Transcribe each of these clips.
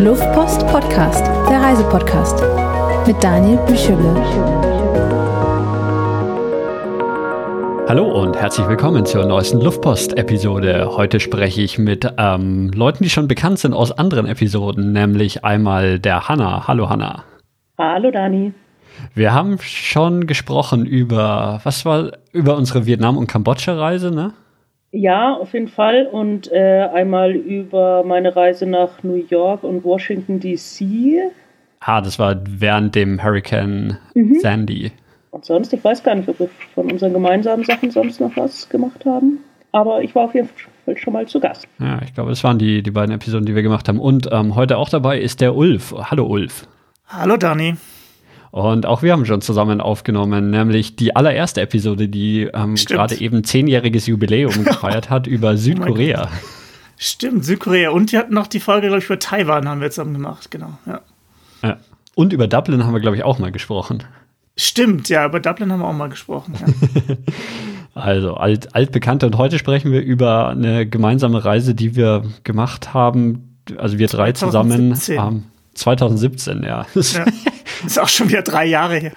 Luftpost Podcast, der Reisepodcast mit Daniel Büchele. Hallo und herzlich willkommen zur neuesten Luftpost-Episode. Heute spreche ich mit ähm, Leuten, die schon bekannt sind aus anderen Episoden, nämlich einmal der Hanna. Hallo Hanna. Hallo Dani. Wir haben schon gesprochen über, was war, über unsere Vietnam- und Kambodscha-Reise, ne? Ja, auf jeden Fall. Und äh, einmal über meine Reise nach New York und Washington DC. Ah, das war während dem Hurricane mhm. Sandy. Und sonst, ich weiß gar nicht, ob wir von unseren gemeinsamen Sachen sonst noch was gemacht haben. Aber ich war auf jeden Fall schon mal zu Gast. Ja, ich glaube, das waren die, die beiden Episoden, die wir gemacht haben. Und ähm, heute auch dabei ist der Ulf. Hallo Ulf. Hallo Dani. Und auch wir haben schon zusammen aufgenommen, nämlich die allererste Episode, die ähm, gerade eben zehnjähriges Jubiläum gefeiert hat über oh Südkorea. Oh Stimmt, Südkorea. Und die hatten noch die Folge, glaube ich, über Taiwan haben wir zusammen gemacht, genau. Ja. ja. Und über Dublin haben wir, glaube ich, auch mal gesprochen. Stimmt, ja, über Dublin haben wir auch mal gesprochen. Ja. also alt, altbekannte. Und heute ssprechen wir über eine gemeinsame Reise, die wir gemacht haben. Also wir drei 2017. zusammen. Ähm, 2017, ja. ja. Ist auch schon wieder drei Jahre her.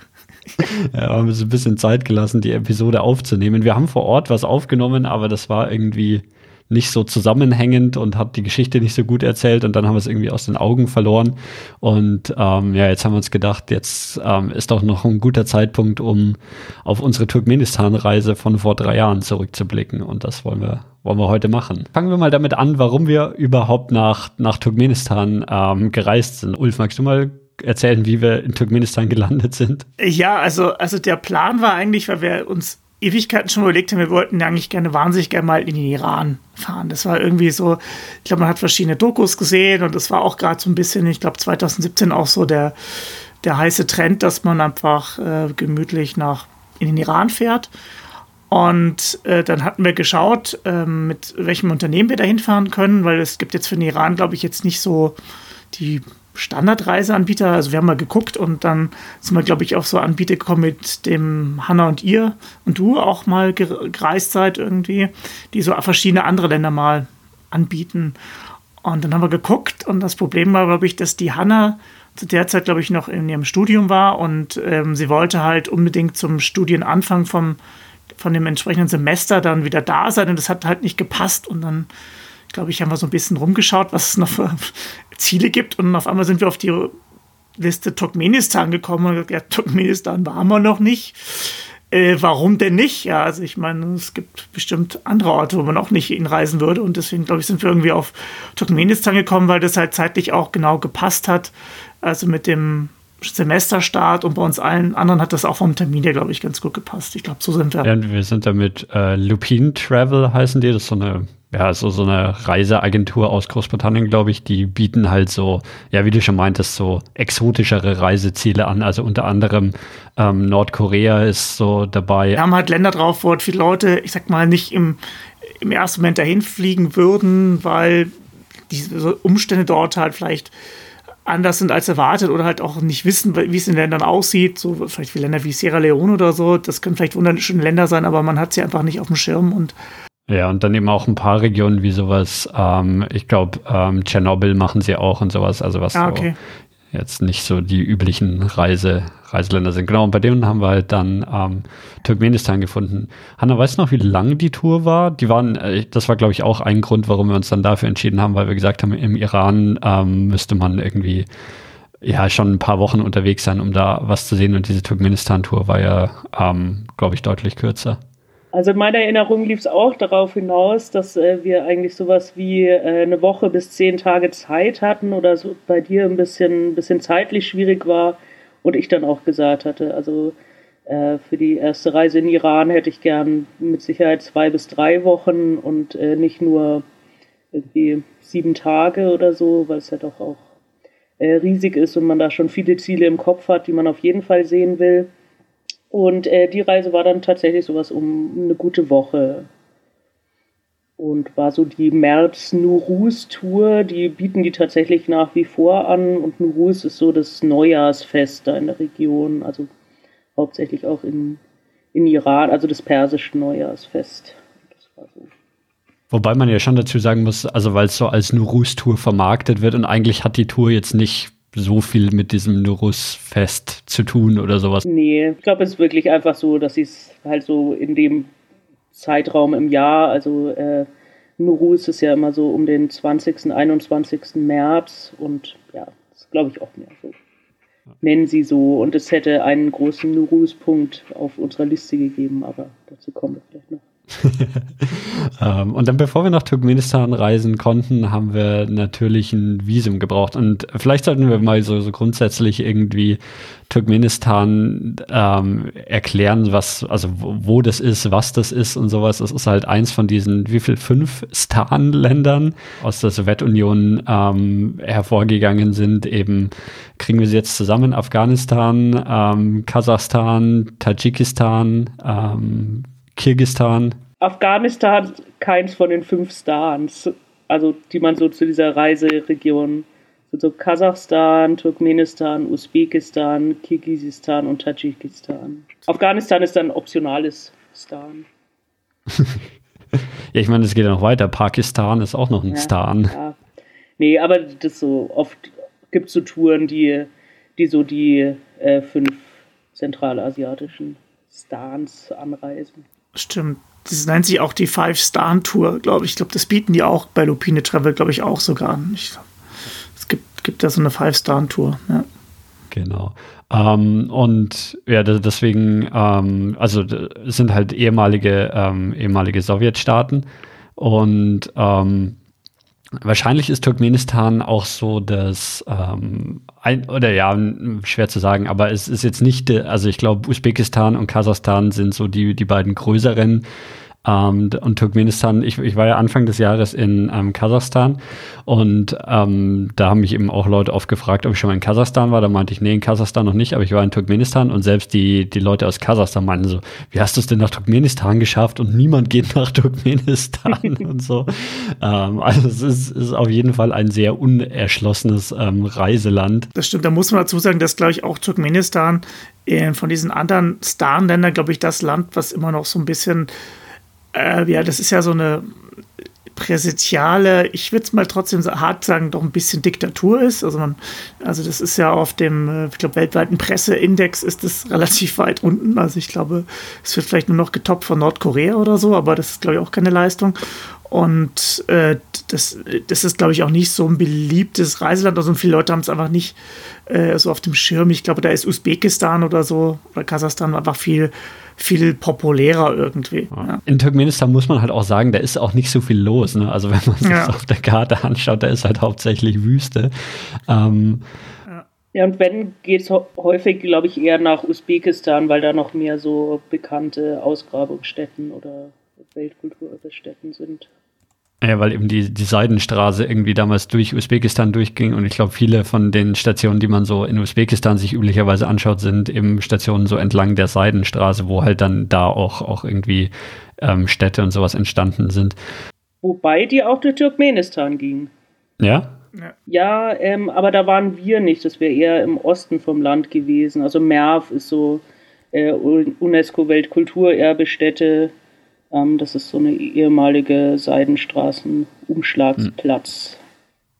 Ja, haben uns ein bisschen Zeit gelassen, die Episode aufzunehmen. Wir haben vor Ort was aufgenommen, aber das war irgendwie nicht so zusammenhängend und hat die Geschichte nicht so gut erzählt und dann haben wir es irgendwie aus den Augen verloren. Und ähm, ja, jetzt haben wir uns gedacht, jetzt ähm, ist doch noch ein guter Zeitpunkt, um auf unsere Turkmenistan-Reise von vor drei Jahren zurückzublicken. Und das wollen wir, wollen wir heute machen. Fangen wir mal damit an, warum wir überhaupt nach, nach Turkmenistan ähm, gereist sind. Ulf, magst du mal erzählen, wie wir in Turkmenistan gelandet sind? Ja, also, also der Plan war eigentlich, weil wir uns Ewigkeiten schon überlegt haben, wir wollten eigentlich gerne wahnsinnig gerne mal in den Iran fahren. Das war irgendwie so, ich glaube, man hat verschiedene Dokus gesehen und das war auch gerade so ein bisschen, ich glaube, 2017 auch so der, der heiße Trend, dass man einfach äh, gemütlich nach in den Iran fährt. Und äh, dann hatten wir geschaut, äh, mit welchem Unternehmen wir da hinfahren können, weil es gibt jetzt für den Iran, glaube ich, jetzt nicht so die Standardreiseanbieter. Also wir haben mal geguckt und dann sind wir, glaube ich, auf so Anbieter gekommen, mit dem Hanna und ihr und du auch mal gereist seid irgendwie, die so verschiedene andere Länder mal anbieten. Und dann haben wir geguckt und das Problem war, glaube ich, dass die Hanna zu der Zeit, glaube ich, noch in ihrem Studium war und ähm, sie wollte halt unbedingt zum Studienanfang vom, von dem entsprechenden Semester dann wieder da sein und das hat halt nicht gepasst und dann glaube ich, haben wir so ein bisschen rumgeschaut, was es noch für Ziele gibt. Und auf einmal sind wir auf die Liste Turkmenistan gekommen und gesagt, ja, Turkmenistan waren wir noch nicht. Äh, warum denn nicht? Ja, also ich meine, es gibt bestimmt andere Orte, wo man auch nicht hinreisen würde. Und deswegen, glaube ich, sind wir irgendwie auf Turkmenistan gekommen, weil das halt zeitlich auch genau gepasst hat. Also mit dem Semesterstart und bei uns allen anderen hat das auch vom Termin her, glaube ich, ganz gut gepasst. Ich glaube, so sind wir. Ja, wir sind da mit äh, Lupin Travel heißen die. Das ist so eine ja, so, so eine Reiseagentur aus Großbritannien, glaube ich, die bieten halt so, ja, wie du schon meintest, so exotischere Reiseziele an. Also unter anderem ähm, Nordkorea ist so dabei. Wir haben halt Länder drauf, wo halt viele Leute, ich sag mal, nicht im, im ersten Moment dahin fliegen würden, weil diese Umstände dort halt vielleicht anders sind als erwartet oder halt auch nicht wissen, wie es in Ländern aussieht. So vielleicht wie Länder wie Sierra Leone oder so. Das können vielleicht wunderschöne Länder sein, aber man hat sie einfach nicht auf dem Schirm und ja, und dann eben auch ein paar Regionen wie sowas, ähm, ich glaube, ähm, Tschernobyl machen sie auch und sowas, also was ah, okay. so jetzt nicht so die üblichen Reise, Reiseländer sind. Genau, und bei denen haben wir halt dann ähm, Turkmenistan gefunden. Hanna, weißt du noch, wie lang die Tour war? Die waren, äh, das war, glaube ich, auch ein Grund, warum wir uns dann dafür entschieden haben, weil wir gesagt haben, im Iran ähm, müsste man irgendwie ja schon ein paar Wochen unterwegs sein, um da was zu sehen. Und diese Turkmenistan-Tour war ja, ähm, glaube ich, deutlich kürzer. Also in meiner Erinnerung lief es auch darauf hinaus, dass äh, wir eigentlich sowas wie äh, eine Woche bis zehn Tage Zeit hatten oder so bei dir ein bisschen, bisschen zeitlich schwierig war und ich dann auch gesagt hatte, also äh, für die erste Reise in Iran hätte ich gern mit Sicherheit zwei bis drei Wochen und äh, nicht nur irgendwie sieben Tage oder so, weil es ja doch auch äh, riesig ist und man da schon viele Ziele im Kopf hat, die man auf jeden Fall sehen will. Und äh, die Reise war dann tatsächlich sowas um eine gute Woche. Und war so die März-Nurus-Tour. Die bieten die tatsächlich nach wie vor an. Und Nurus ist so das Neujahrsfest da in der Region. Also hauptsächlich auch in, in Iran, also das persische Neujahrsfest. So Wobei man ja schon dazu sagen muss, also weil es so als Nurus-Tour vermarktet wird und eigentlich hat die Tour jetzt nicht so viel mit diesem Nurus-Fest zu tun oder sowas. Nee, ich glaube, es ist wirklich einfach so, dass sie es halt so in dem Zeitraum im Jahr, also äh, Nurus ist ja immer so um den 20., 21. März und ja, das glaube ich auch mehr so. Nennen sie so und es hätte einen großen Nurus-Punkt auf unserer Liste gegeben, aber dazu kommen wir vielleicht noch. ähm, und dann, bevor wir nach Turkmenistan reisen konnten, haben wir natürlich ein Visum gebraucht. Und vielleicht sollten wir mal so, so grundsätzlich irgendwie Turkmenistan ähm, erklären, was, also wo, wo, das ist, was das ist und sowas. Es ist halt eins von diesen, wie viel, fünf Stan-Ländern aus der Sowjetunion ähm, hervorgegangen sind. Eben kriegen wir sie jetzt zusammen: Afghanistan, ähm, Kasachstan, Tadschikistan, ähm, Kirgistan. Afghanistan keins von den fünf Stans, also die man so zu dieser Reiseregion, so Kasachstan, Turkmenistan, Usbekistan, Kirgisistan und Tadschikistan. Afghanistan ist dann optionales Stan. ja, ich meine, es geht ja noch weiter. Pakistan ist auch noch ein ja, Stan. Ja. Nee, aber das so oft gibt es so Touren, die, die so die äh, fünf zentralasiatischen Stans anreisen. Stimmt. Das nennt sich auch die Five Star Tour, glaube ich. Ich glaube, das bieten die auch bei Lupine Travel, glaube ich, auch sogar an. Ich, es gibt, gibt da so eine Five Star Tour, ja. Genau. Ähm, und ja, deswegen, ähm, also sind halt ehemalige, ähm, ehemalige Sowjetstaaten. Und ähm, wahrscheinlich ist Turkmenistan auch so das, ähm, ein, oder ja, schwer zu sagen, aber es ist jetzt nicht, also ich glaube, Usbekistan und Kasachstan sind so die, die beiden größeren ähm, und Turkmenistan, ich, ich war ja Anfang des Jahres in ähm, Kasachstan und ähm, da haben mich eben auch Leute oft gefragt, ob ich schon mal in Kasachstan war. Da meinte ich, nee, in Kasachstan noch nicht, aber ich war in Turkmenistan und selbst die, die Leute aus Kasachstan meinten so, wie hast du es denn nach Turkmenistan geschafft und niemand geht nach Turkmenistan und so. Ähm, also es ist, ist auf jeden Fall ein sehr unerschlossenes ähm, Reiseland. Das stimmt, da muss man dazu sagen, dass, glaube ich, auch Turkmenistan äh, von diesen anderen Stan-Ländern, glaube ich, das Land, was immer noch so ein bisschen äh, ja, das ist ja so eine präsidiale, ich würde es mal trotzdem so hart sagen, doch ein bisschen Diktatur ist. Also man, also das ist ja auf dem, äh, ich glaube, weltweiten Presseindex ist es relativ weit unten. Also ich glaube, es wird vielleicht nur noch getoppt von Nordkorea oder so, aber das ist, glaube ich, auch keine Leistung. Und äh, das, das ist, glaube ich, auch nicht so ein beliebtes Reiseland. Also viele Leute haben es einfach nicht äh, so auf dem Schirm. Ich glaube, da ist Usbekistan oder so oder Kasachstan einfach viel, viel populärer irgendwie. Ja. In Turkmenistan muss man halt auch sagen, da ist auch nicht so viel los. Ne? Also wenn man sich ja. auf der Karte anschaut, da ist halt hauptsächlich Wüste. Ähm, ja, und wenn, geht es häufig, glaube ich, eher nach Usbekistan, weil da noch mehr so bekannte Ausgrabungsstätten oder Weltkulturerbestätten sind. Ja, weil eben die, die Seidenstraße irgendwie damals durch Usbekistan durchging und ich glaube, viele von den Stationen, die man so in Usbekistan sich üblicherweise anschaut, sind eben Stationen so entlang der Seidenstraße, wo halt dann da auch, auch irgendwie ähm, Städte und sowas entstanden sind. Wobei die auch durch Turkmenistan ging. Ja? Ja, ähm, aber da waren wir nicht. Das wäre eher im Osten vom Land gewesen. Also Merv ist so äh, UNESCO-Weltkulturerbestätte ähm, das ist so eine ehemalige Seidenstraßen-Umschlagsplatz.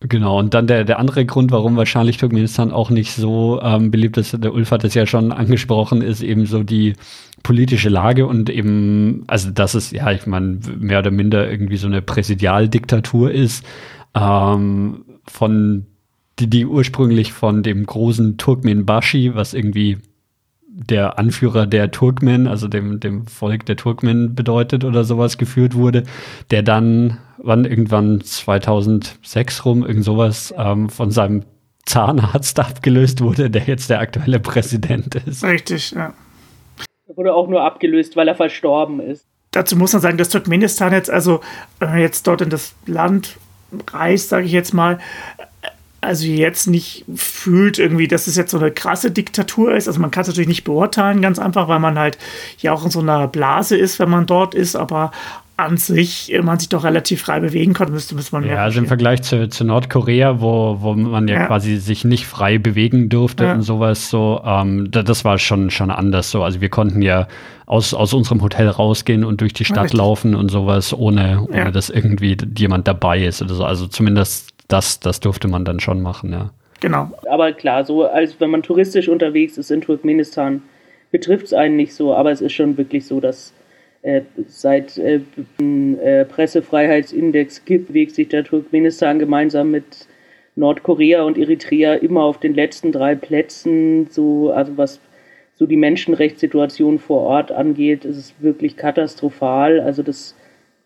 Genau, und dann der, der andere Grund, warum wahrscheinlich Turkmenistan auch nicht so ähm, beliebt ist, der Ulf hat es ja schon angesprochen, ist eben so die politische Lage und eben, also dass es, ja, ich meine, mehr oder minder irgendwie so eine Präsidialdiktatur ist, ähm, von die, die ursprünglich von dem großen Turkmenbashi, was irgendwie der Anführer der Turkmen, also dem, dem Volk der Turkmen bedeutet oder sowas geführt wurde, der dann, wann irgendwann 2006 rum, irgend sowas ähm, von seinem Zahnarzt abgelöst wurde, der jetzt der aktuelle Präsident ist. Richtig, ja. Er wurde auch nur abgelöst, weil er verstorben ist. Dazu muss man sagen, dass Turkmenistan jetzt, also wenn man jetzt dort in das Land reist, sage ich jetzt mal, also jetzt nicht fühlt irgendwie, dass es jetzt so eine krasse Diktatur ist. Also man kann es natürlich nicht beurteilen, ganz einfach, weil man halt ja auch in so einer Blase ist, wenn man dort ist. Aber an sich man sich doch relativ frei bewegen konnte, müsste, müsste man Ja, also im Vergleich zu, zu Nordkorea, wo, wo man ja, ja, quasi sich nicht frei bewegen durfte ja. und sowas so, ähm, das war schon, schon anders so. Also wir konnten ja aus, aus unserem Hotel rausgehen und durch die Stadt Richtig. laufen und sowas, ohne, ohne ja. dass irgendwie jemand dabei ist oder so. Also zumindest das, das durfte man dann schon machen, ja. Genau. Aber klar, so als wenn man touristisch unterwegs ist in Turkmenistan, betrifft es einen nicht so, aber es ist schon wirklich so, dass äh, seit äh, äh, Pressefreiheitsindex gibt, bewegt sich der Turkmenistan gemeinsam mit Nordkorea und Eritrea immer auf den letzten drei Plätzen. So, also was so die Menschenrechtssituation vor Ort angeht, ist es wirklich katastrophal. Also das,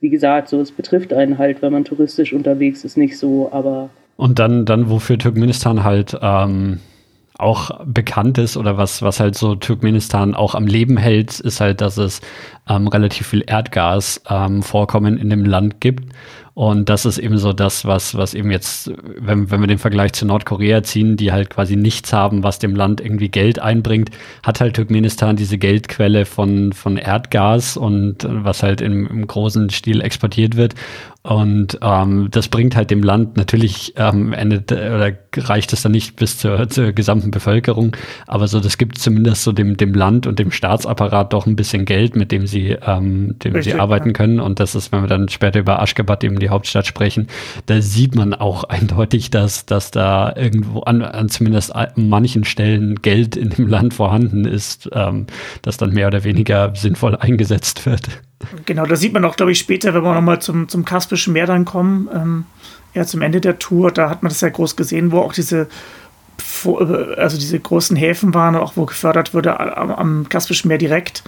wie gesagt, so es betrifft einen halt, wenn man touristisch unterwegs ist, nicht so, aber und dann, dann wofür Turkmenistan halt ähm, auch bekannt ist oder was, was halt so Turkmenistan auch am Leben hält, ist halt, dass es ähm, relativ viel Erdgas ähm, in dem Land gibt. Und das ist eben so das, was, was eben jetzt, wenn, wenn wir den Vergleich zu Nordkorea ziehen, die halt quasi nichts haben, was dem Land irgendwie Geld einbringt, hat halt Turkmenistan diese Geldquelle von, von Erdgas und was halt im, im großen Stil exportiert wird. Und ähm, das bringt halt dem Land natürlich ähm, endet oder reicht es dann nicht bis zur, zur gesamten Bevölkerung, aber so das gibt zumindest so dem, dem Land und dem Staatsapparat doch ein bisschen Geld, mit dem sie, ähm, dem Richtig, sie arbeiten ja. können. Und das ist, wenn wir dann später über Aschgabat, eben die Hauptstadt, sprechen, da sieht man auch eindeutig, dass, dass da irgendwo an, an zumindest an manchen Stellen Geld in dem Land vorhanden ist, ähm, das dann mehr oder weniger sinnvoll eingesetzt wird. Genau, da sieht man auch, glaube ich, später, wenn wir nochmal zum, zum Kaspischen Meer dann kommen, ähm, ja, zum Ende der Tour, da hat man das ja groß gesehen, wo auch diese, also diese großen Häfen waren, auch wo gefördert wurde am, am Kaspischen Meer direkt.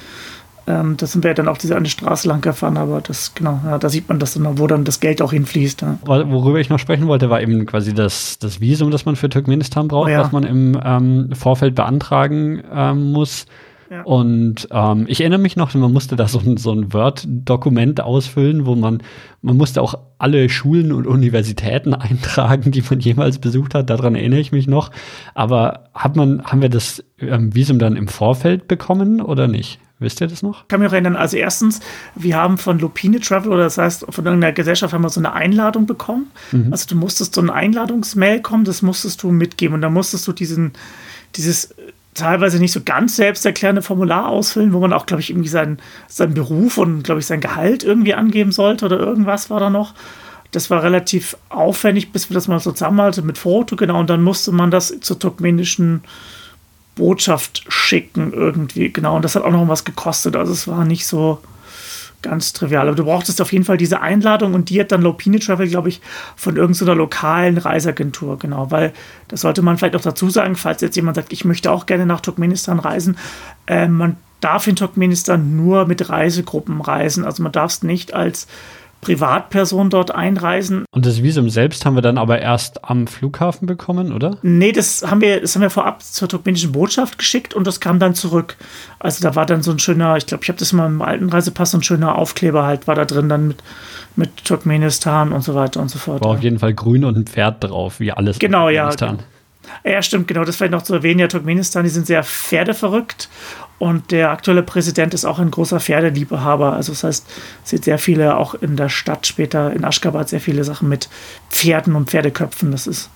Ähm, da sind wir ja dann auch diese eine Straße lang gefahren, aber das, genau, ja, da sieht man das dann, wo dann das Geld auch hinfließt. Ja. Worüber ich noch sprechen wollte, war eben quasi das, das Visum, das man für Turkmenistan braucht, oh ja. was man im ähm, Vorfeld beantragen ähm, muss. Und ähm, ich erinnere mich noch, man musste da so ein, so ein Word-Dokument ausfüllen, wo man, man musste auch alle Schulen und Universitäten eintragen, die man jemals besucht hat. Daran erinnere ich mich noch. Aber hat man, haben wir das ähm, Visum dann im Vorfeld bekommen oder nicht? Wisst ihr das noch? Ich kann mich auch erinnern, also erstens, wir haben von Lupine Travel, oder das heißt von irgendeiner Gesellschaft, haben wir so eine Einladung bekommen. Mhm. Also du musstest so ein Einladungsmail kommen, das musstest du mitgeben und da musstest du diesen, dieses teilweise nicht so ganz selbsterklärende Formular ausfüllen, wo man auch, glaube ich, irgendwie seinen, seinen Beruf und, glaube ich, sein Gehalt irgendwie angeben sollte oder irgendwas war da noch. Das war relativ aufwendig, bis wir das mal so zusammenhalten mit Foto, genau, und dann musste man das zur turkmenischen Botschaft schicken irgendwie, genau, und das hat auch noch was gekostet, also es war nicht so, ganz trivial. Aber du brauchtest auf jeden Fall diese Einladung und die hat dann Lopine Travel, glaube ich, von irgendeiner lokalen Reiseagentur, genau. Weil das sollte man vielleicht auch dazu sagen, falls jetzt jemand sagt, ich möchte auch gerne nach Turkmenistan reisen. Äh, man darf in Turkmenistan nur mit Reisegruppen reisen. Also man darf es nicht als Privatperson dort einreisen. Und das Visum selbst haben wir dann aber erst am Flughafen bekommen, oder? Nee, das haben wir, das haben wir vorab zur turkmenischen Botschaft geschickt und das kam dann zurück. Also da war dann so ein schöner, ich glaube, ich habe das mal im alten Reisepass, so ein schöner Aufkleber halt war da drin, dann mit, mit Turkmenistan und so weiter und so fort. War ja. auf jeden Fall grün und ein Pferd drauf, wie alles. Genau, ja. Ja, stimmt, genau. Das vielleicht noch zu erwähnen. Ja, Turkmenistan, die sind sehr pferdeverrückt und der aktuelle Präsident ist auch ein großer Pferdeliebhaber. Also das heißt, sieht sehr viele, auch in der Stadt später, in Aschgabat, sehr viele Sachen mit Pferden und Pferdeköpfen. Das ist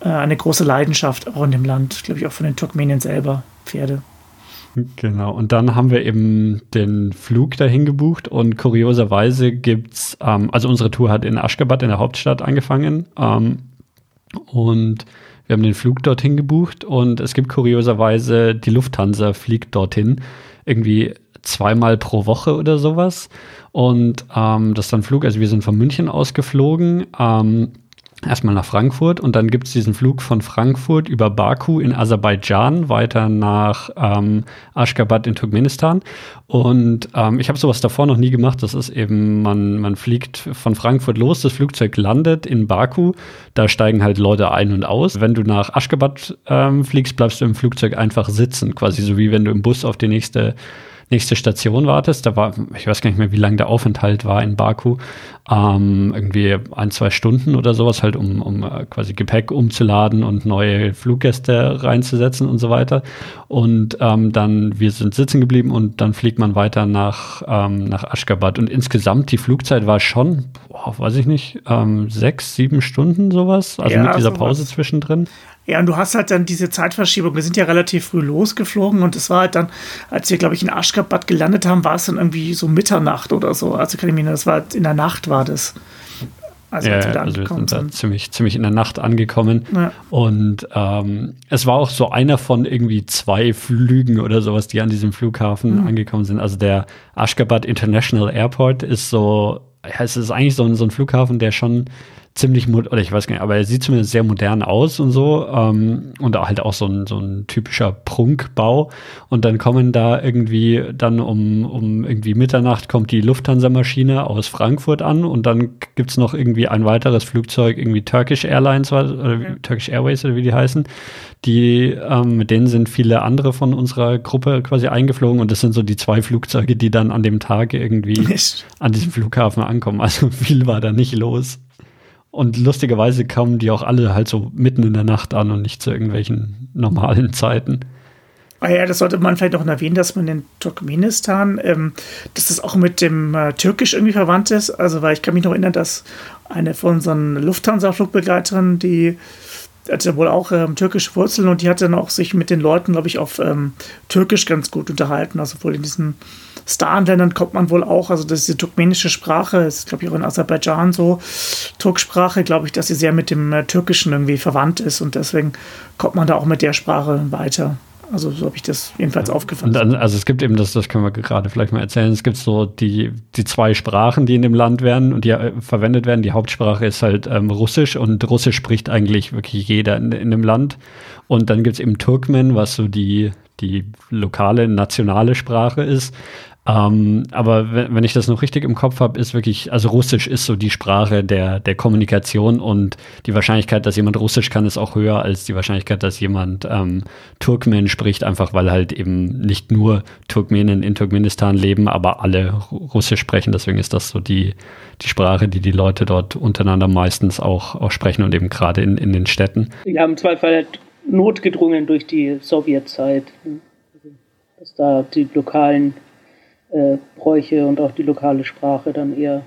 äh, eine große Leidenschaft auch in dem Land, glaube ich, auch von den Turkmenen selber, Pferde. Genau, und dann haben wir eben den Flug dahin gebucht und kurioserweise gibt es, ähm, also unsere Tour hat in Aschgabat, in der Hauptstadt, angefangen ähm, und wir haben den Flug dorthin gebucht und es gibt kurioserweise, die Lufthansa fliegt dorthin irgendwie zweimal pro Woche oder sowas. Und ähm, das ist dann Flug, also wir sind von München ausgeflogen. Ähm, erstmal nach Frankfurt und dann gibt es diesen Flug von Frankfurt über Baku in Aserbaidschan weiter nach ähm, Aschgabat in Turkmenistan. Und ähm, ich habe sowas davor noch nie gemacht. Das ist eben, man, man fliegt von Frankfurt los, das Flugzeug landet in Baku, da steigen halt Leute ein und aus. Wenn du nach Aschgabat ähm, fliegst, bleibst du im Flugzeug einfach sitzen, quasi so wie wenn du im Bus auf die nächste nächste Station wartest. Da war, ich weiß gar nicht mehr, wie lang der Aufenthalt war in Baku. Ähm, irgendwie ein, zwei Stunden oder sowas, halt, um, um äh, quasi Gepäck umzuladen und neue Fluggäste reinzusetzen und so weiter. Und ähm, dann, wir sind sitzen geblieben und dann fliegt man weiter nach, ähm, nach Aschgabat. Und insgesamt, die Flugzeit war schon, boah, weiß ich nicht, ähm, sechs, sieben Stunden sowas. Also ja, mit dieser Pause zwischendrin. Ja, und du hast halt dann diese Zeitverschiebung. Wir sind ja relativ früh losgeflogen und es war halt dann, als wir, glaube ich, in Aschgabat gelandet haben, war es dann irgendwie so Mitternacht oder so. Also kann ich mich das war in der Nacht war das. Also, ja, als wir, da also wir sind da ziemlich, ziemlich in der Nacht angekommen. Ja. Und ähm, es war auch so einer von irgendwie zwei Flügen oder sowas, die an diesem Flughafen mhm. angekommen sind. Also der Ashgabat International Airport ist so, ja, es ist eigentlich so ein, so ein Flughafen, der schon ziemlich, oder ich weiß gar nicht, aber er sieht zumindest sehr modern aus und so. Ähm, und halt auch so ein, so ein typischer Prunkbau. Und dann kommen da irgendwie, dann um, um irgendwie Mitternacht kommt die Lufthansa-Maschine aus Frankfurt an und dann gibt es noch irgendwie ein weiteres Flugzeug, irgendwie Turkish Airlines oder ja. Turkish Airways oder wie die heißen. Die, ähm, mit denen sind viele andere von unserer Gruppe quasi eingeflogen und das sind so die zwei Flugzeuge, die dann an dem Tag irgendwie Mist. an diesem Flughafen ankommen. Also viel war da nicht los. Und lustigerweise kamen die auch alle halt so mitten in der Nacht an und nicht zu irgendwelchen normalen Zeiten. Ah ja, das sollte man vielleicht noch erwähnen, dass man in Turkmenistan, ähm, dass das auch mit dem äh, Türkisch irgendwie verwandt ist. Also, weil ich kann mich noch erinnern, dass eine von unseren Lufthansa-Flugbegleiterinnen, die hatte wohl auch ähm, türkische Wurzeln und die hat dann auch sich mit den Leuten, glaube ich, auf ähm, Türkisch ganz gut unterhalten. Also wohl in diesen Star-Ländern kommt man wohl auch, also das ist die turkmenische Sprache, ist glaube ich auch in Aserbaidschan so, Turksprache, glaube ich, dass sie sehr mit dem äh, Türkischen irgendwie verwandt ist und deswegen kommt man da auch mit der Sprache weiter. Also so habe ich das jedenfalls aufgefasst. Dann, also es gibt eben das, das können wir gerade vielleicht mal erzählen. Es gibt so die, die zwei Sprachen, die in dem Land werden und die äh, verwendet werden. Die Hauptsprache ist halt ähm, Russisch und Russisch spricht eigentlich wirklich jeder in, in dem Land. Und dann gibt es eben Turkmen, was so die, die lokale, nationale Sprache ist. Ähm, aber wenn, wenn, ich das noch richtig im Kopf habe, ist wirklich, also Russisch ist so die Sprache der, der Kommunikation und die Wahrscheinlichkeit, dass jemand Russisch kann, ist auch höher als die Wahrscheinlichkeit, dass jemand ähm, Turkmen spricht, einfach weil halt eben nicht nur Turkmenen in Turkmenistan leben, aber alle Russisch sprechen. Deswegen ist das so die, die Sprache, die die Leute dort untereinander meistens auch, auch sprechen und eben gerade in, in den Städten. Ja, im Zweifel halt notgedrungen durch die Sowjetzeit, also, dass da die lokalen äh, Bräuche und auch die lokale Sprache dann eher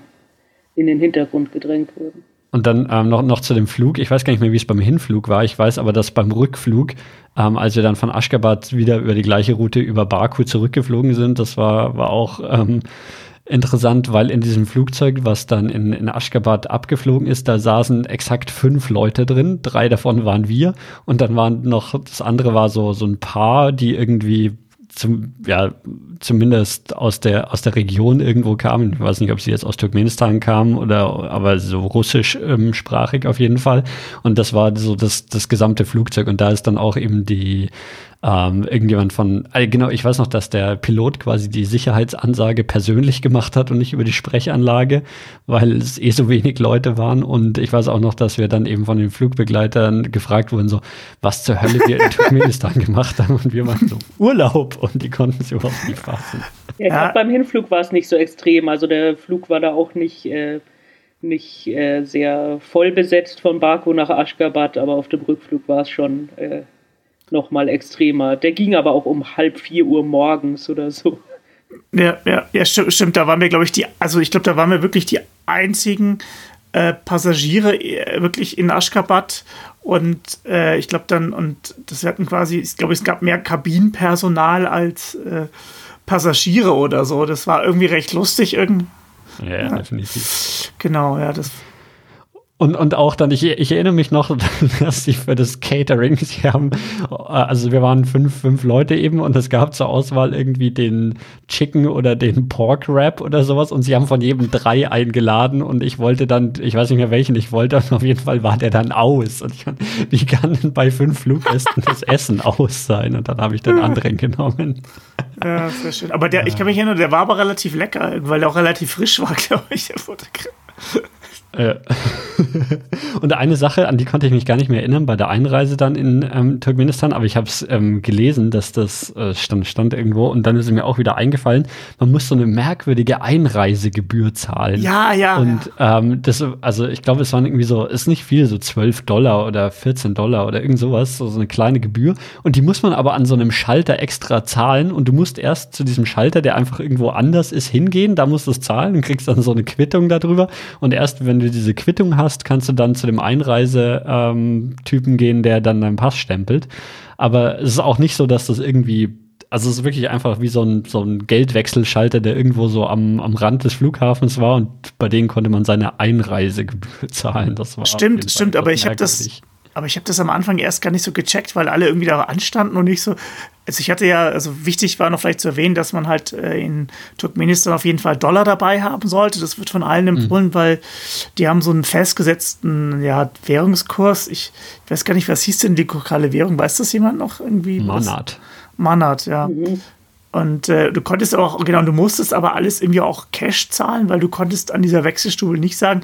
in den Hintergrund gedrängt wurden. Und dann ähm, noch, noch zu dem Flug. Ich weiß gar nicht mehr, wie es beim Hinflug war. Ich weiß aber, dass beim Rückflug, ähm, als wir dann von Aschgabat wieder über die gleiche Route über Baku zurückgeflogen sind, das war, war auch ähm, interessant, weil in diesem Flugzeug, was dann in, in Aschgabat abgeflogen ist, da saßen exakt fünf Leute drin. Drei davon waren wir. Und dann waren noch, das andere war so, so ein Paar, die irgendwie zum, ja, zumindest aus der, aus der Region irgendwo kamen. Ich weiß nicht, ob sie jetzt aus Turkmenistan kamen oder, aber so russischsprachig ähm, auf jeden Fall. Und das war so das, das gesamte Flugzeug. Und da ist dann auch eben die, ähm, irgendjemand von, äh, genau, ich weiß noch, dass der Pilot quasi die Sicherheitsansage persönlich gemacht hat und nicht über die Sprechanlage, weil es eh so wenig Leute waren. Und ich weiß auch noch, dass wir dann eben von den Flugbegleitern gefragt wurden, so, was zur Hölle wir in Turkmenistan gemacht haben. Und wir waren so, Urlaub. Und die konnten es überhaupt nicht fassen. Ja, ich glaube, beim Hinflug war es nicht so extrem. Also der Flug war da auch nicht, äh, nicht äh, sehr voll besetzt von Baku nach Aschgabat, aber auf dem Rückflug war es schon äh, noch mal extremer. Der ging aber auch um halb vier Uhr morgens oder so. Ja, ja, ja, stimmt, stimmt. Da waren wir, glaube ich, die, also ich glaube, da waren wir wirklich die einzigen äh, Passagiere äh, wirklich in Aschgabat und äh, ich glaube dann, und das hatten quasi, ich glaube, es gab mehr Kabinenpersonal als äh, Passagiere oder so. Das war irgendwie recht lustig. Irgend ja, ja, definitiv. Genau, ja, das und, und auch dann, ich, ich erinnere mich noch, dass sie für das Catering, sie haben, also wir waren fünf, fünf Leute eben und es gab zur Auswahl irgendwie den Chicken oder den Pork Wrap oder sowas und sie haben von jedem drei eingeladen und ich wollte dann, ich weiß nicht mehr welchen ich wollte, und auf jeden Fall war der dann aus. Und ich, wie kann denn bei fünf Fluggästen das Essen aus sein? Und dann habe ich den anderen genommen. Ja, sehr schön. Aber der, ich kann mich erinnern, der war aber relativ lecker, weil der auch relativ frisch war, glaube ich, der Fotograf. Und eine Sache, an die konnte ich mich gar nicht mehr erinnern bei der Einreise dann in ähm, Turkmenistan, aber ich habe es ähm, gelesen, dass das äh, stand, stand irgendwo und dann ist es mir auch wieder eingefallen, man muss so eine merkwürdige Einreisegebühr zahlen. Ja, ja. Und ja. Ähm, das, also ich glaube, es waren irgendwie so, ist nicht viel, so 12 Dollar oder 14 Dollar oder irgend sowas, so, so eine kleine Gebühr. Und die muss man aber an so einem Schalter extra zahlen und du musst erst zu diesem Schalter, der einfach irgendwo anders ist, hingehen, da musst du es zahlen und kriegst dann so eine Quittung darüber. Und erst wenn du diese Quittung hast, kannst du dann zu dem Einreisetypen gehen, der dann deinen Pass stempelt. Aber es ist auch nicht so, dass das irgendwie also es ist wirklich einfach wie so ein, so ein Geldwechselschalter, der irgendwo so am, am Rand des Flughafens war und bei denen konnte man seine Einreisegebühr zahlen. Das war stimmt, stimmt, aber ich habe das, aber ich habe das am Anfang erst gar nicht so gecheckt, weil alle irgendwie da anstanden und nicht so. Also ich hatte ja, also wichtig war noch vielleicht zu erwähnen, dass man halt äh, in Turkmenistan auf jeden Fall Dollar dabei haben sollte. Das wird von allen empfohlen, mhm. weil die haben so einen festgesetzten ja, Währungskurs. Ich, ich weiß gar nicht, was hieß denn die lokale Währung? Weiß das jemand noch irgendwie? Manat. Manat, ja. Mhm. Und äh, du konntest auch, genau, du musstest aber alles irgendwie auch Cash zahlen, weil du konntest an dieser Wechselstube nicht sagen,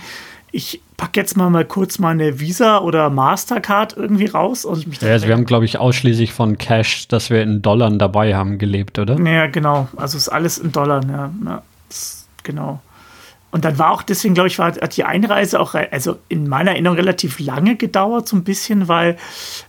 ich packe jetzt mal, mal kurz meine Visa oder Mastercard irgendwie raus und mich Ja, also wir haben, glaube ich, ausschließlich von Cash, dass wir in Dollar dabei haben, gelebt, oder? Ja, genau. Also ist alles in Dollar, ja. ja genau. Und dann war auch, deswegen glaube ich, war, hat die Einreise auch, also in meiner Erinnerung relativ lange gedauert, so ein bisschen, weil,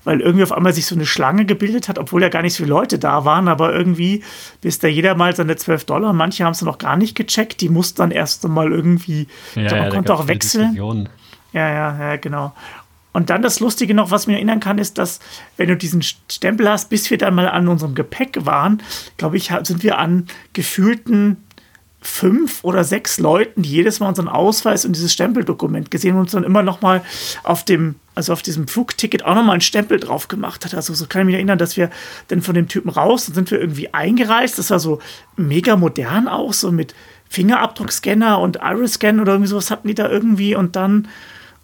weil irgendwie auf einmal sich so eine Schlange gebildet hat, obwohl ja gar nicht so viele Leute da waren, aber irgendwie, bis da jeder mal seine 12 Dollar, manche haben es noch gar nicht gecheckt, die mussten dann erst mal irgendwie, ja, man ja, konnte auch wechseln. Ja, ja, ja, genau. Und dann das Lustige noch, was mir erinnern kann, ist, dass wenn du diesen Stempel hast, bis wir dann mal an unserem Gepäck waren, glaube ich, sind wir an gefühlten fünf oder sechs Leuten, die jedes Mal unseren Ausweis und dieses Stempeldokument gesehen und uns dann immer noch mal auf dem, also auf diesem Flugticket auch noch mal einen Stempel drauf gemacht hat. Also so kann ich mich erinnern, dass wir dann von dem Typen raus, dann sind wir irgendwie eingereist. Das war so mega modern auch, so mit Fingerabdruckscanner und Iris-Scan oder irgendwie sowas hatten die da irgendwie und dann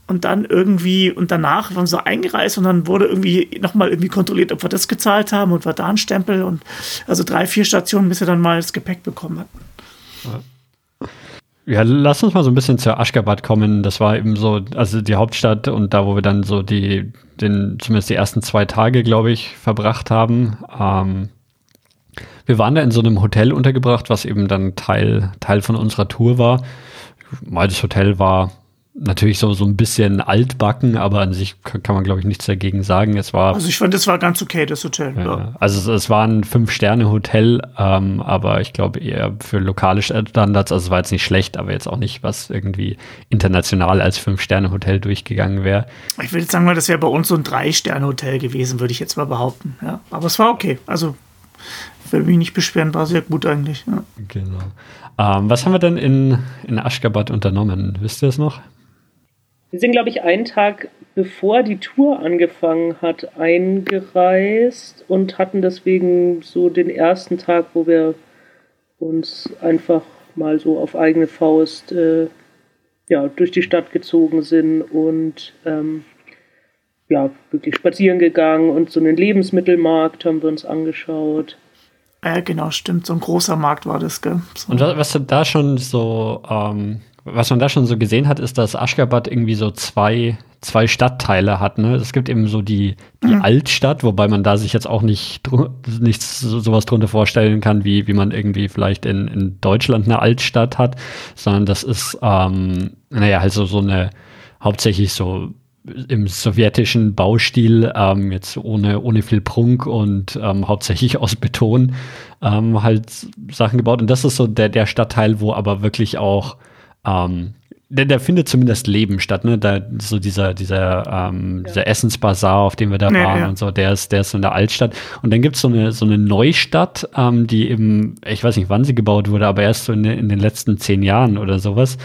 und dann irgendwie und danach waren so eingereist und dann wurde irgendwie nochmal irgendwie kontrolliert, ob wir das gezahlt haben und war da ein Stempel und also drei, vier Stationen, bis wir dann mal das Gepäck bekommen hatten. Ja, lass uns mal so ein bisschen zur Aschgabat kommen. Das war eben so, also die Hauptstadt und da, wo wir dann so die, den, zumindest die ersten zwei Tage, glaube ich, verbracht haben. Ähm, wir waren da in so einem Hotel untergebracht, was eben dann Teil, Teil von unserer Tour war. Das Hotel war natürlich so, so ein bisschen altbacken, aber an sich kann, man, glaube ich, nichts dagegen sagen. Es war. Also ich fand, es war ganz okay, das Hotel. Ja, ja. Also es, es, war ein Fünf-Sterne-Hotel, ähm, aber ich glaube eher für lokale Standards, also es war jetzt nicht schlecht, aber jetzt auch nicht, was irgendwie international als Fünf-Sterne-Hotel durchgegangen wäre. Ich würde jetzt sagen mal, das wäre bei uns so ein Drei-Sterne-Hotel gewesen, würde ich jetzt mal behaupten. Ja. Aber es war okay. Also will mich nicht beschweren, war sehr gut eigentlich. Ja. Genau. Ähm, was haben wir denn in, in Aschgabat unternommen? Wisst ihr es noch? Wir sind, glaube ich, einen Tag bevor die Tour angefangen hat, eingereist und hatten deswegen so den ersten Tag, wo wir uns einfach mal so auf eigene Faust äh, ja, durch die Stadt gezogen sind und ähm, ja, wirklich spazieren gegangen und so einen Lebensmittelmarkt haben wir uns angeschaut. Ja, genau, stimmt. So ein großer Markt war das, gell? So. Und was, was da schon so ähm, was man da schon so gesehen hat, ist, dass Aschgabat irgendwie so zwei, zwei Stadtteile hat. Ne? Es gibt eben so die, die mhm. Altstadt, wobei man da sich jetzt auch nicht nichts sowas drunter vorstellen kann, wie, wie man irgendwie vielleicht in, in Deutschland eine Altstadt hat, sondern das ist, ähm, naja, halt so, so eine hauptsächlich so im sowjetischen Baustil, ähm, jetzt ohne, ohne viel Prunk und ähm, hauptsächlich aus Beton ähm, halt Sachen gebaut. Und das ist so der, der Stadtteil, wo aber wirklich auch ähm, der, der findet zumindest Leben statt, ne? Da so dieser, dieser, ähm, ja. dieser Essensbazar, auf dem wir da waren ja. und so, der ist, der ist in der Altstadt. Und dann gibt's so eine, so eine Neustadt, ähm, die eben, ich weiß nicht, wann sie gebaut wurde, aber erst so in, in den letzten zehn Jahren oder sowas.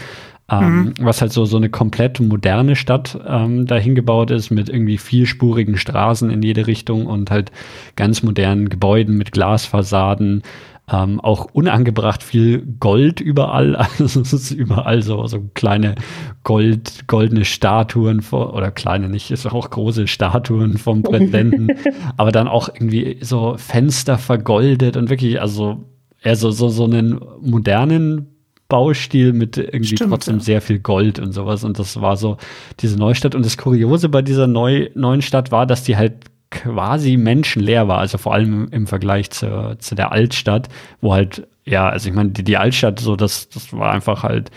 Ähm, mhm. Was halt so, so eine komplett moderne Stadt ähm, dahin gebaut ist, mit irgendwie vierspurigen Straßen in jede Richtung und halt ganz modernen Gebäuden mit Glasfassaden, ähm, auch unangebracht viel Gold überall. Also es ist überall so, so kleine Gold, goldene Statuen vor, oder kleine nicht, ist auch große Statuen vom Präsidenten. aber dann auch irgendwie so Fenster vergoldet und wirklich, also eher so, so, so einen modernen Baustil mit irgendwie Stimmt, trotzdem ja. sehr viel Gold und sowas. Und das war so diese Neustadt. Und das Kuriose bei dieser neu, neuen Stadt war, dass die halt quasi menschenleer war, also vor allem im Vergleich zu, zu der Altstadt, wo halt, ja, also ich meine, die, die Altstadt, so, das, das war einfach halt,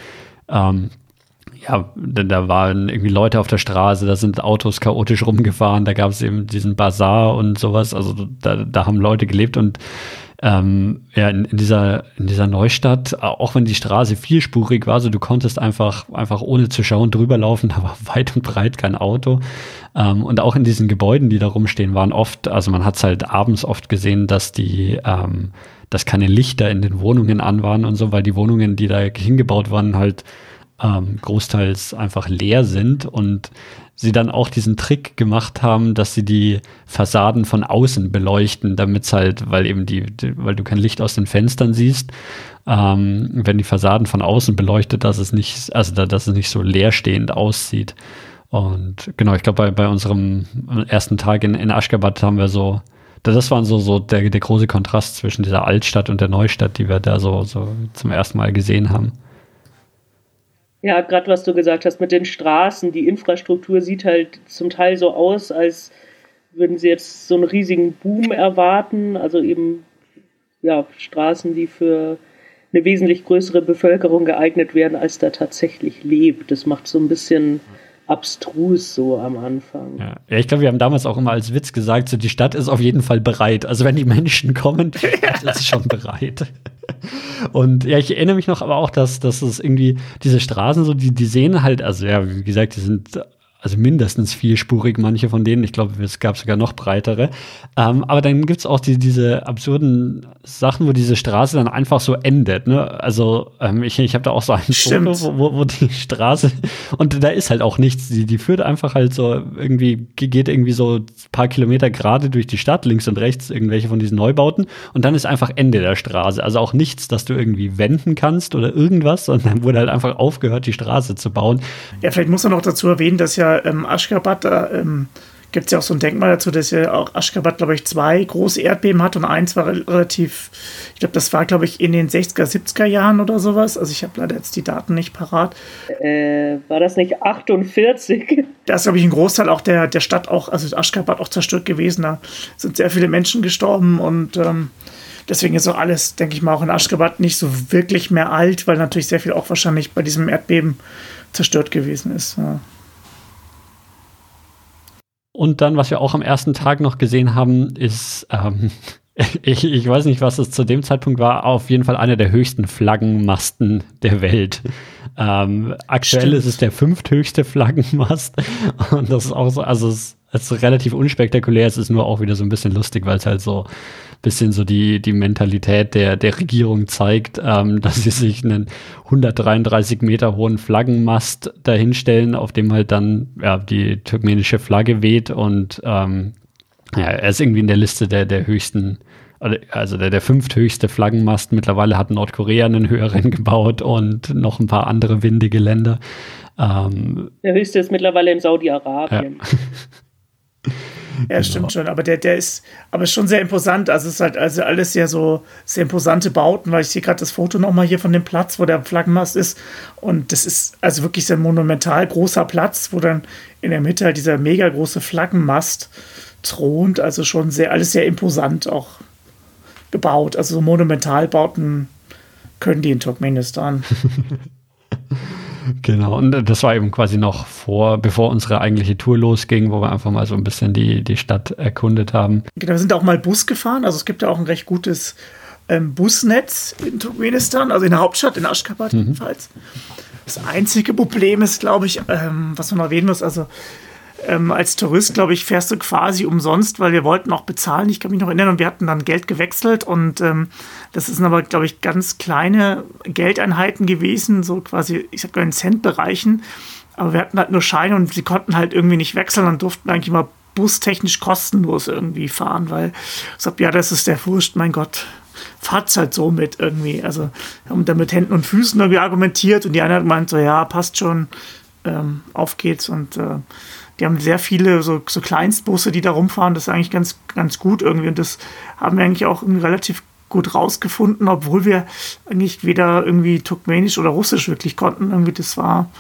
ähm, ja, denn da waren irgendwie Leute auf der Straße, da sind Autos chaotisch rumgefahren, da gab es eben diesen Bazar und sowas, also da, da haben Leute gelebt und ähm, ja, in, in, dieser, in dieser Neustadt, auch wenn die Straße vierspurig war, so du konntest einfach, einfach ohne zu schauen drüber laufen, da war weit und breit kein Auto. Ähm, und auch in diesen Gebäuden, die da rumstehen, waren oft, also man hat es halt abends oft gesehen, dass die, ähm, dass keine Lichter in den Wohnungen an waren und so, weil die Wohnungen, die da hingebaut waren, halt ähm, großteils einfach leer sind und sie dann auch diesen Trick gemacht haben, dass sie die Fassaden von außen beleuchten, damit es halt, weil eben die, die, weil du kein Licht aus den Fenstern siehst, ähm, wenn die Fassaden von außen beleuchtet, dass es nicht, also da, dass es nicht so leerstehend aussieht. Und genau, ich glaube, bei, bei unserem ersten Tag in, in Aschgabat haben wir so, das war so, so der, der große Kontrast zwischen dieser Altstadt und der Neustadt, die wir da so, so zum ersten Mal gesehen haben. Ja, gerade was du gesagt hast mit den Straßen, die Infrastruktur sieht halt zum Teil so aus, als würden sie jetzt so einen riesigen Boom erwarten. Also eben ja, Straßen, die für eine wesentlich größere Bevölkerung geeignet werden, als da tatsächlich lebt. Das macht so ein bisschen abstrus so am Anfang. Ja, ja ich glaube, wir haben damals auch immer als Witz gesagt, so die Stadt ist auf jeden Fall bereit. Also wenn die Menschen kommen, die Stadt ist schon bereit. Und ja, ich erinnere mich noch aber auch, dass, dass es irgendwie diese Straßen so, die, die sehen halt, also ja, wie gesagt, die sind also mindestens vierspurig, manche von denen. Ich glaube, es gab sogar noch breitere. Ähm, aber dann gibt es auch die, diese absurden Sachen, wo diese Straße dann einfach so endet. Ne? Also ähm, ich, ich habe da auch so ein. Foto, wo, wo die Straße und da ist halt auch nichts. Die, die führt einfach halt so irgendwie, geht irgendwie so ein paar Kilometer gerade durch die Stadt, links und rechts irgendwelche von diesen Neubauten und dann ist einfach Ende der Straße. Also auch nichts, dass du irgendwie wenden kannst oder irgendwas, sondern wurde halt einfach aufgehört, die Straße zu bauen. Ja, vielleicht muss man noch dazu erwähnen, dass ja ähm, Aschgabat, da ähm, gibt es ja auch so ein Denkmal dazu, dass ja auch Aschgabat, glaube ich, zwei große Erdbeben hat und eins war relativ, ich glaube, das war, glaube ich, in den 60er, 70er Jahren oder sowas. Also ich habe leider jetzt die Daten nicht parat. Äh, war das nicht 48? Da ist, glaube ich, ein Großteil auch der, der Stadt auch, also Aschgabat auch zerstört gewesen. Da sind sehr viele Menschen gestorben und ähm, deswegen ist auch alles, denke ich mal, auch in Aschgabat nicht so wirklich mehr alt, weil natürlich sehr viel auch wahrscheinlich bei diesem Erdbeben zerstört gewesen ist. Ja. Und dann, was wir auch am ersten Tag noch gesehen haben, ist, ähm, ich, ich weiß nicht, was es zu dem Zeitpunkt war, auf jeden Fall einer der höchsten Flaggenmasten der Welt. Ähm, aktuell Stimmt. ist es der fünfthöchste Flaggenmast. Und das ist auch so, also es, es ist relativ unspektakulär, es ist nur auch wieder so ein bisschen lustig, weil es halt so ein bisschen so die, die Mentalität der, der Regierung zeigt, ähm, dass sie sich einen 133 Meter hohen Flaggenmast dahinstellen, auf dem halt dann ja, die turkmenische Flagge weht und ähm, ja, er ist irgendwie in der Liste der, der höchsten, also der, der fünfthöchste Flaggenmast. Mittlerweile hat Nordkorea einen höheren gebaut und noch ein paar andere windige Länder. Ähm, Der höchste ist mittlerweile in Saudi-Arabien. Ja, stimmt schon, aber der, der ist, aber ist schon sehr imposant. Also es ist halt also alles sehr so sehr imposante Bauten, weil ich sehe gerade das Foto nochmal hier von dem Platz, wo der Flaggenmast ist. Und das ist also wirklich sehr monumental großer Platz, wo dann in der Mitte halt dieser mega große Flaggenmast thront. Also schon sehr, alles sehr imposant auch gebaut. Also so Monumentalbauten können die in Turkmenistan. Genau, und das war eben quasi noch vor, bevor unsere eigentliche Tour losging, wo wir einfach mal so ein bisschen die, die Stadt erkundet haben. Genau, wir sind auch mal Bus gefahren. Also es gibt ja auch ein recht gutes ähm, Busnetz in Turkmenistan, also in der Hauptstadt, in Aschgabat Mhm. jedenfalls. Das einzige Problem ist, glaube ich, ähm, was man erwähnen muss, also ähm, als Tourist, glaube ich, fährst du quasi umsonst, weil wir wollten auch bezahlen. Ich kann mich noch erinnern und wir hatten dann Geld gewechselt und ähm, das sind aber, glaube ich, ganz kleine Geldeinheiten gewesen, so quasi, ich sag mal, in Centbereichen. Aber wir hatten halt nur Scheine und sie konnten halt irgendwie nicht wechseln und durften eigentlich mal bustechnisch kostenlos irgendwie fahren, weil ich sag, ja, das ist der Furcht, mein Gott, fahrt's halt so mit irgendwie. Also haben da mit Händen und Füßen irgendwie argumentiert und die eine hat gemeint, so ja, passt schon, ähm, auf geht's und äh, die haben sehr viele so, so Kleinstbusse, die da rumfahren. Das ist eigentlich ganz, ganz gut irgendwie. Und das haben wir eigentlich auch relativ gut rausgefunden, obwohl wir eigentlich weder irgendwie Turkmenisch oder Russisch wirklich konnten. Irgendwie das war,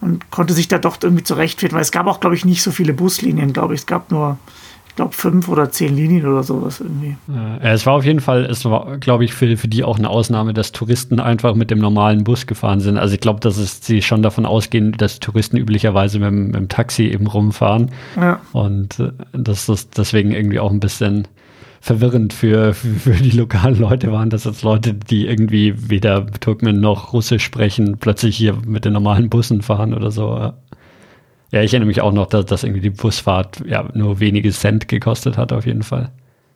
man konnte sich da doch irgendwie zurechtfinden, weil es gab auch, glaube ich, nicht so viele Buslinien, glaube ich. Es gab nur glaube, fünf oder zehn Linien oder sowas irgendwie. Ja, es war auf jeden Fall, es war, glaube ich, für, für die auch eine Ausnahme, dass Touristen einfach mit dem normalen Bus gefahren sind. Also ich glaube, dass es, sie schon davon ausgehen, dass Touristen üblicherweise mit, mit dem Taxi eben rumfahren. Ja. Und äh, dass das deswegen irgendwie auch ein bisschen verwirrend für, für, für, die lokalen Leute waren, dass jetzt Leute, die irgendwie weder Turkmen noch Russisch sprechen, plötzlich hier mit den normalen Bussen fahren oder so. Ja, ich erinnere mich auch noch, dass, dass irgendwie die Busfahrt ja nur wenige Cent gekostet hat, auf jeden Fall.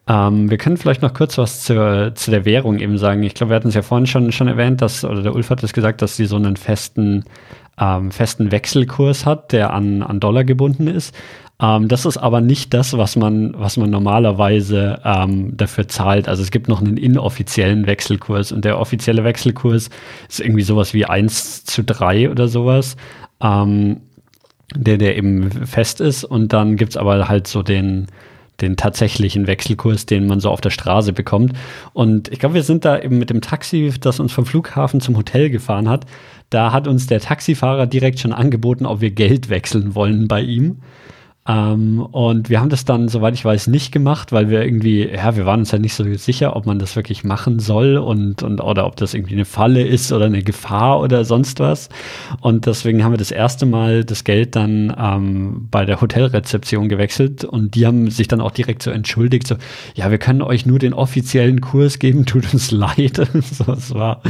Ähm, wir können vielleicht noch kurz was zur, zu der Währung eben sagen. Ich glaube, wir hatten es ja vorhin schon, schon erwähnt, dass, oder der Ulf hat es gesagt, dass sie so einen festen, ähm, festen Wechselkurs hat, der an, an Dollar gebunden ist. Ähm, das ist aber nicht das, was man, was man normalerweise ähm, dafür zahlt. Also es gibt noch einen inoffiziellen Wechselkurs und der offizielle Wechselkurs ist irgendwie sowas wie 1 zu 3 oder sowas. Ähm, der, der eben fest ist. Und dann gibt es aber halt so den, den tatsächlichen Wechselkurs, den man so auf der Straße bekommt. Und ich glaube, wir sind da eben mit dem Taxi, das uns vom Flughafen zum Hotel gefahren hat. Da hat uns der Taxifahrer direkt schon angeboten, ob wir Geld wechseln wollen bei ihm. Ähm, und wir haben das dann, soweit ich weiß, nicht gemacht, weil wir irgendwie, ja, wir waren uns ja nicht so sicher, ob man das wirklich machen soll und, und oder ob das irgendwie eine Falle ist oder eine Gefahr oder sonst was. Und deswegen haben wir das erste Mal das Geld dann ähm, bei der Hotelrezeption gewechselt und die haben sich dann auch direkt so entschuldigt, so, ja, wir können euch nur den offiziellen Kurs geben, tut uns leid. so, es war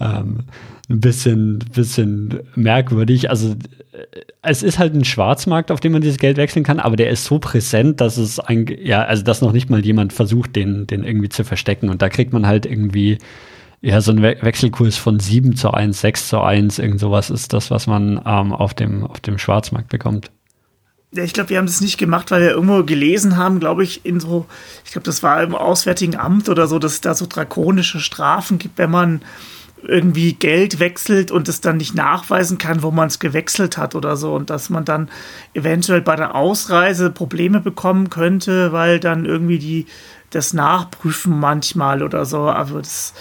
ähm, ein bisschen, bisschen merkwürdig. Also es ist halt ein Schwarzmarkt, auf dem man dieses Geld wechseln kann, aber der ist so präsent, dass es ein, ja, also dass noch nicht mal jemand versucht, den, den irgendwie zu verstecken. Und da kriegt man halt irgendwie ja, so ein We Wechselkurs von 7 zu 1, 6 zu 1, irgend sowas ist das, was man ähm, auf, dem, auf dem Schwarzmarkt bekommt. Ja, ich glaube, wir haben das nicht gemacht, weil wir irgendwo gelesen haben, glaube ich, in so, ich glaube, das war im Auswärtigen Amt oder so, dass es da so drakonische Strafen gibt, wenn man irgendwie Geld wechselt und es dann nicht nachweisen kann, wo man es gewechselt hat oder so. Und dass man dann eventuell bei der Ausreise Probleme bekommen könnte, weil dann irgendwie die das nachprüfen manchmal oder so. Aber das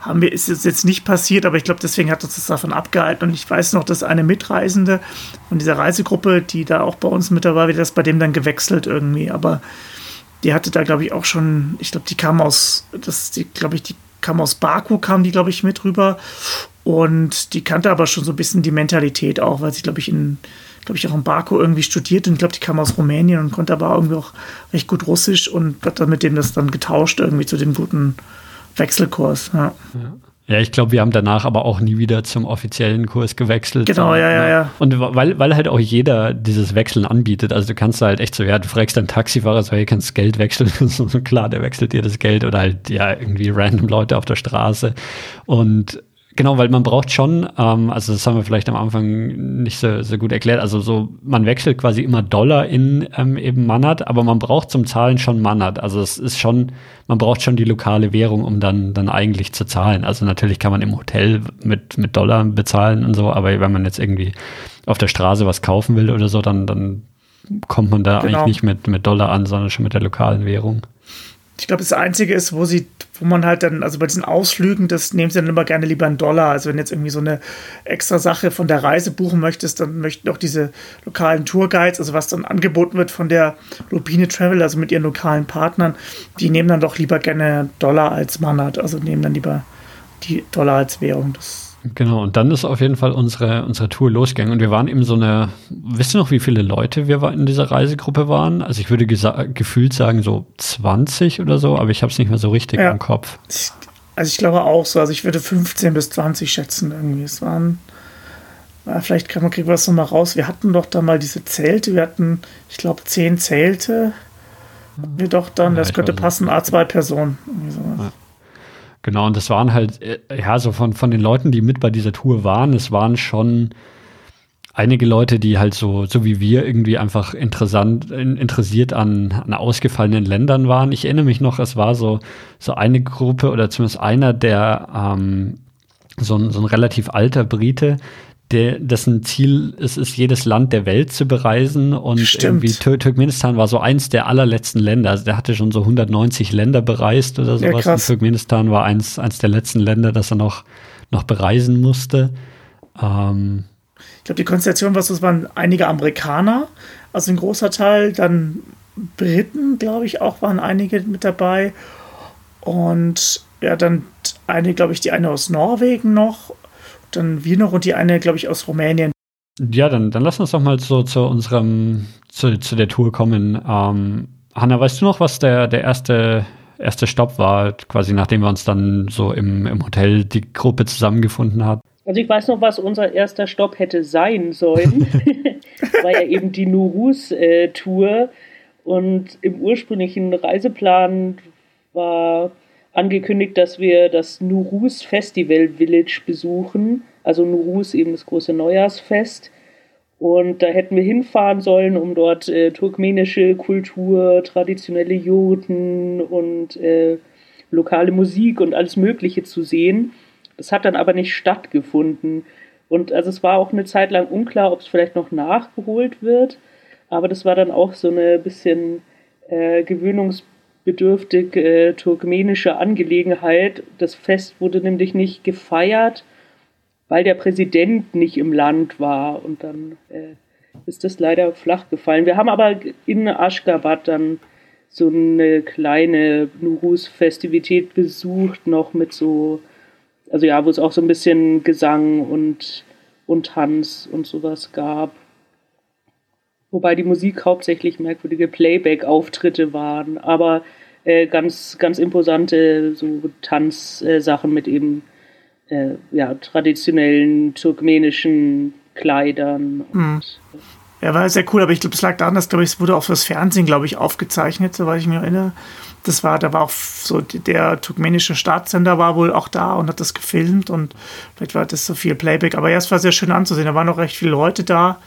haben wir, ist jetzt nicht passiert, aber ich glaube, deswegen hat uns das davon abgehalten. Und ich weiß noch, dass eine Mitreisende von dieser Reisegruppe, die da auch bei uns mit dabei war, das bei dem dann gewechselt irgendwie. Aber die hatte da, glaube ich, auch schon, ich glaube, die kam aus, das, die, glaube ich, die kam aus Baku, kam die, glaube ich, mit rüber. Und die kannte aber schon so ein bisschen die Mentalität auch, weil sie, glaube ich, in, glaube ich, auch in Baku irgendwie studiert und ich glaube, die kam aus Rumänien und konnte aber irgendwie auch recht gut Russisch und hat dann mit dem das dann getauscht, irgendwie zu dem guten Wechselkurs. Ja. ja. Ja, ich glaube, wir haben danach aber auch nie wieder zum offiziellen Kurs gewechselt. Genau, ja, ja, ja. Und weil, weil halt auch jeder dieses Wechseln anbietet, also du kannst halt echt so, ja, du fragst deinen Taxifahrer, so, hey, kannst Geld wechseln? Und klar, der wechselt dir das Geld oder halt, ja, irgendwie random Leute auf der Straße. Und Genau, weil man braucht schon, ähm, also das haben wir vielleicht am Anfang nicht so, so gut erklärt, also so, man wechselt quasi immer Dollar in ähm, eben Manat, aber man braucht zum Zahlen schon Manat. Also es ist schon, man braucht schon die lokale Währung, um dann, dann eigentlich zu zahlen. Also natürlich kann man im Hotel mit, mit Dollar bezahlen und so, aber wenn man jetzt irgendwie auf der Straße was kaufen will oder so, dann, dann kommt man da genau. eigentlich nicht mit, mit Dollar an, sondern schon mit der lokalen Währung. Ich glaube, das Einzige ist, wo sie, wo man halt dann, also bei diesen Ausflügen, das nehmen sie dann immer gerne lieber einen Dollar. Also wenn jetzt irgendwie so eine extra Sache von der Reise buchen möchtest, dann möchten auch diese lokalen Tourguides, also was dann angeboten wird von der Lupine Travel, also mit ihren lokalen Partnern, die nehmen dann doch lieber gerne Dollar als Manat, also nehmen dann lieber die Dollar als Währung. Das Genau, und dann ist auf jeden Fall unsere, unsere Tour losgegangen. Und wir waren eben so eine, wisst ihr noch, wie viele Leute wir in dieser Reisegruppe waren? Also ich würde gefühlt sagen so 20 oder so, aber ich habe es nicht mehr so richtig ja. im Kopf. Also ich glaube auch so, also ich würde 15 bis 20 schätzen irgendwie. Es waren, vielleicht kann man, kriegen wir das nochmal raus. Wir hatten doch da mal diese Zelte, wir hatten, ich glaube, 10 Zelte. Wir doch dann, ja, das könnte passen, A2 Personen. Irgendwie sowas. Ja. Genau, und das waren halt, äh, ja, so von, von den Leuten, die mit bei dieser Tour waren, es waren schon einige Leute, die halt so, so wie wir irgendwie einfach interessant, interessiert an, an ausgefallenen Ländern waren. Ich erinnere mich noch, es war so, so eine Gruppe oder zumindest einer, der ähm, so, ein, so ein relativ alter Brite, der, dessen Ziel es ist, jedes Land der Welt zu bereisen. Und Stimmt. irgendwie Tur Turkmenistan war so eins der allerletzten Länder. Also der hatte schon so 190 Länder bereist oder Ja, sowas. krass. und Turkmenistan war eins, eins der letzten Länder, das er noch, noch bereisen musste. Ähm, Ich glaube, die Konstellation war so, es waren einige Amerikaner, also ein großer Teil, dann Briten, glaube ich, auch waren einige mit dabei. Und ja, dann eine, glaube ich, die eine aus Norwegen noch, dann wir noch und die eine, glaube ich, aus Rumänien. ja, dann, dann lass uns doch mal so zu unserem, zu, zu der Tour kommen. Ähm, Hanna, weißt du noch, was der, der erste, erste Stopp war, quasi nachdem wir uns dann so im, im Hotel die Gruppe zusammengefunden hat? Also ich weiß noch, was unser erster Stopp hätte sein sollen. war ja eben die Nurus-Tour. Und im ursprünglichen Reiseplan war angekündigt, dass wir das Nurus Festival Village besuchen. Also Nurus eben das große Neujahrsfest. Und da hätten wir hinfahren sollen, um dort äh, turkmenische Kultur, traditionelle Jurten und äh, lokale Musik und alles Mögliche zu sehen. Das hat dann aber nicht stattgefunden. Und also es war auch eine Zeit lang unklar, ob es vielleicht noch nachgeholt wird. Aber das war dann auch so eine bisschen äh, gewöhnungsbedürftig äh, turkmenische Angelegenheit. Das Fest wurde nämlich nicht gefeiert, weil der Präsident nicht im Land war. Und dann äh, ist das leider flach gefallen. Wir haben aber in Aschgabat dann so eine kleine Nurus-Festivität besucht, noch mit so, also ja, wo es auch so ein bisschen Gesang und, und Tanz und sowas gab. Wobei die Musik hauptsächlich merkwürdige Playback-Auftritte waren, aber äh, ganz, ganz imposante so Tanzsachen mit eben äh, ja, traditionellen turkmenischen Kleidern. Und, Ja, war sehr cool, aber ich glaube, es lag daran, dass, glaube ich, es wurde auch fürs Fernsehen, glaube ich, aufgezeichnet, soweit ich mich erinnere. Das war, da war auch so, der turkmenische Staatssender war wohl auch da und hat das gefilmt und vielleicht war das so viel Playback. Aber ja, es war sehr schön anzusehen. Da waren auch recht viele Leute da,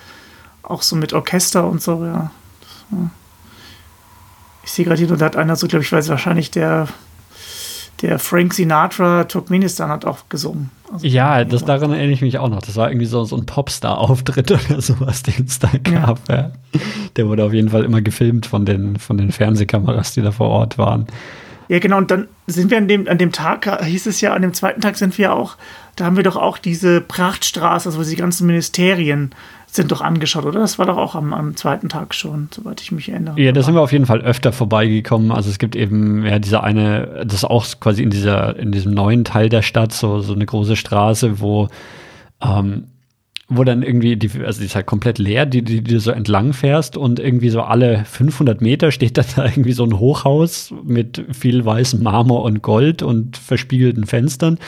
auch so mit Orchester und so, ja. Das war- Ich sehe gerade hier, da hat einer so, glaube ich, weiß wahrscheinlich der, der Frank Sinatra Turkmenistan hat auch gesungen. Also, Ja, das daran erinnere ich mich auch noch. Das war irgendwie so, so ein Popstar-Auftritt oder sowas, den es da gab. Ja. Der wurde auf jeden Fall immer gefilmt von den, von den Fernsehkameras, die da vor Ort waren. Ja, genau, und dann sind wir an dem, an dem Tag, hieß es ja, an dem zweiten Tag sind wir auch, da haben wir doch auch diese Prachtstraße, also wo die ganzen Ministerien sind doch angeschaut, oder? Das war doch auch am, am zweiten Tag schon, soweit ich mich erinnere. Ja, da sind wir auf jeden Fall öfter vorbeigekommen. Also es gibt eben ja diese eine, das ist auch quasi in dieser, in diesem neuen Teil der Stadt, so, so eine große Straße, wo, ähm, wo dann irgendwie, die, also die ist halt komplett leer, die, die, die du so entlang fährst und irgendwie so alle 500 Meter steht dann da irgendwie so ein Hochhaus mit viel weißem Marmor und Gold und verspiegelten Fenstern.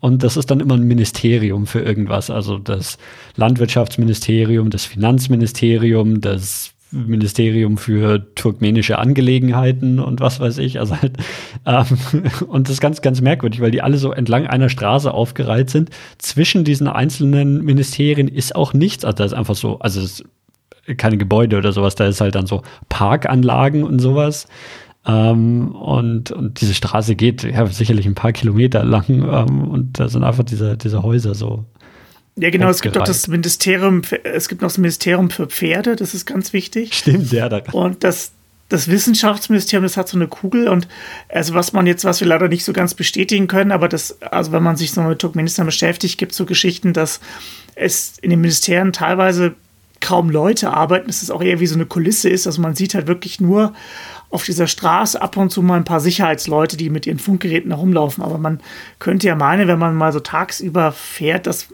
Und das ist dann immer ein Ministerium für irgendwas. Also das Landwirtschaftsministerium, das Finanzministerium, das Ministerium für turkmenische Angelegenheiten und was weiß ich. Also halt, ähm, und das ist ganz, ganz merkwürdig, weil die alle so entlang einer Straße aufgereiht sind. Zwischen diesen einzelnen Ministerien ist auch nichts. Also da ist einfach so, also es ist keine Gebäude oder sowas, da ist halt dann so Parkanlagen und sowas. Ähm, und, und diese Straße geht ja sicherlich ein paar Kilometer lang ähm, und da sind einfach diese, diese Häuser so. Ja, genau, es gibt auch das Ministerium, für- es gibt noch das Ministerium für Pferde, das ist ganz wichtig. Stimmt, ja, da, Und das, das Wissenschaftsministerium, das hat so eine Kugel und also was man jetzt, was wir leider nicht so ganz bestätigen können, aber das, also wenn man sich so mit Turkmenistan beschäftigt, gibt es so Geschichten, dass es in den Ministerien teilweise kaum Leute arbeiten, dass es auch eher wie so eine Kulisse ist. Also man sieht halt wirklich nur auf dieser Straße ab und zu mal ein paar Sicherheitsleute, die mit ihren Funkgeräten herumlaufen. Aber man könnte ja meinen, wenn man mal so tagsüber fährt, dass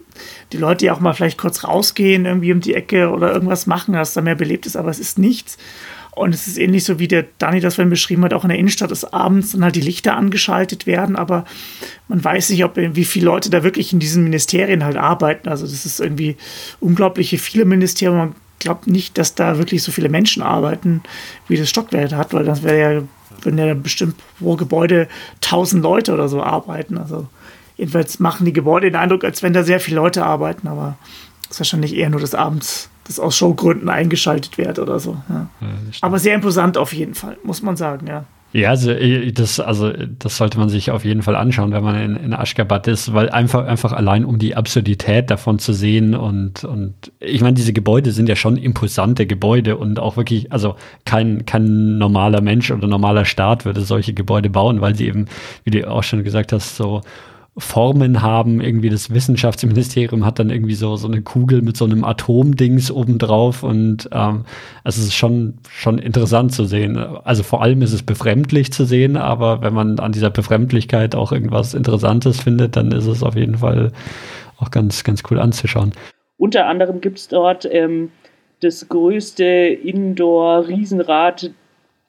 die Leute ja auch mal vielleicht kurz rausgehen, irgendwie um die Ecke oder irgendwas machen, dass da mehr belebt ist, aber es ist nichts. Und es ist ähnlich so, wie der Dani das vorhin beschrieben hat, auch in der Innenstadt ist abends dann halt die Lichter angeschaltet werden, aber man weiß nicht, ob wie viele Leute da wirklich in diesen Ministerien halt arbeiten. Also das ist irgendwie unglaubliche viele Ministerien. Man glaubt nicht, dass da wirklich so viele Menschen arbeiten, wie das Stockwerk hat, weil das wäre ja, wenn ja bestimmt pro Gebäude tausend Leute oder so arbeiten. Also jedenfalls machen die Gebäude den Eindruck, als wenn da sehr viele Leute arbeiten, aber es ist wahrscheinlich eher nur, dass abends das aus Showgründen eingeschaltet wird oder so. Ja. Aber sehr imposant auf jeden Fall, muss man sagen, ja. Ja, also äh, das, also das sollte man sich auf jeden Fall anschauen, wenn man in, in Aschgabat ist, weil einfach, einfach allein um die Absurdität davon zu sehen und, und ich meine, diese Gebäude sind ja schon imposante Gebäude und auch wirklich, also kein, kein normaler Mensch oder normaler Staat würde solche Gebäude bauen, weil sie eben, wie du auch schon gesagt hast, so Formen haben. Irgendwie das Wissenschaftsministerium hat dann irgendwie so, so eine Kugel mit so einem Atomdings obendrauf und ähm, es ist schon, schon interessant zu sehen. Also vor allem ist es befremdlich zu sehen, aber wenn man an dieser Befremdlichkeit auch irgendwas Interessantes findet, dann ist es auf jeden Fall auch ganz, ganz cool anzuschauen. Unter anderem gibt es dort ähm, das größte Indoor-Riesenrad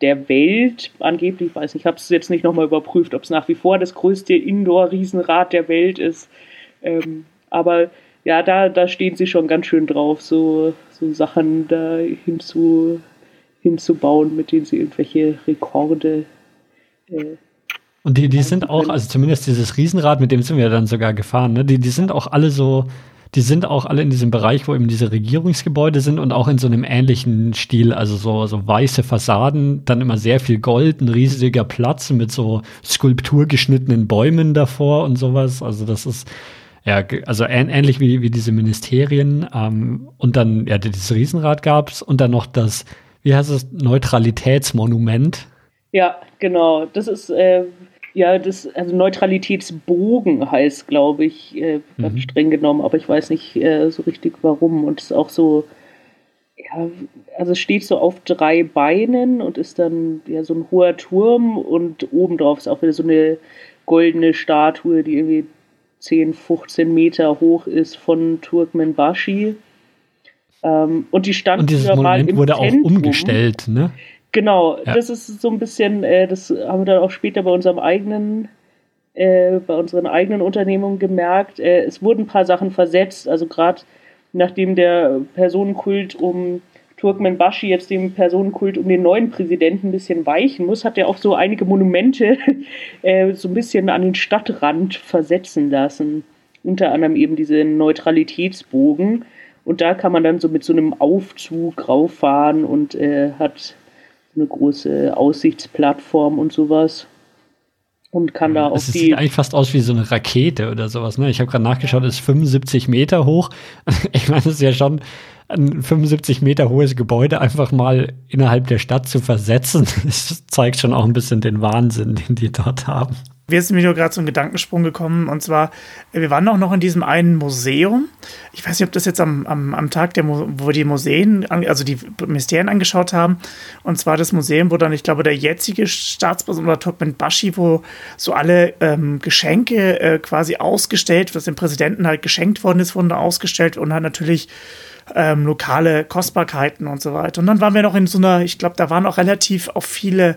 der Welt, angeblich, ich weiß nicht, ich habe es jetzt nicht nochmal überprüft, ob es nach wie vor das größte Indoor-Riesenrad der Welt ist. Ähm, aber ja, da, da stehen sie schon ganz schön drauf, so, so Sachen da hinzu, hinzubauen, mit denen sie irgendwelche Rekorde. Äh, und die, die sind auch, also zumindest dieses Riesenrad, mit dem sind wir dann sogar gefahren, ne? die, die sind auch alle so, die sind auch alle in diesem Bereich, wo eben diese Regierungsgebäude sind und auch in so einem ähnlichen Stil, also so, so weiße Fassaden, dann immer sehr viel Gold, ein riesiger Platz mit so skulpturgeschnittenen Bäumen davor und sowas. Also das ist ja, also ähnlich wie, wie diese Ministerien. Ähm, und dann, ja, dieses Riesenrad gab es und dann noch das, wie heißt es, Neutralitätsmonument. Ja, genau. Das ist äh, ja, das, also Neutralitätsbogen heißt, glaube ich, äh, mhm. streng genommen, aber ich weiß nicht äh, so richtig warum. Und es ist auch so, ja, also es steht so auf drei Beinen und ist dann ja so ein hoher Turm und obendrauf ist auch wieder so eine goldene Statue, die irgendwie 10, 15 Meter hoch ist von Turkmenbashi. Ähm, und die stand und dieses Monument wurde Zentrum. auch umgestellt, ne? Genau, ja. das ist so ein bisschen, äh, das haben wir dann auch später bei unserem eigenen, äh, bei unseren eigenen Unternehmungen gemerkt. Äh, es wurden ein paar Sachen versetzt, also gerade nachdem der Personenkult um Turkmenbashi jetzt dem Personenkult um den neuen Präsidenten ein bisschen weichen muss, hat er auch so einige Monumente äh, so ein bisschen an den Stadtrand versetzen lassen. Unter anderem eben diese Neutralitätsbogen. Und da kann man dann so mit so einem Aufzug rauffahren und äh, hat eine große Aussichtsplattform und sowas. Und kann da auch das die. Sieht eigentlich fast aus wie so eine Rakete oder sowas. Ne? Ich habe gerade nachgeschaut, es ist 75 Meter hoch. Ich meine, es ist ja schon ein 75 Meter hohes Gebäude einfach mal innerhalb der Stadt zu versetzen. Das zeigt schon auch ein bisschen den Wahnsinn, den die dort haben. Wir sind mir nur gerade ein Gedankensprung gekommen. Und zwar, wir waren auch noch in diesem einen Museum. Ich weiß nicht, ob das jetzt am, am, am Tag, der, wo die Museen, also die Mysterien angeschaut haben. Und zwar das Museum, wo dann, ich glaube, der jetzige Staatspräsident oder Turkmenbashi, wo so alle ähm, Geschenke äh, quasi ausgestellt, was dem Präsidenten halt geschenkt worden ist, wurden da ausgestellt und halt natürlich ähm, lokale Kostbarkeiten und so weiter. Und dann waren wir noch in so einer, ich glaube, da waren auch relativ auch viele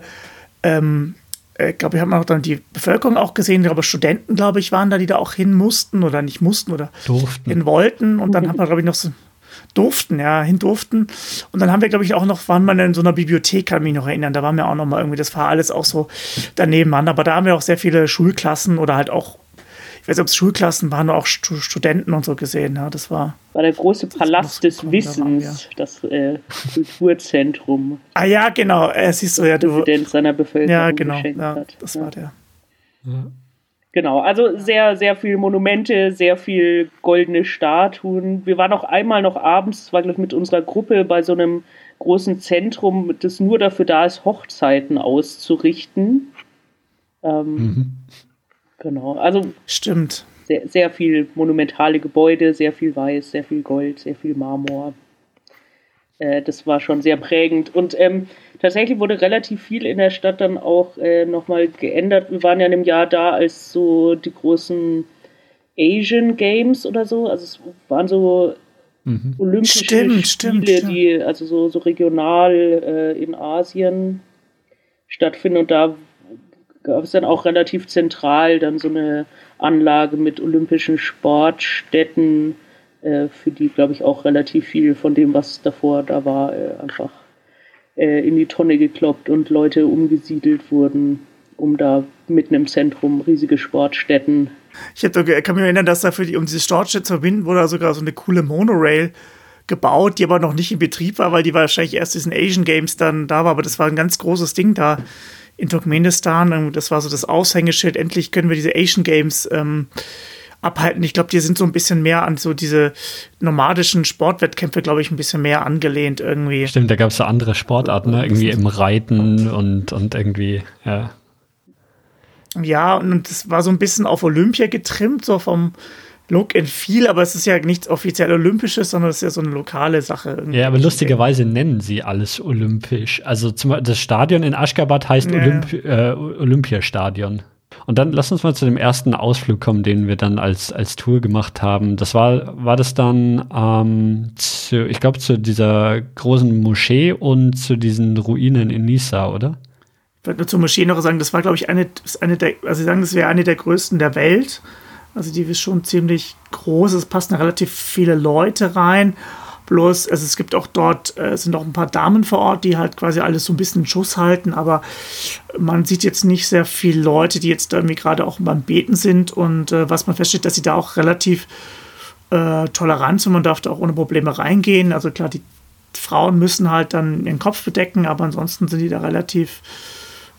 ähm, äh, glaube, ich habe auch dann die Bevölkerung auch gesehen, aber Studenten, glaube ich, waren da, die da auch hin mussten oder nicht mussten oder durften. hin wollten. Und dann haben wir, glaube ich, noch so durften, ja, hin durften. Und dann haben wir, glaube ich, auch noch, waren wir in so einer Bibliothek, kann mich noch erinnern, da waren wir auch noch mal irgendwie, das war alles auch so daneben an. Aber da haben wir auch sehr viele Schulklassen oder halt auch ich weiß nicht, ob es Schulklassen waren oder auch Studenten und so gesehen. Ja, das war. War der große Palast des Wissens, ja. das äh, Kulturzentrum. Ah ja, genau. Äh, siehst du ja, du. Präsident seiner Bevölkerung ja, genau, ja, hat. Das ja. war der. Genau, also sehr, sehr viele Monumente, sehr viel goldene Statuen. Wir waren auch einmal noch abends, das war glaube ich mit unserer Gruppe bei so einem großen Zentrum, das nur dafür da ist, Hochzeiten auszurichten. Ähm, mhm. Genau, also. Stimmt. Sehr, sehr viel monumentale Gebäude, sehr viel Weiß, sehr viel Gold, sehr viel Marmor. Äh, das war schon sehr prägend. Und ähm, tatsächlich wurde relativ viel in der Stadt dann auch äh, nochmal geändert. Wir waren ja in einem Jahr da, als so die großen Asian Games oder so, also es waren so mhm. olympische stimmt, Spiele, stimmt, die also so, so regional äh, in Asien stattfinden und da gab es dann auch relativ zentral dann so eine Anlage mit olympischen Sportstätten, äh, für die, glaube ich, auch relativ viel von dem, was davor da war, äh, einfach äh, in die Tonne gekloppt und Leute umgesiedelt wurden, um da mitten im Zentrum riesige Sportstätten. Ich hab, kann mich erinnern, dass dafür, die, um diese Sportstätten zu verbinden, wurde da sogar so eine coole Monorail gebaut, die aber noch nicht in Betrieb war, weil die wahrscheinlich erst diesen Asian Games dann da war, aber das war ein ganz großes Ding da in Turkmenistan. Das war so das Aushängeschild. Endlich können wir diese Asian Games ähm, abhalten. Ich glaube, die sind so ein bisschen mehr an so diese nomadischen Sportwettkämpfe, glaube ich, ein bisschen mehr angelehnt irgendwie. Stimmt, da gab es so andere Sportarten, ne? irgendwie im Reiten und, und irgendwie, ja. Ja, und es war so ein bisschen auf Olympia getrimmt, so vom Look and Feel, aber es ist ja nichts offiziell Olympisches, sondern es ist ja so eine lokale Sache. Irgendwie. Ja, aber lustigerweise nennen sie alles olympisch. Also zum, das Stadion in Aschgabat heißt ja. Olympi äh, Olympiastadion. Und dann lass uns mal zu dem ersten Ausflug kommen, den wir dann als, als Tour gemacht haben. Das war, war das dann, ähm, zu, ich glaube, zu dieser großen Moschee und zu diesen Ruinen in Nisa, oder? Ich wollte nur zur Moschee noch sagen, das war, glaube ich, eine, eine der, also sie sagen, das wäre eine der größten der Welt. Also die ist schon ziemlich groß, es passen relativ viele Leute rein. Bloß, also es gibt auch dort, äh, sind auch ein paar Damen vor Ort, die halt quasi alles so ein bisschen Schuss halten, aber man sieht jetzt nicht sehr viele Leute, die jetzt irgendwie gerade auch beim Beten sind. Und äh, was man feststellt, dass sie da auch relativ äh, tolerant sind, man darf da auch ohne Probleme reingehen. Also klar, die Frauen müssen halt dann ihren Kopf bedecken, aber ansonsten sind die da relativ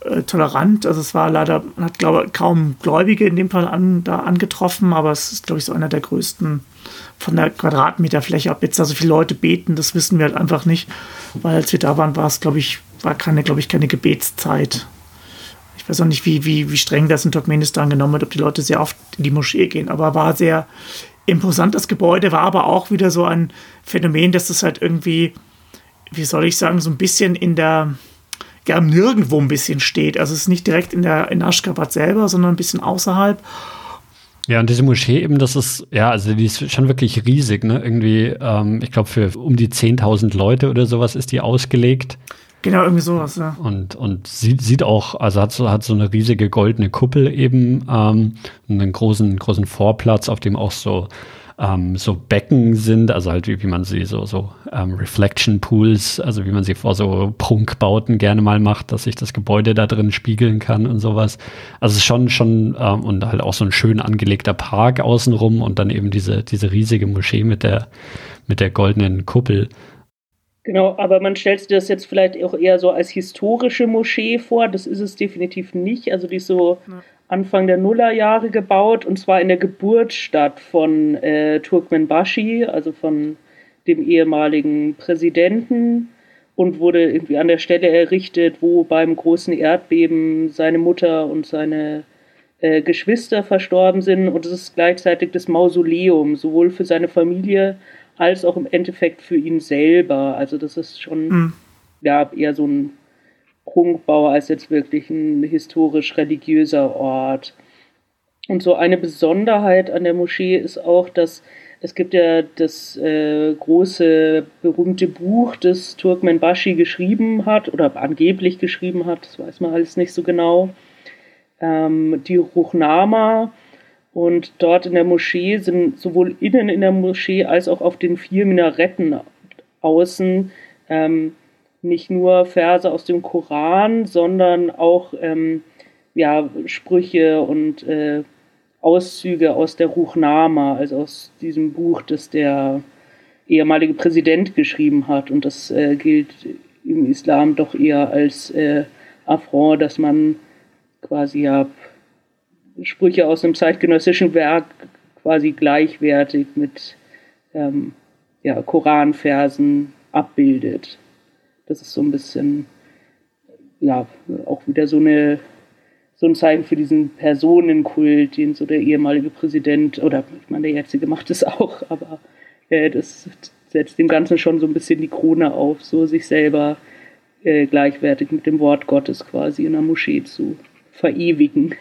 äh, tolerant. Also es war leider, man hat glaube kaum Gläubige in dem Fall an, da angetroffen, aber es ist glaube ich so einer der größten von der Quadratmeterfläche. Ob jetzt da so viele Leute beten, das wissen wir halt einfach nicht, weil als wir da waren, war es glaube ich, war keine, glaube ich, keine Gebetszeit. Ich weiß auch nicht, wie, wie, wie streng das in Turkmenistan genommen wird, ob die Leute sehr oft in die Moschee gehen, aber war sehr imposant das Gebäude, war aber auch wieder so ein Phänomen, dass das halt irgendwie, wie soll ich sagen, so ein bisschen in der ja nirgendwo ein bisschen steht. Also es ist nicht direkt in der in Aschgabat selber, sondern ein bisschen außerhalb. Ja, und diese Moschee eben, das ist, ja, also die ist schon wirklich riesig, ne? Irgendwie, ähm, ich glaube, für um die 10.000 Leute oder sowas ist die ausgelegt. Genau, irgendwie sowas, ja. Und, und sieht, sieht auch, also hat so, hat so eine riesige goldene Kuppel eben, ähm, einen großen, großen Vorplatz, auf dem auch so ähm, so Becken sind, also halt wie, wie man sie so, so ähm, Reflection Pools, also wie man sie vor so Prunkbauten gerne mal macht, dass sich das Gebäude da drin spiegeln kann und sowas. Also schon, schon, ähm, und halt auch so ein schön angelegter Park außenrum und dann eben diese, diese riesige Moschee mit der, mit der goldenen Kuppel. Genau, aber man stellt sich das jetzt vielleicht auch eher so als historische Moschee vor. Das ist es definitiv nicht. Also die ist so ja. Anfang der Nullerjahre gebaut und zwar in der Geburtsstadt von äh, Turkmenbashi, also von dem ehemaligen Präsidenten und wurde irgendwie an der Stelle errichtet, wo beim großen Erdbeben seine Mutter und seine äh, Geschwister verstorben sind und es ist gleichzeitig das Mausoleum, sowohl für seine Familie als auch im Endeffekt für ihn selber. Also das ist schon mhm. ja eher so ein Prunkbau als jetzt wirklich ein historisch-religiöser Ort. Und so eine Besonderheit an der Moschee ist auch, dass es gibt ja das äh, große berühmte Buch, das Turkmenbashi geschrieben hat oder angeblich geschrieben hat, das weiß man alles nicht so genau, ähm, die Ruchnama. Und dort in der Moschee sind sowohl innen in der Moschee als auch auf den vier Minaretten außen ähm, nicht nur Verse aus dem Koran, sondern auch ähm, ja, Sprüche und äh, Auszüge aus der Ruchnama, also aus diesem Buch, das der ehemalige Präsident geschrieben hat. Und das äh, gilt im Islam doch eher als äh, Affront, dass man quasi ja Sprüche aus einem zeitgenössischen Werk quasi gleichwertig mit ähm, ja, Koranversen abbildet. Das ist so ein bisschen, ja, auch wieder so eine so ein Zeichen für diesen Personenkult, den so der ehemalige Präsident oder ich meine, der jetzige macht es auch, aber äh, das setzt dem Ganzen schon so ein bisschen die Krone auf, so sich selber äh, gleichwertig mit dem Wort Gottes quasi in der Moschee zu verewigen.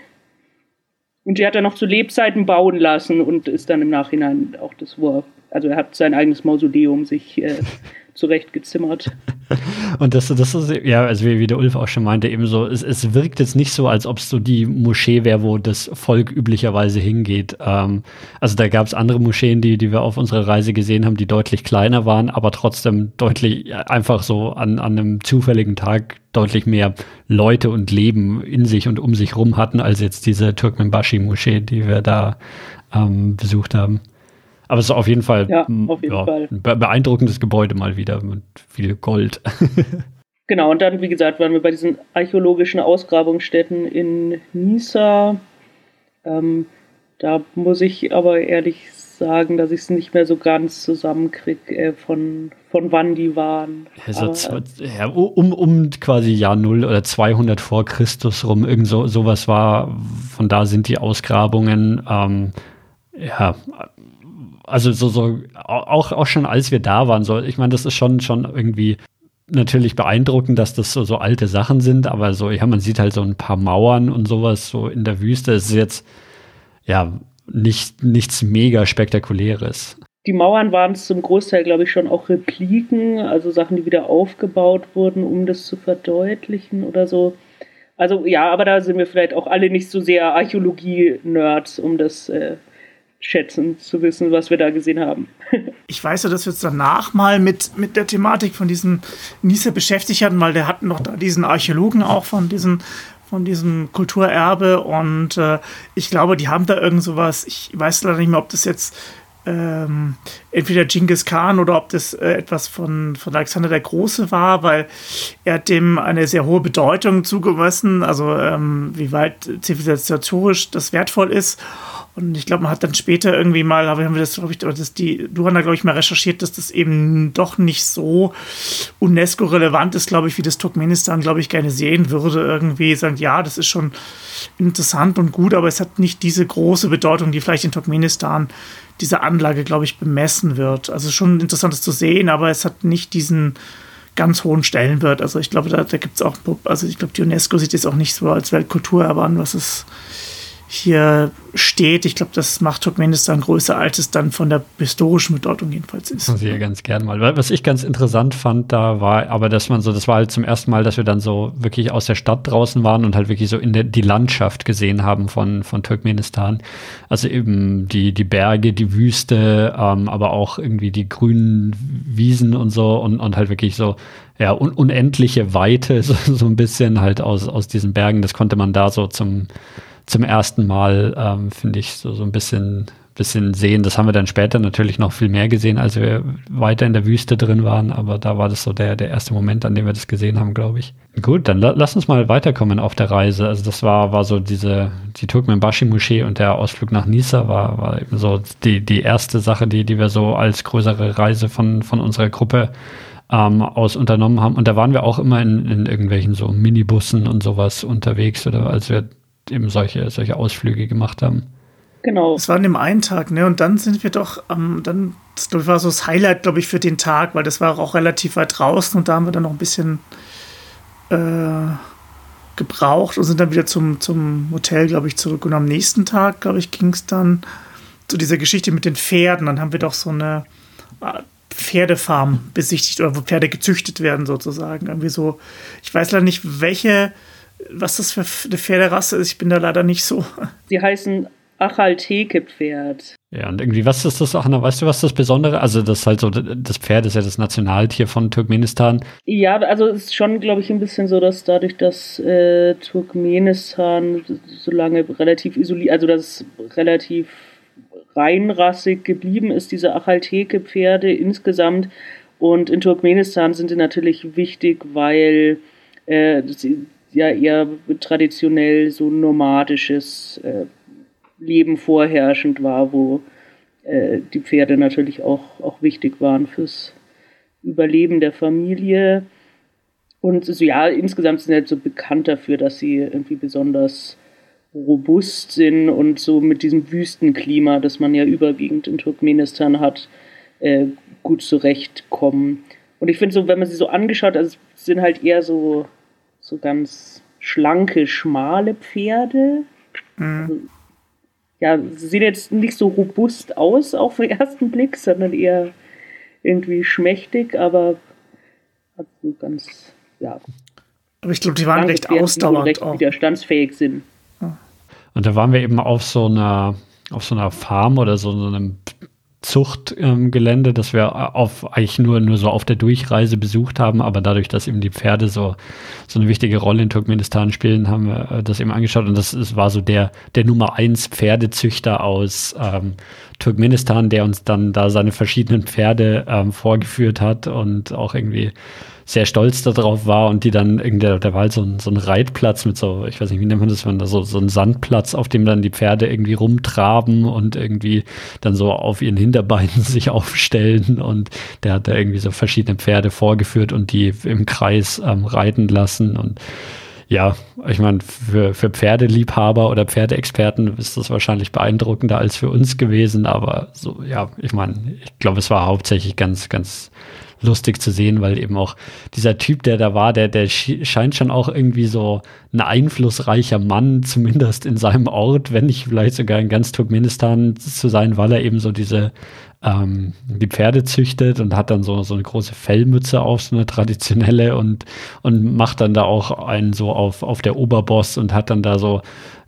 Und die hat er noch zu Lebzeiten bauen lassen und ist dann im Nachhinein auch das, wo also er hat sein eigenes Mausoleum sich äh, zurechtgezimmert. Und das, das ist, ja, also wie, wie der Ulf auch schon meinte, eben so, es, es wirkt jetzt nicht so, als ob es so die Moschee wäre, wo das Volk üblicherweise hingeht. Ähm, also da gab es andere Moscheen, die, die wir auf unserer Reise gesehen haben, die deutlich kleiner waren, aber trotzdem deutlich einfach so an, an einem zufälligen Tag deutlich mehr Leute und Leben in sich und um sich rum hatten, als jetzt diese Turkmenbashi-Moschee, die wir da ähm, besucht haben. Aber es ist auf jeden Fall, ja, auf jeden ja, Fall. ein beeindruckendes Gebäude mal wieder mit viel Gold. Genau, und dann, wie gesagt, waren wir bei diesen archäologischen Ausgrabungsstätten in Nisa. Ähm, da muss ich aber ehrlich sagen, dass ich es nicht mehr so ganz zusammenkriege, äh, von, von wann die waren. Also, aber, ja, um, um quasi Jahr 0 oder 200 vor Christus rum, irgend so, sowas war, von da sind die Ausgrabungen. Ähm, ja, also so, so auch, auch schon als wir da waren, so, ich meine, das ist schon, schon irgendwie natürlich beeindruckend, dass das so, so alte Sachen sind, aber so, ja, man sieht halt so ein paar Mauern und sowas so in der Wüste. Es ist jetzt, ja, nicht, nichts mega spektakuläres. Die Mauern waren zum Großteil, glaube ich, schon auch Repliken, also Sachen, die wieder aufgebaut wurden, um das zu verdeutlichen oder so. Also ja, aber da sind wir vielleicht auch alle nicht so sehr Archäologie-Nerds, um das äh, schätzen zu wissen, was wir da gesehen haben. ich weiß ja, dass wir uns danach mal mit, mit der Thematik von diesem Niese beschäftigt hatten, weil der hatten noch da diesen Archäologen auch von diesen von diesem Kulturerbe und äh, ich glaube, die haben da irgend sowas, ich weiß leider nicht mehr, ob das jetzt ähm, entweder Genghis Khan oder ob das äh, etwas von, von Alexander der Große war, weil er hat dem eine sehr hohe Bedeutung zugemessen, also ähm, wie weit zivilisatorisch das wertvoll ist. Und ich glaube, man hat dann später irgendwie mal, aber haben wir das, glaube ich, das die, du hast da, glaube ich, mal recherchiert, dass das eben doch nicht so UNESCO-relevant ist, glaube ich, wie das Turkmenistan, glaube ich, gerne sehen würde. Irgendwie sagen, ja, das ist schon interessant und gut, aber es hat nicht diese große Bedeutung, die vielleicht in Turkmenistan diese Anlage, glaube ich, bemessen wird. Also schon interessant, das zu sehen, aber es hat nicht diesen ganz hohen Stellenwert. Also ich glaube, da, da gibt es auch, also ich glaube, die UNESCO sieht es auch nicht so als Weltkulturerbe an, was es hier steht. Ich glaube, das macht Turkmenistan größer, als es dann von der historischen Bedeutung jedenfalls ist. Ich ja ganz gern mal. Was ich ganz interessant fand, da war aber, dass man so, das war halt zum ersten Mal, dass wir dann so wirklich aus der Stadt draußen waren und halt wirklich so in der, die Landschaft gesehen haben von, von Turkmenistan. Also eben die, die Berge, die Wüste, ähm, aber auch irgendwie die grünen Wiesen und so und, und halt wirklich so, ja, un unendliche Weite, so, so ein bisschen halt aus, aus diesen Bergen. Das konnte man da so zum, zum ersten Mal, ähm, finde ich, so, so ein bisschen, bisschen sehen. Das haben wir dann später natürlich noch viel mehr gesehen, als wir weiter in der Wüste drin waren. Aber da war das so der, der erste Moment, an dem wir das gesehen haben, glaube ich. Gut, dann la lass uns mal weiterkommen auf der Reise. Also das war, war so diese, die Turkmenbashi-Moschee und der Ausflug nach Nisa war, war eben so die, die erste Sache, die, die wir so als größere Reise von, von unserer Gruppe ähm, aus unternommen haben. Und da waren wir auch immer in, in irgendwelchen so Minibussen und sowas unterwegs oder als wir eben solche, solche Ausflüge gemacht haben. Genau. Das war an dem einen Tag, ne? Und dann sind wir doch, ähm, dann, das war so das Highlight, glaube ich, für den Tag, weil das war auch relativ weit draußen und da haben wir dann noch ein bisschen äh, gebraucht und sind dann wieder zum, zum Hotel, glaube ich, zurück. Und am nächsten Tag, glaube ich, ging es dann zu dieser Geschichte mit den Pferden. Dann haben wir doch so eine Pferdefarm besichtigt oder wo Pferde gezüchtet werden, sozusagen. Irgendwie so, ich weiß leider nicht, welche was das für eine Pferderasse ist. Ich bin da leider nicht so. Die heißen Achalteke-Pferd. Ja, und irgendwie, was ist das, Anna, weißt du, was das Besondere? Also, das ist halt so, das Pferd ist ja das Nationaltier von Turkmenistan. Ja, also es ist schon, glaube ich, ein bisschen so, dass dadurch, dass äh, Turkmenistan so lange relativ isoliert, also das relativ reinrassig geblieben ist, diese Achalteke-Pferde insgesamt. Und in Turkmenistan sind die natürlich wichtig, weil äh, sie ja eher traditionell so nomadisches äh, Leben vorherrschend war, wo äh, die Pferde natürlich auch, auch wichtig waren fürs Überleben der Familie. Und so, ja, insgesamt sind sie halt so bekannt dafür, dass sie irgendwie besonders robust sind und so mit diesem Wüstenklima, das man ja überwiegend in Turkmenistan hat, äh, gut zurechtkommen. Und ich finde so, wenn man sie so angeschaut, also sind halt eher so so ganz schlanke, schmale Pferde. Mhm. Also, ja, sie sehen jetzt nicht so robust aus auf den ersten Blick, sondern eher irgendwie schmächtig, aber hat so ganz, ja. Aber ich glaube, die waren recht Pferde, ausdauernd. Die recht auch. widerstandsfähig sind. Und da waren wir eben auf so einer, auf so einer Farm oder so, so einem Zuchtgelände, ähm, das wir auf eigentlich nur, nur so auf der Durchreise besucht haben, aber dadurch, dass eben die Pferde so, so eine wichtige Rolle in Turkmenistan spielen, haben wir äh, das eben angeschaut. Und das, das war so der, der Nummer eins Pferdezüchter aus ähm, Turkmenistan, der uns dann da seine verschiedenen Pferde ähm, vorgeführt hat und auch irgendwie sehr stolz darauf war und die dann irgendwie, da war halt so ein, so ein Reitplatz mit so, ich weiß nicht, wie nennt man das, wenn da so, so ein Sandplatz, auf dem dann die Pferde irgendwie rumtraben und irgendwie dann so auf ihren Hinterbeinen sich aufstellen und der hat da irgendwie so verschiedene Pferde vorgeführt und die im Kreis ähm, reiten lassen und ja, ich meine, für, für Pferdeliebhaber oder Pferdeexperten ist das wahrscheinlich beeindruckender als für uns gewesen, aber so, ja, ich meine, ich glaube, es war hauptsächlich ganz, ganz lustig zu sehen, weil eben auch dieser Typ, der da war, der, der scheint schon auch irgendwie so ein einflussreicher Mann, zumindest in seinem Ort, wenn nicht vielleicht sogar in ganz Turkmenistan zu sein, weil er eben so diese ähm, die Pferde züchtet und hat dann so, so eine große Fellmütze auf, so eine traditionelle und, und macht dann da auch einen so auf, auf der Oberboss und hat dann da so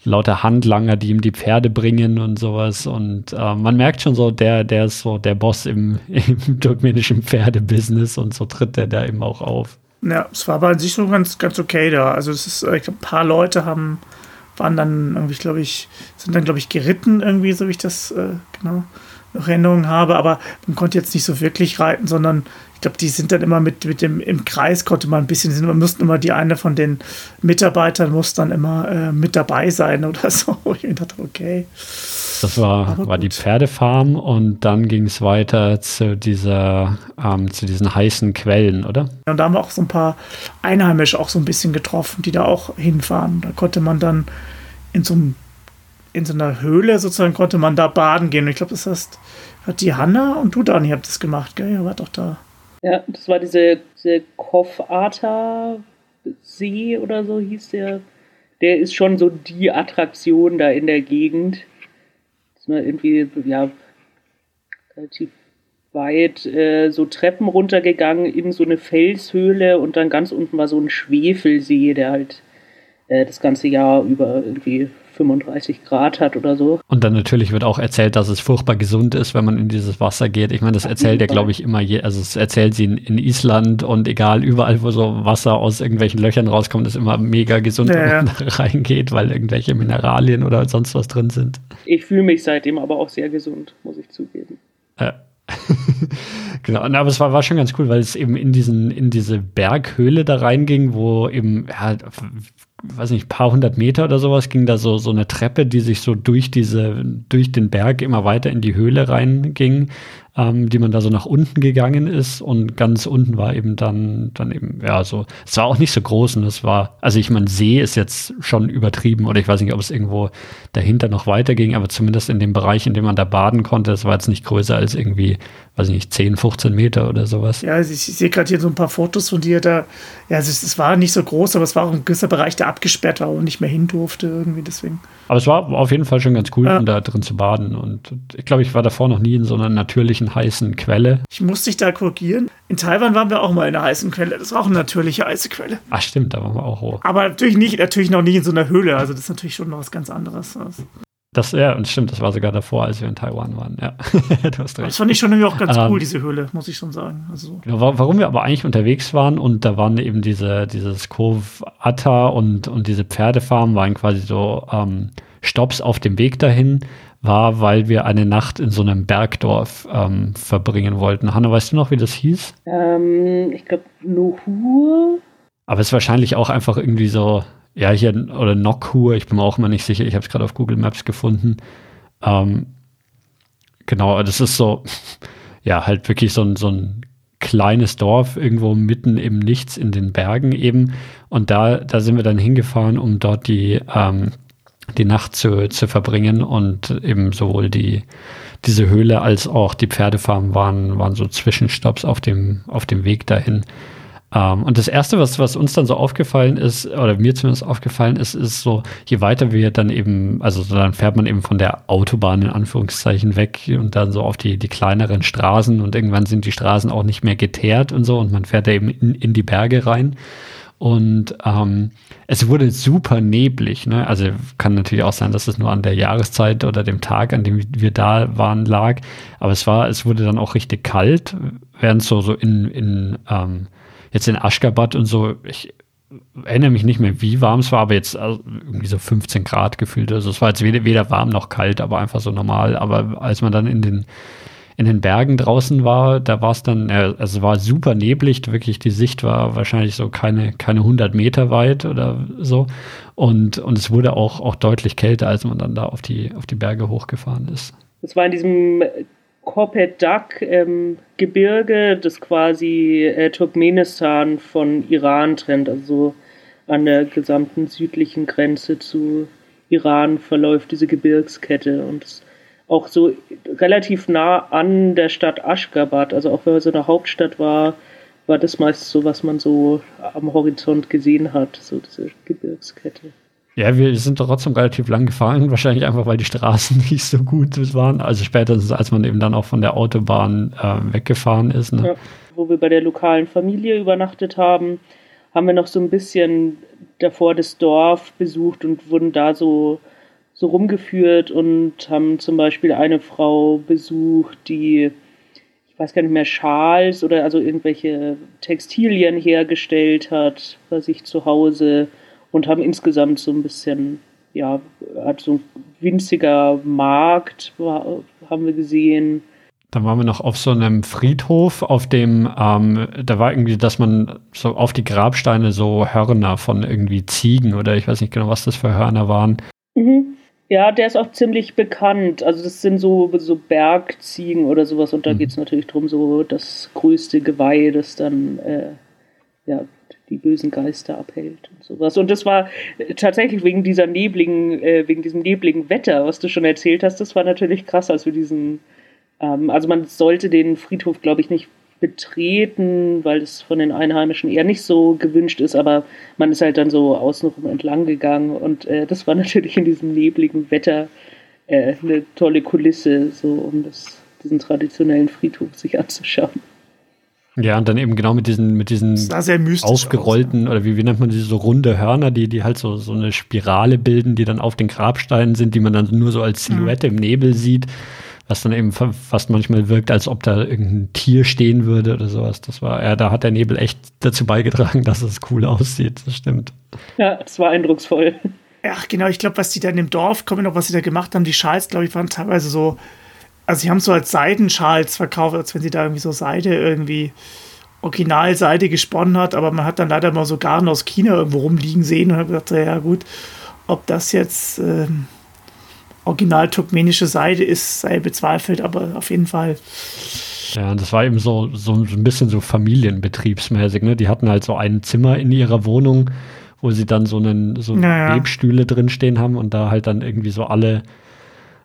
lauter Handlanger, die ihm die Pferde bringen und sowas. Und äh, man merkt schon so, der, der ist so der Boss im, im turkmenischen Pferdebusiness und so tritt der da eben auch auf. Ja, es war aber an sich so ganz, ganz okay da. Also es ist, ich glaube, ein paar Leute haben, waren dann irgendwie, glaube ich, sind dann, glaube ich, geritten irgendwie, so wie ich das äh, genau noch Erinnerungen habe, aber man konnte jetzt nicht so wirklich reiten, sondern ich glaube, die sind dann immer mit, mit dem, im Kreis konnte man ein bisschen, man mussten immer die eine von den Mitarbeitern muss dann immer äh, mit dabei sein oder so. Ich dachte, okay. Das war, war die Pferdefarm und dann ging es weiter zu dieser, ähm, zu diesen heißen Quellen, oder? Und da haben wir auch so ein paar Einheimische auch so ein bisschen getroffen, die da auch hinfahren. Da konnte man dann in so einem in so einer Höhle sozusagen konnte man da baden gehen. Und ich glaube, das heißt, hat die Hanna und du, Dani, habt das gemacht, gell? Ihr wart doch da. Ja, das war diese, diese Kofata See oder so hieß der. Der ist schon so die Attraktion da in der Gegend. Ist man irgendwie, ja, relativ weit äh, so Treppen runtergegangen in so eine Felshöhle und dann ganz unten war so ein Schwefelsee, der halt äh, das ganze Jahr über irgendwie 35 Grad hat oder so. Und dann natürlich wird auch erzählt, dass es furchtbar gesund ist, wenn man in dieses Wasser geht. Ich meine, das erzählt ja, glaube ich, immer, je, also es erzählt sie in, in, Island und egal, überall, wo so Wasser aus irgendwelchen Löchern rauskommt, ist immer mega gesund, ja, wenn man da reingeht, weil irgendwelche Mineralien oder sonst was drin sind. Ich fühle mich seitdem aber auch sehr gesund, muss ich zugeben. Ja. genau, aber es war, war schon ganz cool, weil es eben in diesen, in diese Berghöhle da reinging, wo eben, ja, weiß nicht, paar hundert Meter oder sowas ging da so, so eine Treppe, die sich so durch diese, durch den Berg immer weiter in die Höhle reinging ähm, die man da so nach unten gegangen ist. Und ganz unten war eben dann, dann eben, ja, so, es war auch nicht so groß und es war, also ich meine, See ist jetzt schon übertrieben oder ich weiß nicht, ob es irgendwo dahinter noch weiterging, aber zumindest in dem Bereich, in dem man da baden konnte, es war jetzt nicht größer als irgendwie, weiß ich nicht, 10, 15 Meter oder sowas. Ja, also ich, ich sehe gerade hier so ein paar Fotos von dir da, ja, es, es war nicht so groß, aber es war auch ein gewisser Bereich, der abgesperrt war und nicht mehr hin durfte irgendwie, deswegen. Aber es war auf jeden Fall schon ganz cool, ja. da drin zu baden und ich glaube, ich war davor noch nie in so einer natürlichen heißen Quelle. Ich muss dich da korrigieren. In Taiwan waren wir auch mal in einer heißen Quelle. Das war auch eine natürliche heiße Quelle. Ach stimmt, da waren wir auch hoch. Aber natürlich nicht, natürlich noch nicht in so einer Höhle. Also das ist natürlich schon noch was ganz anderes. Das, ja, und stimmt, das war sogar davor, als wir in Taiwan waren. Ja, du hast recht. Das fand ich schon irgendwie auch ganz ähm, cool, diese Höhle, muss ich schon sagen. Also. Genau, warum wir aber eigentlich unterwegs waren und da waren eben diese, dieses Cove Atta und, und diese Pferdefarm waren quasi so ähm, Stops auf dem Weg dahin, war, weil wir eine Nacht in so einem Bergdorf ähm, verbringen wollten. Hanna, weißt du noch, wie das hieß? Ähm, ich glaube, Nohur. Aber es ist wahrscheinlich auch einfach irgendwie so, ja, hier, oder Nokhur, ich bin mir auch immer nicht sicher, ich habe es gerade auf Google Maps gefunden. Ähm, genau, das ist so, ja, halt wirklich so ein, so ein kleines Dorf irgendwo mitten im Nichts in den Bergen eben. Und da, da sind wir dann hingefahren, um dort die ähm, die Nacht zu, zu verbringen und eben sowohl die, diese Höhle als auch die Pferdefarm waren, waren so Zwischenstopps auf dem, auf dem Weg dahin. Ähm, und das erste, was, was uns dann so aufgefallen ist, oder mir zumindest aufgefallen ist, ist so, je weiter wir dann eben, also dann fährt man eben von der Autobahn in Anführungszeichen weg und dann so auf die, die kleineren Straßen und irgendwann sind die Straßen auch nicht mehr geteert und so und man fährt da eben in, in die Berge rein. Und ähm, es wurde super neblig. Ne? Also kann natürlich auch sein, dass es nur an der Jahreszeit oder dem Tag, an dem wir da waren, lag. Aber es war, es wurde dann auch richtig kalt, während so, so in, in ähm, jetzt in Aschgabat und so, ich erinnere mich nicht mehr, wie warm es war, aber jetzt also irgendwie so 15 Grad gefühlt. Also es war jetzt weder, weder warm noch kalt, aber einfach so normal. Aber als man dann in den in den Bergen draußen war, da war es dann, also war super neblig, wirklich die Sicht war wahrscheinlich so keine, keine 100 Meter weit oder so. Und, und es wurde auch, auch deutlich kälter, als man dann da auf die, auf die Berge hochgefahren ist. Es war in diesem Kopet-Dak-Gebirge, ähm, das quasi äh, Turkmenistan von Iran trennt, also an der gesamten südlichen Grenze zu Iran verläuft diese Gebirgskette und es auch so relativ nah an der Stadt Aschgabat. Also auch wenn man so eine Hauptstadt war, war das meist so, was man so am Horizont gesehen hat, so diese Gebirgskette. Ja, wir sind trotzdem relativ lang gefahren, wahrscheinlich einfach, weil die Straßen nicht so gut waren. Also spätestens, als man eben dann auch von der Autobahn äh, weggefahren ist. Ne? Ja, wo wir bei der lokalen Familie übernachtet haben, haben wir noch so ein bisschen davor das Dorf besucht und wurden da so so rumgeführt und haben zum Beispiel eine Frau besucht, die, ich weiß gar nicht mehr, Schals oder also irgendwelche Textilien hergestellt hat bei sich zu Hause und haben insgesamt so ein bisschen, ja, hat so ein winziger Markt, war, haben wir gesehen. Dann waren wir noch auf so einem Friedhof, auf dem, ähm, da war irgendwie, dass man so auf die Grabsteine so Hörner von irgendwie Ziegen oder ich weiß nicht genau, was das für Hörner waren. Mhm. Ja, der ist auch ziemlich bekannt. Also das sind so, so Bergziegen oder sowas und da mhm. geht es natürlich darum, so das größte Geweih, das dann äh, ja, die bösen Geister abhält und sowas. Und das war tatsächlich wegen dieser nebligen, äh, wegen diesem nebligen Wetter, was du schon erzählt hast, das war natürlich krass, als wir diesen, ähm, also man sollte den Friedhof, glaube ich, nicht betreten, weil es von den Einheimischen eher nicht so gewünscht ist, aber man ist halt dann so außenrum entlang gegangen und äh, das war natürlich in diesem nebligen Wetter äh, eine tolle Kulisse, so um das, diesen traditionellen Friedhof sich anzuschauen. Ja, und dann eben genau mit diesen, mit diesen aufgerollten, aus, ja. oder wie, wie nennt man diese so runde Hörner, die, die halt so, so eine Spirale bilden, die dann auf den Grabsteinen sind, die man dann nur so als Silhouette mhm. im Nebel sieht was dann eben fast manchmal wirkt, als ob da irgendein Tier stehen würde oder sowas. Das war, ja, da hat der Nebel echt dazu beigetragen, dass es cool aussieht. Das stimmt. Ja, es war eindrucksvoll. Ja, genau. Ich glaube, was die da in dem Dorf, kommen noch, was sie da gemacht haben, die Schals, glaube ich, waren teilweise so, also sie haben so als Seidenschals verkauft, als wenn sie da irgendwie so Seide irgendwie Originalseide gesponnen hat, aber man hat dann leider mal so Garn aus China irgendwo rumliegen sehen und hat gedacht, ja gut, ob das jetzt ähm, original turkmenische Seite ist, sei bezweifelt, aber auf jeden Fall. Ja, das war eben so, so ein bisschen so familienbetriebsmäßig. Ne? Die hatten halt so ein Zimmer in ihrer Wohnung, wo sie dann so einen so naja. Webstühle drinstehen haben und da halt dann irgendwie so alle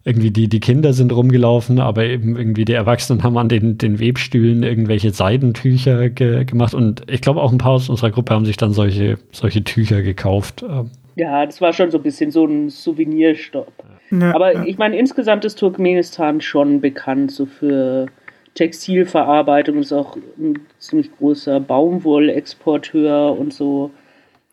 irgendwie die, die Kinder sind rumgelaufen, aber eben irgendwie die Erwachsenen haben an den, den Webstühlen irgendwelche Seidentücher ge gemacht und ich glaube auch ein paar aus unserer Gruppe haben sich dann solche, solche Tücher gekauft. Ähm. Ja, das war schon so ein bisschen so ein Souvenirstopp. Ja, Aber ich meine, insgesamt ist Turkmenistan schon bekannt so für Textilverarbeitung, ist auch ein ziemlich großer Baumwollexporteur und so.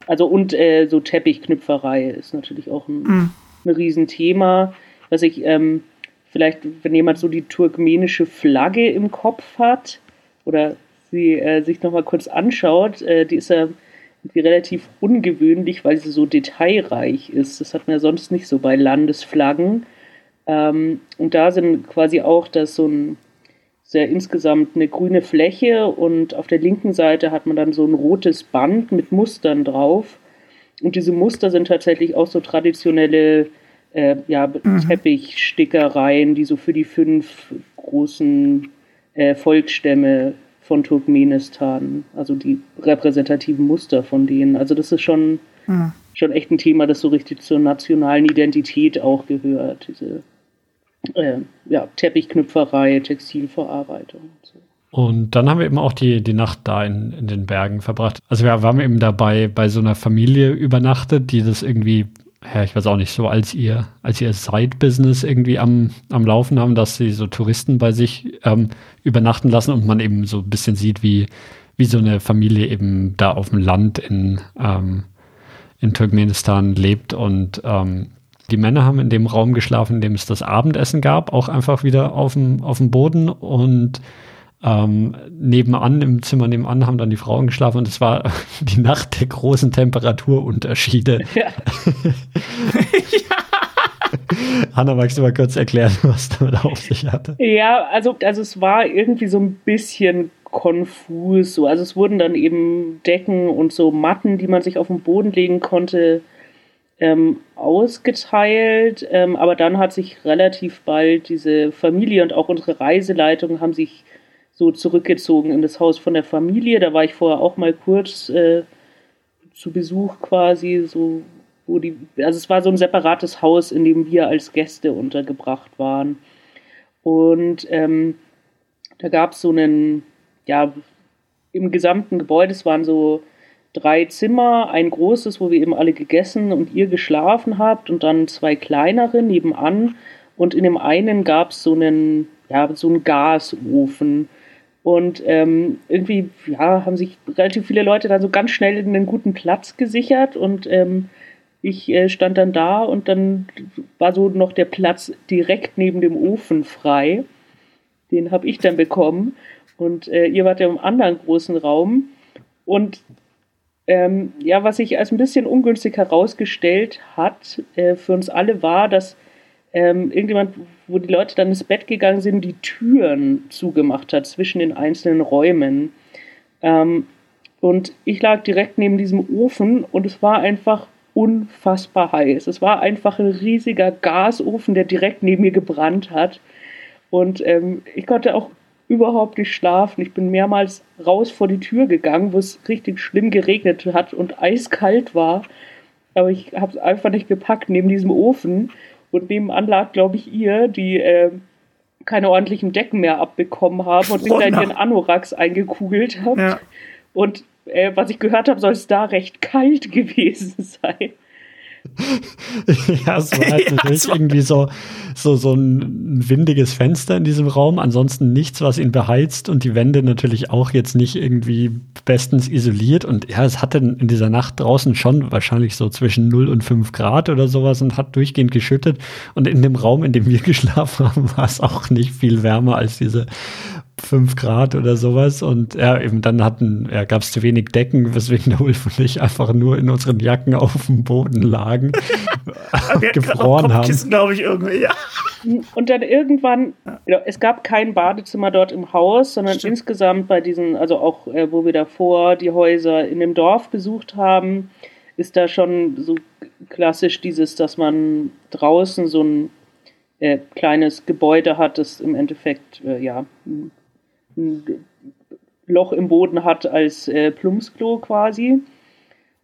Also und äh, so Teppichknüpferei ist natürlich auch ein, mhm. ein Riesenthema. Was ich ähm, vielleicht, wenn jemand so die turkmenische Flagge im Kopf hat oder sie äh, sich nochmal kurz anschaut, äh, die ist ja irgendwie relativ ungewöhnlich, weil sie so detailreich ist. Das hat man ja sonst nicht so bei Landesflaggen. Ähm, und da sind quasi auch das so ein sehr insgesamt eine grüne Fläche und auf der linken Seite hat man dann so ein rotes Band mit Mustern drauf. Und diese Muster sind tatsächlich auch so traditionelle äh, ja, mhm. Teppichstickereien, die so für die fünf großen äh, Volksstämme von Turkmenistan, also die repräsentativen Muster von denen. Also das ist schon, mhm. schon echt ein Thema, das so richtig zur nationalen Identität auch gehört. Diese äh, ja, Teppichknüpferei, Textilverarbeitung und so. Und dann haben wir eben auch die, die Nacht da in, in den Bergen verbracht. Also wir waren eben dabei bei so einer Familie übernachtet, die das irgendwie ja, ich weiß auch nicht, so als ihr, als ihr Side-Business irgendwie am, am Laufen haben, dass sie so Touristen bei sich ähm, übernachten lassen und man eben so ein bisschen sieht, wie, wie so eine Familie eben da auf dem Land in, ähm, in Turkmenistan lebt. Und ähm, die Männer haben in dem Raum geschlafen, in dem es das Abendessen gab, auch einfach wieder auf dem, auf dem Boden und ähm, nebenan, im Zimmer nebenan, haben dann die Frauen geschlafen und es war die Nacht der großen Temperaturunterschiede. Ja. Hanna, magst du mal kurz erklären, was damit auf sich hatte? Ja, also, also es war irgendwie so ein bisschen konfus. So. Also es wurden dann eben Decken und so Matten, die man sich auf den Boden legen konnte, ähm, ausgeteilt. Ähm, aber dann hat sich relativ bald diese Familie und auch unsere Reiseleitung haben sich so zurückgezogen in das Haus von der Familie. Da war ich vorher auch mal kurz äh, zu Besuch quasi, so wo die, also es war so ein separates Haus, in dem wir als Gäste untergebracht waren. Und ähm, da gab es so einen, ja, im gesamten Gebäude, es waren so drei Zimmer, ein großes, wo wir eben alle gegessen und ihr geschlafen habt und dann zwei kleinere nebenan. Und in dem einen gab es so einen, ja, so einen Gasofen. Und ähm, irgendwie, ja, haben sich relativ viele Leute dann so ganz schnell einen guten Platz gesichert und ähm, ich äh, stand dann da und dann war so noch der Platz direkt neben dem Ofen frei. Den habe ich dann bekommen. Und äh, ihr wart ja im anderen großen Raum. Und ähm, ja, was sich als ein bisschen ungünstig herausgestellt hat äh, für uns alle war, dass ähm, irgendjemand, wo die Leute dann ins Bett gegangen sind, die Türen zugemacht hat zwischen den einzelnen Räumen. Ähm, und ich lag direkt neben diesem Ofen und es war einfach unfassbar heiß. Es war einfach ein riesiger Gasofen, der direkt neben mir gebrannt hat. Und ähm, ich konnte auch überhaupt nicht schlafen. Ich bin mehrmals raus vor die Tür gegangen, wo es richtig schlimm geregnet hat und eiskalt war. Aber ich habe es einfach nicht gepackt neben diesem Ofen. Und nebenan lag, glaube ich, ihr, die äh, keine ordentlichen Decken mehr abbekommen haben und sich da in ihren Anoraks eingekugelt habt. Ja. Und äh, was ich gehört habe, soll es da recht kalt gewesen sein. ja, es war halt ja, natürlich war irgendwie so, so, so ein windiges Fenster in diesem Raum. Ansonsten nichts, was ihn beheizt und die Wände natürlich auch jetzt nicht irgendwie bestens isoliert. Und ja, es hatte in dieser Nacht draußen schon wahrscheinlich so zwischen 0 und 5 Grad oder sowas und hat durchgehend geschüttet. Und in dem Raum, in dem wir geschlafen haben, war es auch nicht viel wärmer als diese 5 Grad oder sowas. Und ja, eben dann hatten, ja, gab es zu wenig Decken, weswegen der Ulf und ich einfach nur in unseren Jacken auf dem Boden lagen, gefroren haben. glaube ich, irgendwie, ja. Und dann irgendwann, ja. es gab kein Badezimmer dort im Haus, sondern Stimmt. insgesamt bei diesen, also auch äh, wo wir davor die Häuser in dem Dorf besucht haben, ist da schon so klassisch dieses, dass man draußen so ein äh, kleines Gebäude hat, das im Endeffekt äh, ja ein Loch im Boden hat als äh, Plumpsklo quasi.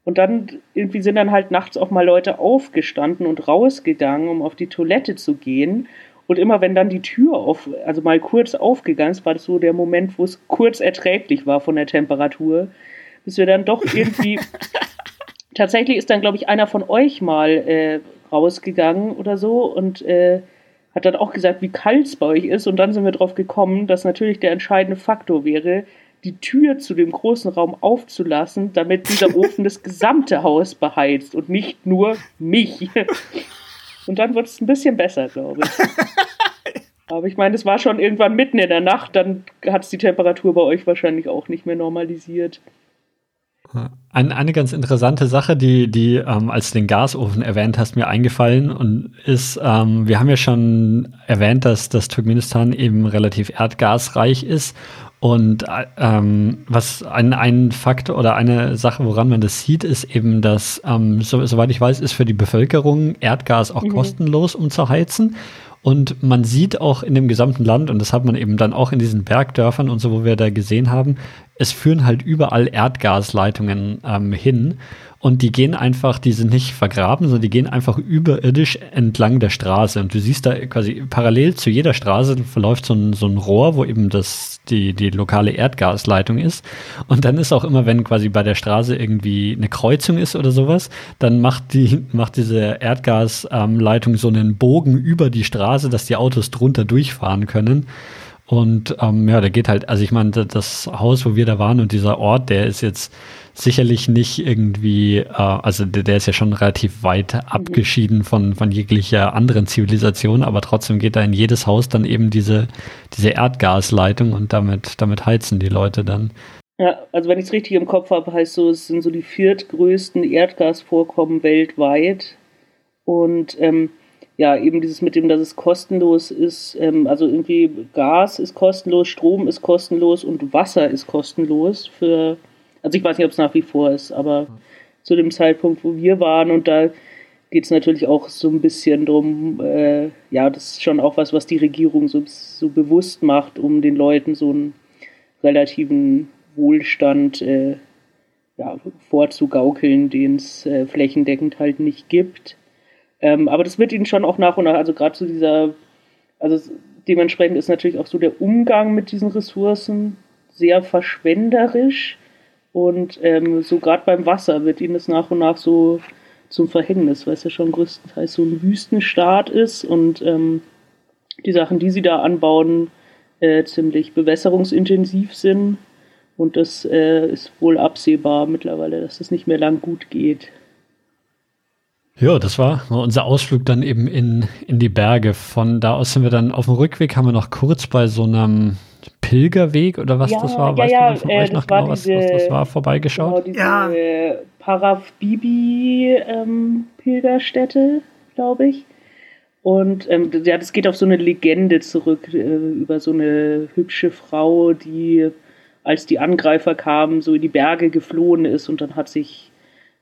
Und dann irgendwie sind dann halt nachts auch mal Leute aufgestanden und rausgegangen, um auf die Toilette zu gehen. Und immer wenn dann die Tür auf, also mal kurz aufgegangen ist, war das so der Moment, wo es kurz erträglich war von der Temperatur, bis wir dann doch irgendwie. tatsächlich ist dann, glaube ich, einer von euch mal äh, rausgegangen oder so und äh, hat dann auch gesagt, wie kalt es bei euch ist. Und dann sind wir drauf gekommen, dass natürlich der entscheidende Faktor wäre, die Tür zu dem großen Raum aufzulassen, damit dieser Ofen das gesamte Haus beheizt und nicht nur mich. Und dann wird es ein bisschen besser, glaube ich. Aber ich meine, es war schon irgendwann mitten in der Nacht, dann hat es die Temperatur bei euch wahrscheinlich auch nicht mehr normalisiert. Eine, eine ganz interessante Sache, die, die ähm, als du den Gasofen erwähnt hast, mir eingefallen und ist, ähm, wir haben ja schon erwähnt, dass das Turkmenistan eben relativ erdgasreich ist und ähm, was ein, ein Faktor oder eine Sache, woran man das sieht, ist eben, dass, ähm, so, soweit ich weiß, ist für die Bevölkerung Erdgas auch mhm. kostenlos, um zu heizen. Und man sieht auch in dem gesamten Land, und das hat man eben dann auch in diesen Bergdörfern und so, wo wir da gesehen haben, es führen halt überall Erdgasleitungen ähm, hin. Und die gehen einfach, die sind nicht vergraben, sondern die gehen einfach überirdisch entlang der Straße. Und du siehst da quasi parallel zu jeder Straße verläuft so ein, so ein Rohr, wo eben das, die, die lokale Erdgasleitung ist. Und dann ist auch immer, wenn quasi bei der Straße irgendwie eine Kreuzung ist oder sowas, dann macht die, macht diese Erdgasleitung ähm, so einen Bogen über die Straße, dass die Autos drunter durchfahren können. Und ähm, ja, der geht halt, also ich meine, das Haus, wo wir da waren und dieser Ort, der ist jetzt sicherlich nicht irgendwie, äh, also der, der, ist ja schon relativ weit abgeschieden von, von jeglicher anderen Zivilisation, aber trotzdem geht da in jedes Haus dann eben diese, diese Erdgasleitung und damit, damit heizen die Leute dann. Ja, also wenn ich es richtig im Kopf habe, heißt so, es sind so die viertgrößten Erdgasvorkommen weltweit. Und ähm, ja, eben dieses mit dem, dass es kostenlos ist, ähm, also irgendwie Gas ist kostenlos, Strom ist kostenlos und Wasser ist kostenlos für, also ich weiß nicht, ob es nach wie vor ist, aber zu dem Zeitpunkt, wo wir waren und da geht es natürlich auch so ein bisschen drum, äh, ja, das ist schon auch was, was die Regierung so, so bewusst macht, um den Leuten so einen relativen Wohlstand äh, ja, vorzugaukeln, den es äh, flächendeckend halt nicht gibt. Ähm, aber das wird ihnen schon auch nach und nach, also gerade zu dieser, also dementsprechend ist natürlich auch so der Umgang mit diesen Ressourcen sehr verschwenderisch. Und ähm, so gerade beim Wasser wird ihnen das nach und nach so zum Verhängnis, weil es ja schon größtenteils so ein Wüstenstaat ist und ähm, die Sachen, die sie da anbauen, äh, ziemlich bewässerungsintensiv sind. Und das äh, ist wohl absehbar mittlerweile, dass das nicht mehr lang gut geht. Ja, das war unser Ausflug dann eben in, in die Berge. Von da aus sind wir dann auf dem Rückweg, haben wir noch kurz bei so einem Pilgerweg oder was ja, das war? Ja, weißt ja, von äh, euch noch genau, diese, was, was, das war, vorbeigeschaut? Genau, diese ja. Paraf Bibi ähm, Pilgerstätte, glaube ich. Und ähm, ja, das geht auf so eine Legende zurück äh, über so eine hübsche Frau, die als die Angreifer kamen, so in die Berge geflohen ist und dann hat sich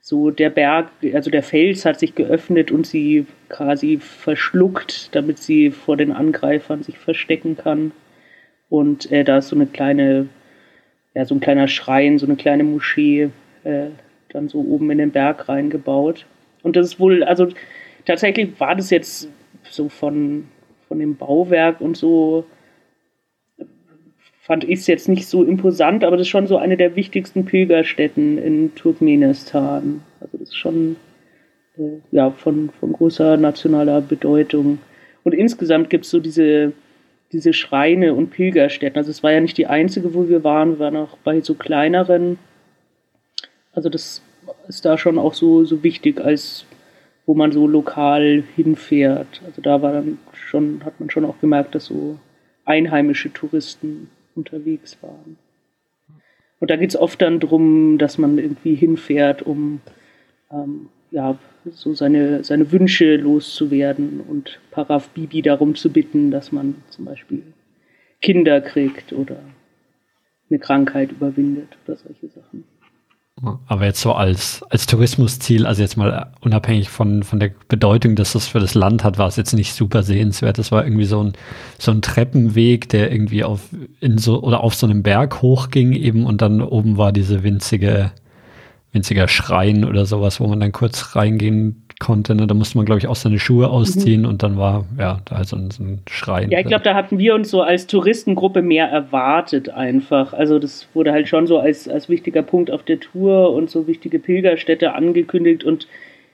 so der Berg, also der Fels hat sich geöffnet und sie quasi verschluckt, damit sie vor den Angreifern sich verstecken kann. Und äh, da ist so eine kleine, ja, so ein kleiner Schrein, so eine kleine Moschee, äh, dann so oben in den Berg reingebaut. Und das ist wohl, also tatsächlich war das jetzt so von, von dem Bauwerk und so fand ich es jetzt nicht so imposant, aber das ist schon so eine der wichtigsten Pilgerstätten in Turkmenistan. Also das ist schon äh, ja, von, von großer nationaler Bedeutung. Und insgesamt gibt es so diese, diese Schreine und Pilgerstätten. Also es war ja nicht die einzige, wo wir waren, wir waren auch bei so kleineren. Also das ist da schon auch so, so wichtig, als wo man so lokal hinfährt. Also da war dann schon, hat man schon auch gemerkt, dass so einheimische Touristen unterwegs waren. Und da geht es oft dann darum, dass man irgendwie hinfährt, um ähm, ja, so seine, seine Wünsche loszuwerden und Paraf Bibi darum zu bitten, dass man zum Beispiel Kinder kriegt oder eine Krankheit überwindet oder solche Sachen. Aber jetzt so als, als Tourismusziel, also jetzt mal unabhängig von, von der Bedeutung, dass das für das Land hat, war es jetzt nicht super sehenswert. Das war irgendwie so ein, so ein Treppenweg, der irgendwie auf, in so, oder auf so einem Berg hochging eben und dann oben war diese winzige, winziger Schrein oder sowas, wo man dann kurz reingehen konnte. Ne? Da musste man, glaube ich, auch seine Schuhe mhm. ausziehen mhm. und dann war, ja, da so ein, so ein Schrein. Ja, ich glaube, da hatten wir uns so als Touristengruppe mehr erwartet einfach. Also das wurde halt schon so als, als wichtiger Punkt auf der Tour und so wichtige Pilgerstätte angekündigt und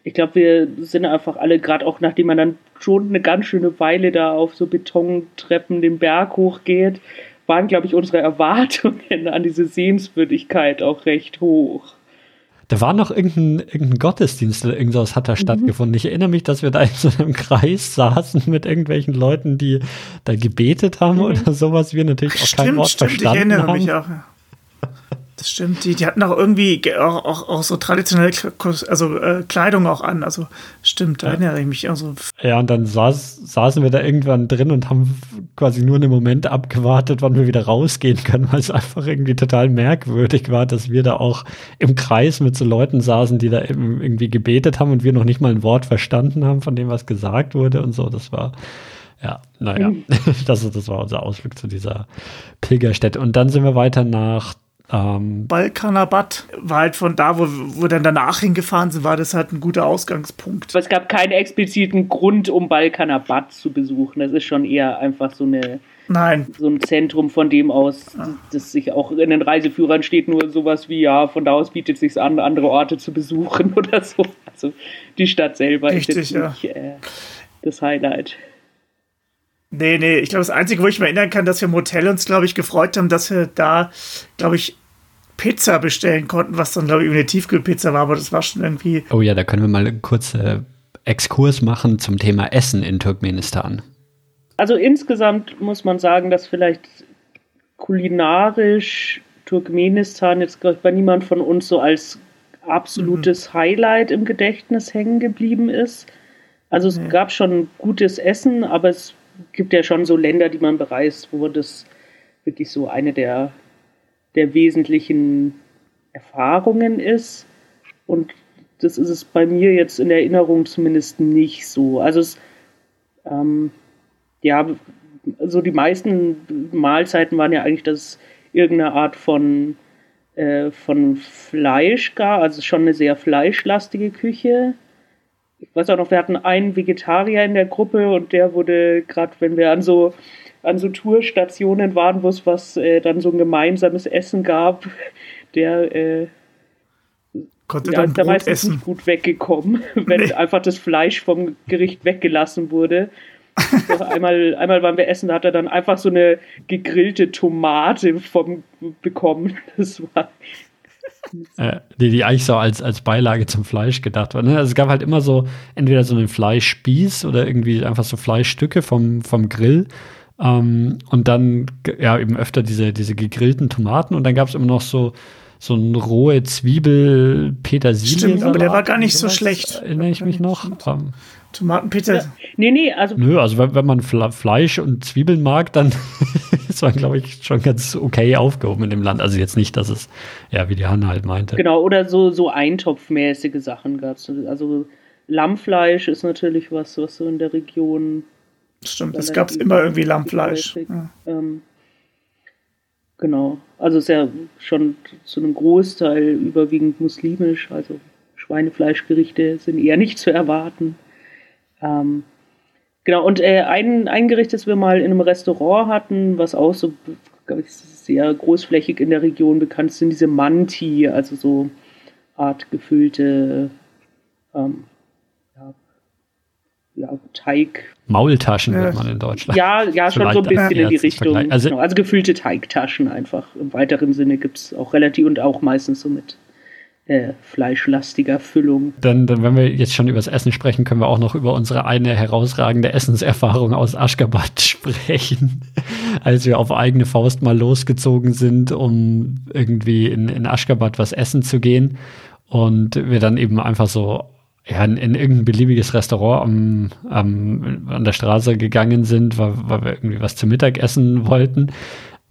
ich glaube, wir sind einfach alle, gerade auch nachdem man dann schon eine ganz schöne Weile da auf so Betontreppen den Berg hochgeht, waren, glaube ich, unsere Erwartungen an diese Sehenswürdigkeit auch recht hoch. Da war noch irgendein, irgendein Gottesdienst oder irgendwas hat da mhm. stattgefunden. Ich erinnere mich, dass wir da in so einem Kreis saßen mit irgendwelchen Leuten, die da gebetet haben mhm. oder sowas. Wir natürlich auch stimmt, kein Wort stimmt, verstanden ich erinnere haben. mich auch. Das stimmt, die, die hatten auch irgendwie auch, auch, auch so traditionelle also, äh, Kleidung auch an. Also stimmt, da ja. erinnere ich mich. Also. Ja, und dann saß, saßen wir da irgendwann drin und haben quasi nur einen Moment abgewartet, wann wir wieder rausgehen können, weil es einfach irgendwie total merkwürdig war, dass wir da auch im Kreis mit so Leuten saßen, die da irgendwie gebetet haben und wir noch nicht mal ein Wort verstanden haben von dem, was gesagt wurde und so. Das war. Ja, naja, mhm. das, das war unser Ausflug zu dieser Pilgerstätte. Und dann sind wir weiter nach ähm, Balkanabad war halt von da, wo wir dann danach hingefahren sind, war das halt ein guter Ausgangspunkt. Aber es gab keinen expliziten Grund, um Balkanabad zu besuchen. Das ist schon eher einfach so eine Nein. So ein Zentrum, von dem aus, ja. das sich auch in den Reiseführern steht, nur sowas wie, ja, von da aus bietet es sich an, andere Orte zu besuchen oder so. Also die Stadt selber Richtig, ist jetzt nicht äh, das Highlight. Nee, nee, ich glaube, das Einzige, wo ich mich erinnern kann, dass wir im Hotel uns, glaube ich, gefreut haben, dass wir da, glaube ich, Pizza bestellen konnten, was dann, glaube ich, eine Tiefkühlpizza war, aber das war schon irgendwie. Oh ja, da können wir mal einen kurzen äh, Exkurs machen zum Thema Essen in Turkmenistan. Also insgesamt muss man sagen, dass vielleicht kulinarisch Turkmenistan jetzt, glaube ich, bei niemand von uns so als absolutes mhm. Highlight im Gedächtnis hängen geblieben ist. Also es gab schon gutes Essen, aber es gibt ja schon so Länder, die man bereist, wo das wirklich so eine der, der wesentlichen Erfahrungen ist. Und das ist es bei mir jetzt in Erinnerung zumindest nicht so. Also es, ähm, ja, so die meisten Mahlzeiten waren ja eigentlich, dass irgendeine Art von, äh, von Fleisch gab, also schon eine sehr fleischlastige Küche ich weiß auch noch, wir hatten einen Vegetarier in der Gruppe und der wurde gerade, wenn wir an so an so Tourstationen waren, wo es was äh, dann so ein gemeinsames Essen gab, der äh, konnte ja, dann ist da meistens essen. nicht gut weggekommen, wenn Nee. einfach das Fleisch vom Gericht weggelassen wurde. Einmal, einmal waren wir essen, da hat er dann einfach so eine gegrillte Tomate vom bekommen. Das war äh, die, die eigentlich so als, als Beilage zum Fleisch gedacht war. Ne? Also es gab halt immer so entweder so einen Fleischspieß oder irgendwie einfach so Fleischstücke vom, vom Grill. Ähm, und dann ja eben öfter diese, diese gegrillten Tomaten und dann gab es immer noch so so ein rohe Zwiebel Petersilie. Stimmt, aber der war gar nicht so schlecht. Erinnere ich mich noch. Ähm, Tomatenpeter. Nee, nee, also nö, also wenn, wenn man Fle Fleisch und Zwiebeln mag, dann ist man, glaube ich, schon ganz okay aufgehoben in dem Land. Also jetzt nicht, dass es, ja, wie die Hanna halt meinte. Genau, oder so, so eintopfmäßige Sachen gab es. Also Lammfleisch ist natürlich was, was so in der Region. Stimmt, es gab immer irgendwie Lammfleisch. Ja. Ähm, genau, also ist ja schon zu einem Großteil überwiegend muslimisch, also Schweinefleischgerichte sind eher nicht zu erwarten. Ähm, genau, und äh, ein, ein Gericht, das wir mal in einem Restaurant hatten, was auch so, glaube ich, sehr großflächig in der Region bekannt ist, sind diese Manti, also so Art gefüllte ähm, ja, ja, Teig, Maultaschen Ja. wird man in Deutschland. ja, ja, schon so ein bisschen in die Richtung. Also- genau, also gefüllte Teigtaschen einfach. Im weiteren Sinne gibt es auch relativ und auch meistens so mit äh, fleischlastiger Füllung. Dann, dann, wenn wir jetzt schon über das Essen sprechen, können wir auch noch über unsere eine herausragende Essenserfahrung aus Aschgabat sprechen. Als wir auf eigene Faust mal losgezogen sind, um irgendwie in, in Aschgabat was essen zu gehen. Und wir dann eben einfach so ja, in, in irgendein beliebiges Restaurant am, am, an der Straße gegangen sind, weil, weil wir irgendwie was zum Mittag essen wollten.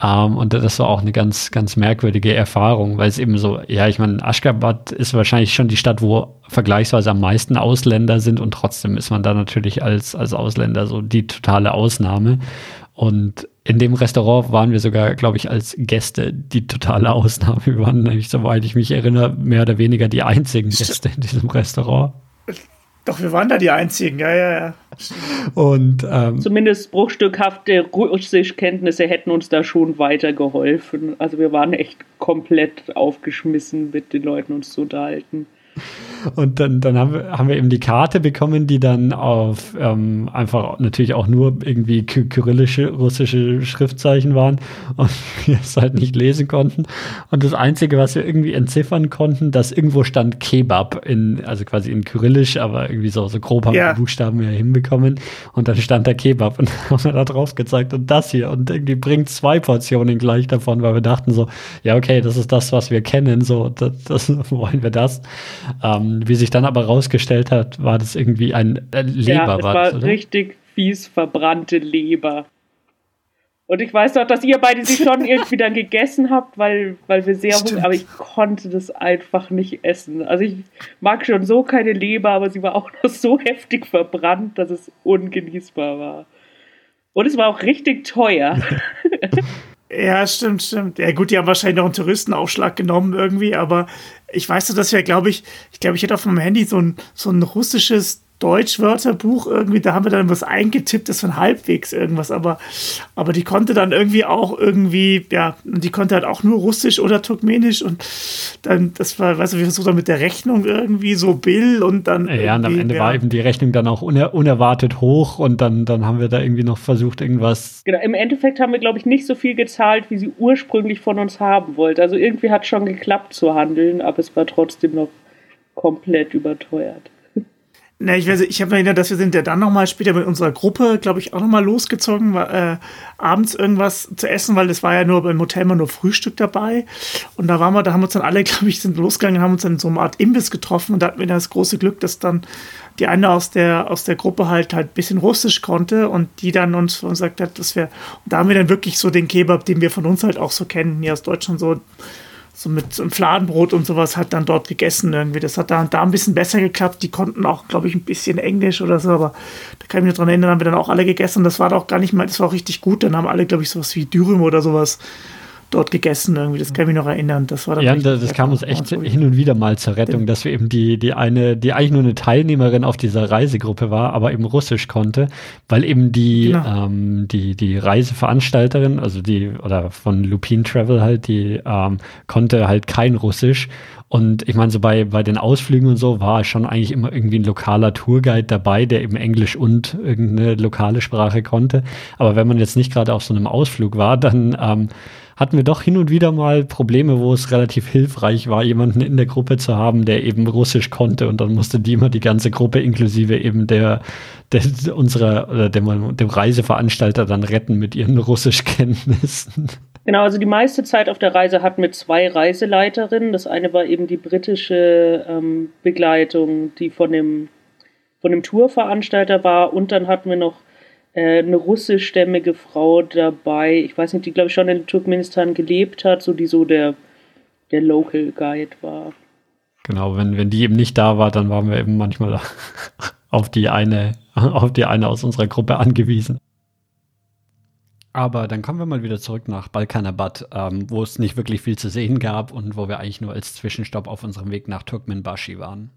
Ähm, und das war auch eine ganz, ganz merkwürdige Erfahrung, weil es eben so, ja, ich meine, Aschgabat ist wahrscheinlich schon die Stadt, wo vergleichsweise am meisten Ausländer sind und trotzdem ist man da natürlich als, als Ausländer so die totale Ausnahme. Und in dem Restaurant waren wir sogar, glaube ich, als Gäste die totale Ausnahme. Wir waren nämlich, soweit ich mich erinnere, mehr oder weniger die einzigen Gäste in diesem Restaurant. Doch, wir waren da die Einzigen, ja, ja, ja. Und ähm, Zumindest bruchstückhafte Russischkenntnisse hätten uns da schon weitergeholfen. Also wir waren echt komplett aufgeschmissen, mit den Leuten uns zu unterhalten. Und dann, dann haben, wir, haben wir eben die Karte bekommen, die dann auf ähm, einfach natürlich auch nur irgendwie ky- kyrillische russische Schriftzeichen waren und wir es halt nicht lesen konnten. Und das Einzige, was wir irgendwie entziffern konnten, dass irgendwo stand Kebab in, also quasi in Kyrillisch, aber irgendwie so, so grob haben Ja. wir die Buchstaben ja hinbekommen. Und dann stand da Kebab und haben wir da drauf gezeigt und das hier. Und irgendwie bringt zwei Portionen gleich davon, weil wir dachten so, ja, okay, das ist das, was wir kennen, so, das, das wollen wir das. Ähm, wie sich dann aber rausgestellt hat, war das irgendwie ein äh, Leber, ja, es war war das, richtig fies verbrannte Leber. Und ich weiß doch, dass ihr beide sie schon irgendwie dann gegessen habt, weil, weil wir sehr Stimmt. hungrig, aber ich konnte das einfach nicht essen. Also ich mag schon so keine Leber, aber sie war auch noch so heftig verbrannt, dass es ungenießbar war. Und es war auch richtig teuer. Ja, stimmt, stimmt. Ja, gut, die haben wahrscheinlich noch einen Touristenaufschlag genommen irgendwie, aber ich weiß dass wir, glaube ich, ich glaube, ich hätte auf meinem Handy so ein, so ein russisches Deutschwörterbuch irgendwie, da haben wir dann was eingetippt, das von halbwegs irgendwas, aber, aber die konnte dann irgendwie auch irgendwie, ja, und die konnte halt auch nur Russisch oder Turkmenisch und dann, das war, weißt du, wir versuchen dann mit der Rechnung irgendwie so Bill und dann. Ja, und am Ende ja. war eben die Rechnung dann auch uner unerwartet hoch und dann, dann haben wir da irgendwie noch versucht, irgendwas. Genau, im Endeffekt haben wir, glaube ich, nicht so viel gezahlt, wie sie ursprünglich von uns haben wollte. Also irgendwie hat schon geklappt zu handeln, aber es war trotzdem noch komplett überteuert. Ne, ich, weiß, ich habe mir erinnert, dass wir sind ja dann nochmal später mit unserer Gruppe, glaube ich, auch nochmal losgezogen, war, äh, abends irgendwas zu essen, weil das war ja nur beim Hotel mal nur Frühstück dabei. Und da waren wir, da haben uns dann alle, glaube ich, sind losgegangen, haben uns dann in so einer Art Imbiss getroffen und da hatten wir das große Glück, dass dann die eine aus der, aus der Gruppe halt halt ein bisschen Russisch konnte und die dann uns gesagt hat, dass wir, da haben wir dann wirklich so den Kebab, den wir von uns halt auch so kennen, hier aus Deutschland so so mit Fladenbrot und sowas hat dann dort gegessen irgendwie. Das hat da, da ein bisschen besser geklappt. Die konnten auch, glaube ich, ein bisschen Englisch oder so, aber da kann ich mich dran erinnern, haben wir dann auch alle gegessen. Das war doch gar nicht mal, das war auch richtig gut. Dann haben alle, glaube ich, sowas wie Dürüm oder sowas dort gegessen irgendwie. Das kann ich mich noch erinnern. Das war ja, das, das kam uns echt hin und wieder mal zur Rettung, dass wir eben die, die eine, die eigentlich nur eine Teilnehmerin auf dieser Reisegruppe war, aber eben Russisch konnte, weil eben die, genau. ähm, die, die Reiseveranstalterin, also die, oder von Lupin Travel halt, die ähm, konnte halt kein Russisch. Und ich meine, so bei, bei den Ausflügen und so war schon eigentlich immer irgendwie ein lokaler Tourguide dabei, der eben Englisch und irgendeine lokale Sprache konnte. Aber wenn man jetzt nicht gerade auf so einem Ausflug war, dann ähm, hatten wir doch hin und wieder mal Probleme, wo es relativ hilfreich war, jemanden in der Gruppe zu haben, der eben Russisch konnte und dann musste die immer die ganze Gruppe inklusive eben der, der unserer oder dem, dem Reiseveranstalter dann retten mit ihren Russischkenntnissen. Genau, also die meiste Zeit auf der Reise hatten wir zwei Reiseleiterinnen. Das eine war eben die britische ähm, Begleitung, die von dem, von dem Tourveranstalter war. Und dann hatten wir noch äh, eine russischstämmige Frau dabei, ich weiß nicht, die glaube ich schon in Turkmenistan gelebt hat, so die so der, der Local Guide war. Genau, wenn, wenn die eben nicht da war, dann waren wir eben manchmal auf die eine, auf die eine aus unserer Gruppe angewiesen. Aber dann kommen wir mal wieder zurück nach Balkanabad, ähm, wo es nicht wirklich viel zu sehen gab und wo wir eigentlich nur als Zwischenstopp auf unserem Weg nach Turkmenbashi waren.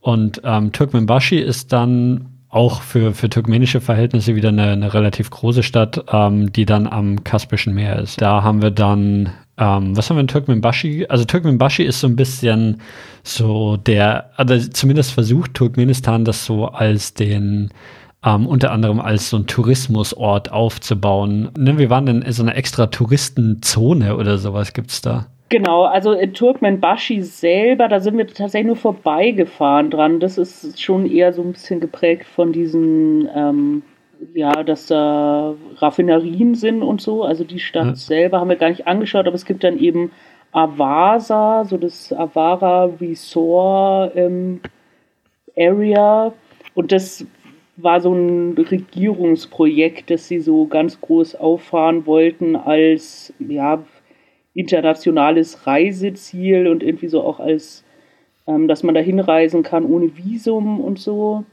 Und ähm, Turkmenbashi ist dann auch für, für turkmenische Verhältnisse wieder eine, eine relativ große Stadt, ähm, die dann am Kaspischen Meer ist. Da haben wir dann, ähm, was haben wir in Turkmenbashi? Also Turkmenbashi ist so ein bisschen so der, also zumindest versucht Turkmenistan das so als den ähm, unter anderem als so ein Tourismusort aufzubauen. Ne, wir waren in so einer extra Touristenzone oder sowas gibt's da. Genau, also in Turkmenbashi selber, da sind wir tatsächlich nur vorbeigefahren dran. Das ist schon eher so ein bisschen geprägt von diesen, ähm, ja, dass da Raffinerien sind und so. Also die Stadt ja. selber haben wir gar nicht angeschaut, aber es gibt dann eben Avasa, so das Avara Resort ähm, Area. Und das war so ein Regierungsprojekt, das sie so ganz groß auffahren wollten als, ja, internationales Reiseziel und irgendwie so auch als, ähm, dass man da hinreisen kann ohne Visum und so.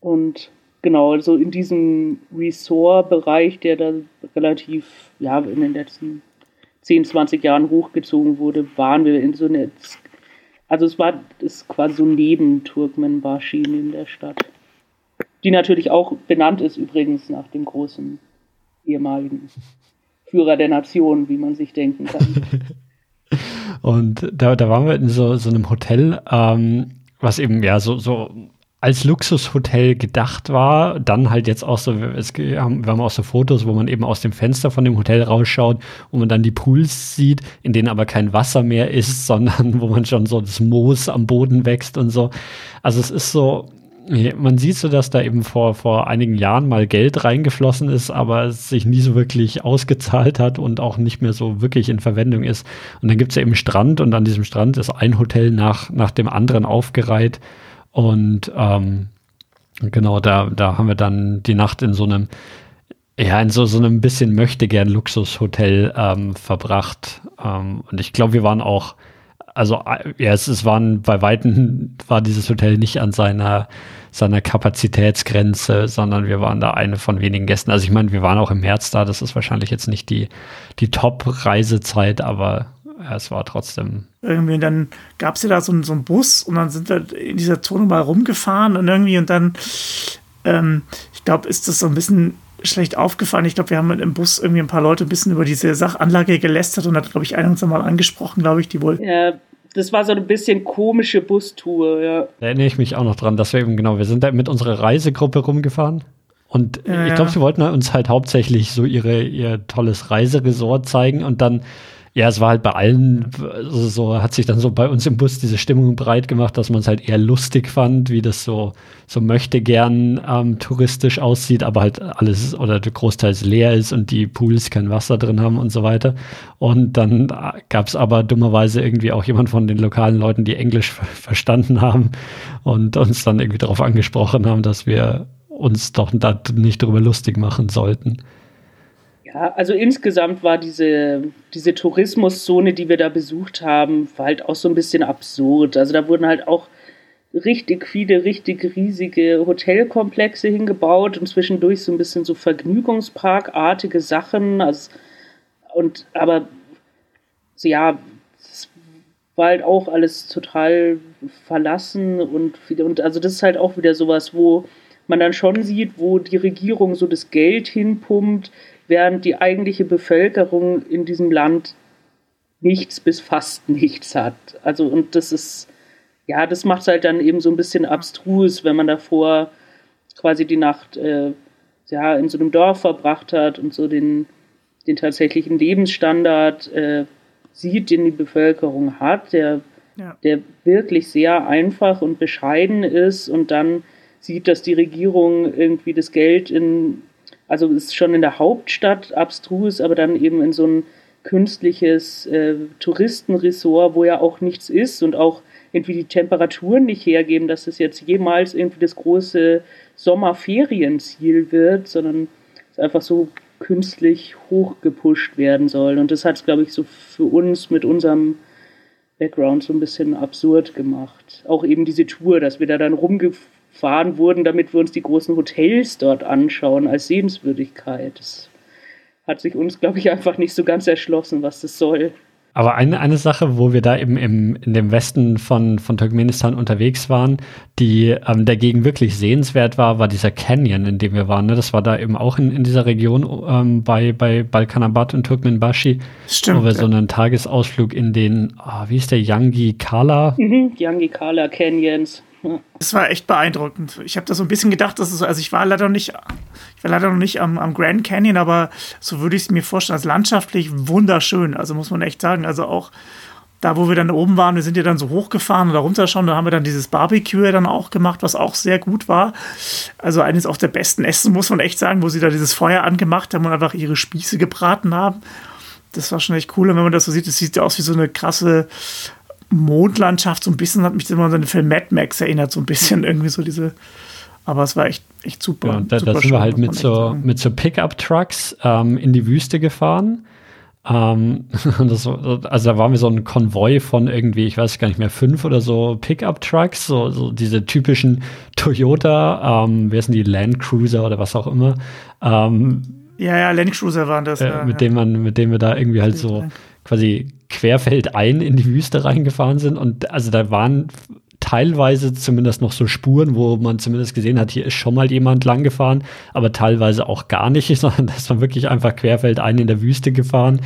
Und genau, so in diesem Resort-Bereich, der da relativ, ja, in den letzten 10, 20 Jahren hochgezogen wurde, waren wir in so einer, also es war ist quasi so neben Turkmenbashi in der Stadt. Die natürlich auch benannt ist übrigens nach dem großen ehemaligen Führer der Nation, wie man sich denken kann. Und da, da waren wir in so, so einem Hotel, ähm, was eben ja so, so als Luxushotel gedacht war, dann halt jetzt auch so, es, wir haben auch so Fotos, wo man eben aus dem Fenster von dem Hotel rausschaut, wo man dann die Pools sieht, in denen aber kein Wasser mehr ist, sondern wo man schon so das Moos am Boden wächst und so. Also es ist so, man sieht so, dass da eben vor, vor einigen Jahren mal Geld reingeflossen ist, aber es sich nie so wirklich ausgezahlt hat und auch nicht mehr so wirklich in Verwendung ist. Und dann gibt es ja eben Strand und an diesem Strand ist ein Hotel nach, nach dem anderen aufgereiht. Und ähm, genau, da, da haben wir dann die Nacht in so einem, ja, in so, so einem bisschen möchte gern Luxushotel ähm, verbracht. Ähm, und ich glaube, wir waren auch also ja, es, es waren bei Weitem war dieses Hotel nicht an seiner seiner Kapazitätsgrenze, sondern wir waren da eine von wenigen Gästen. Also ich meine, wir waren auch im März da, das ist wahrscheinlich jetzt nicht die, die Top-Reisezeit, aber ja, es war trotzdem. Irgendwie, dann gab es ja da so, so einen Bus und dann sind wir in dieser Zone mal rumgefahren und irgendwie und dann, ähm, ich glaube, ist das so ein bisschen schlecht aufgefallen. Ich glaube, wir haben im Bus irgendwie ein paar Leute ein bisschen über diese Sachanlage gelästert und hat, glaube ich, einer uns mal angesprochen, glaube ich, die wohl. Ja, das war so ein bisschen komische Bustour, ja. Da erinnere ich mich auch noch dran, dass wir eben, genau, wir sind da mit unserer Reisegruppe rumgefahren. Und ja, ich glaube, sie wollten uns halt hauptsächlich so ihre, ihr tolles Reiseresort zeigen und dann Ja, es war halt bei allen, also so hat sich dann so bei uns im Bus diese Stimmung breit gemacht, dass man es halt eher lustig fand, wie das so, so möchte gern ähm, touristisch aussieht, aber halt alles oder großteils leer ist und die Pools kein Wasser drin haben und so weiter. Und dann gab es aber dummerweise irgendwie auch jemand von den lokalen Leuten, die Englisch verstanden haben und uns dann irgendwie darauf angesprochen haben, dass wir uns doch da nicht darüber lustig machen sollten. Ja, also insgesamt war diese, diese Tourismuszone, die wir da besucht haben, war halt auch so ein bisschen absurd. Also da wurden halt auch richtig viele, richtig riesige Hotelkomplexe hingebaut und zwischendurch so ein bisschen so Vergnügungsparkartige Sachen. Also, und aber ja, es war halt auch alles total verlassen und, und also das ist halt auch wieder sowas, wo man dann schon sieht, wo die Regierung so das Geld hinpumpt, während die eigentliche Bevölkerung in diesem Land nichts bis fast nichts hat. Also, und das ist, ja, das macht es halt dann eben so ein bisschen abstrus, wenn man davor quasi die Nacht äh, ja, in so einem Dorf verbracht hat und so den, den tatsächlichen Lebensstandard äh, sieht, den die Bevölkerung hat, der, ja. der wirklich sehr einfach und bescheiden ist und dann sieht, dass die Regierung irgendwie das Geld in also ist schon in der Hauptstadt abstrus, aber dann eben in so ein künstliches äh, Touristenresort, wo ja auch nichts ist und auch irgendwie die Temperaturen nicht hergeben, dass es jetzt jemals irgendwie das große Sommerferienziel wird, sondern es einfach so künstlich hochgepusht werden soll. Und das hat es, glaube ich, so für uns mit unserem Background so ein bisschen absurd gemacht. Auch eben diese Tour, dass wir da dann rumgefahren gefahren wurden, damit wir uns die großen Hotels dort anschauen als Sehenswürdigkeit. Das hat sich uns, glaube ich, einfach nicht so ganz erschlossen, was das soll. Aber eine, eine Sache, wo wir da eben im, in dem Westen von, von Turkmenistan unterwegs waren, die ähm, dagegen wirklich sehenswert war, war dieser Canyon, in dem wir waren. Ne? Das war da eben auch in, in dieser Region ähm, bei, bei Balkanabad und Turkmenbashi, Stimmt, wo wir ja. so einen Tagesausflug in den, oh, wie ist der, Yangi Kala? Mhm, Yangi Kala Canyons. Es war echt beeindruckend. Ich habe da so ein bisschen gedacht, dass es so, also ich war leider noch nicht, ich war leider noch nicht am, am Grand Canyon, aber so würde ich es mir vorstellen, als landschaftlich wunderschön. Also muss man echt sagen, also auch da, wo wir dann oben waren, wir sind ja dann so hochgefahren oder runterschauen, da haben wir dann dieses Barbecue dann auch gemacht, was auch sehr gut war. Also eines auch der besten Essen, muss man echt sagen, wo sie da dieses Feuer angemacht haben und einfach ihre Spieße gebraten haben. Das war schon echt cool. Und wenn man das so sieht, es sieht ja aus wie so eine krasse Mondlandschaft, so ein bisschen hat mich immer an den Film Mad Max erinnert, so ein bisschen irgendwie so diese. Aber es war echt, echt super. Ja, da, super da sind wir halt mit so, mit so Pickup-Trucks ähm, in die Wüste gefahren. Ähm, das, also da waren wir so ein Konvoi von irgendwie, ich weiß gar nicht mehr, fünf oder so Pickup-Trucks, so, so diese typischen Toyota, ähm, wer sind die Land Cruiser oder was auch immer. Ähm, ja, ja, Land Cruiser waren das. Äh, ja, mit ja. dem man, mit dem wir da irgendwie halt so quasi querfeldein in die Wüste reingefahren sind. Und also da waren teilweise zumindest noch so Spuren, wo man zumindest gesehen hat, hier ist schon mal jemand lang gefahren, aber teilweise auch gar nicht, sondern das war wirklich einfach querfeldein in der Wüste gefahren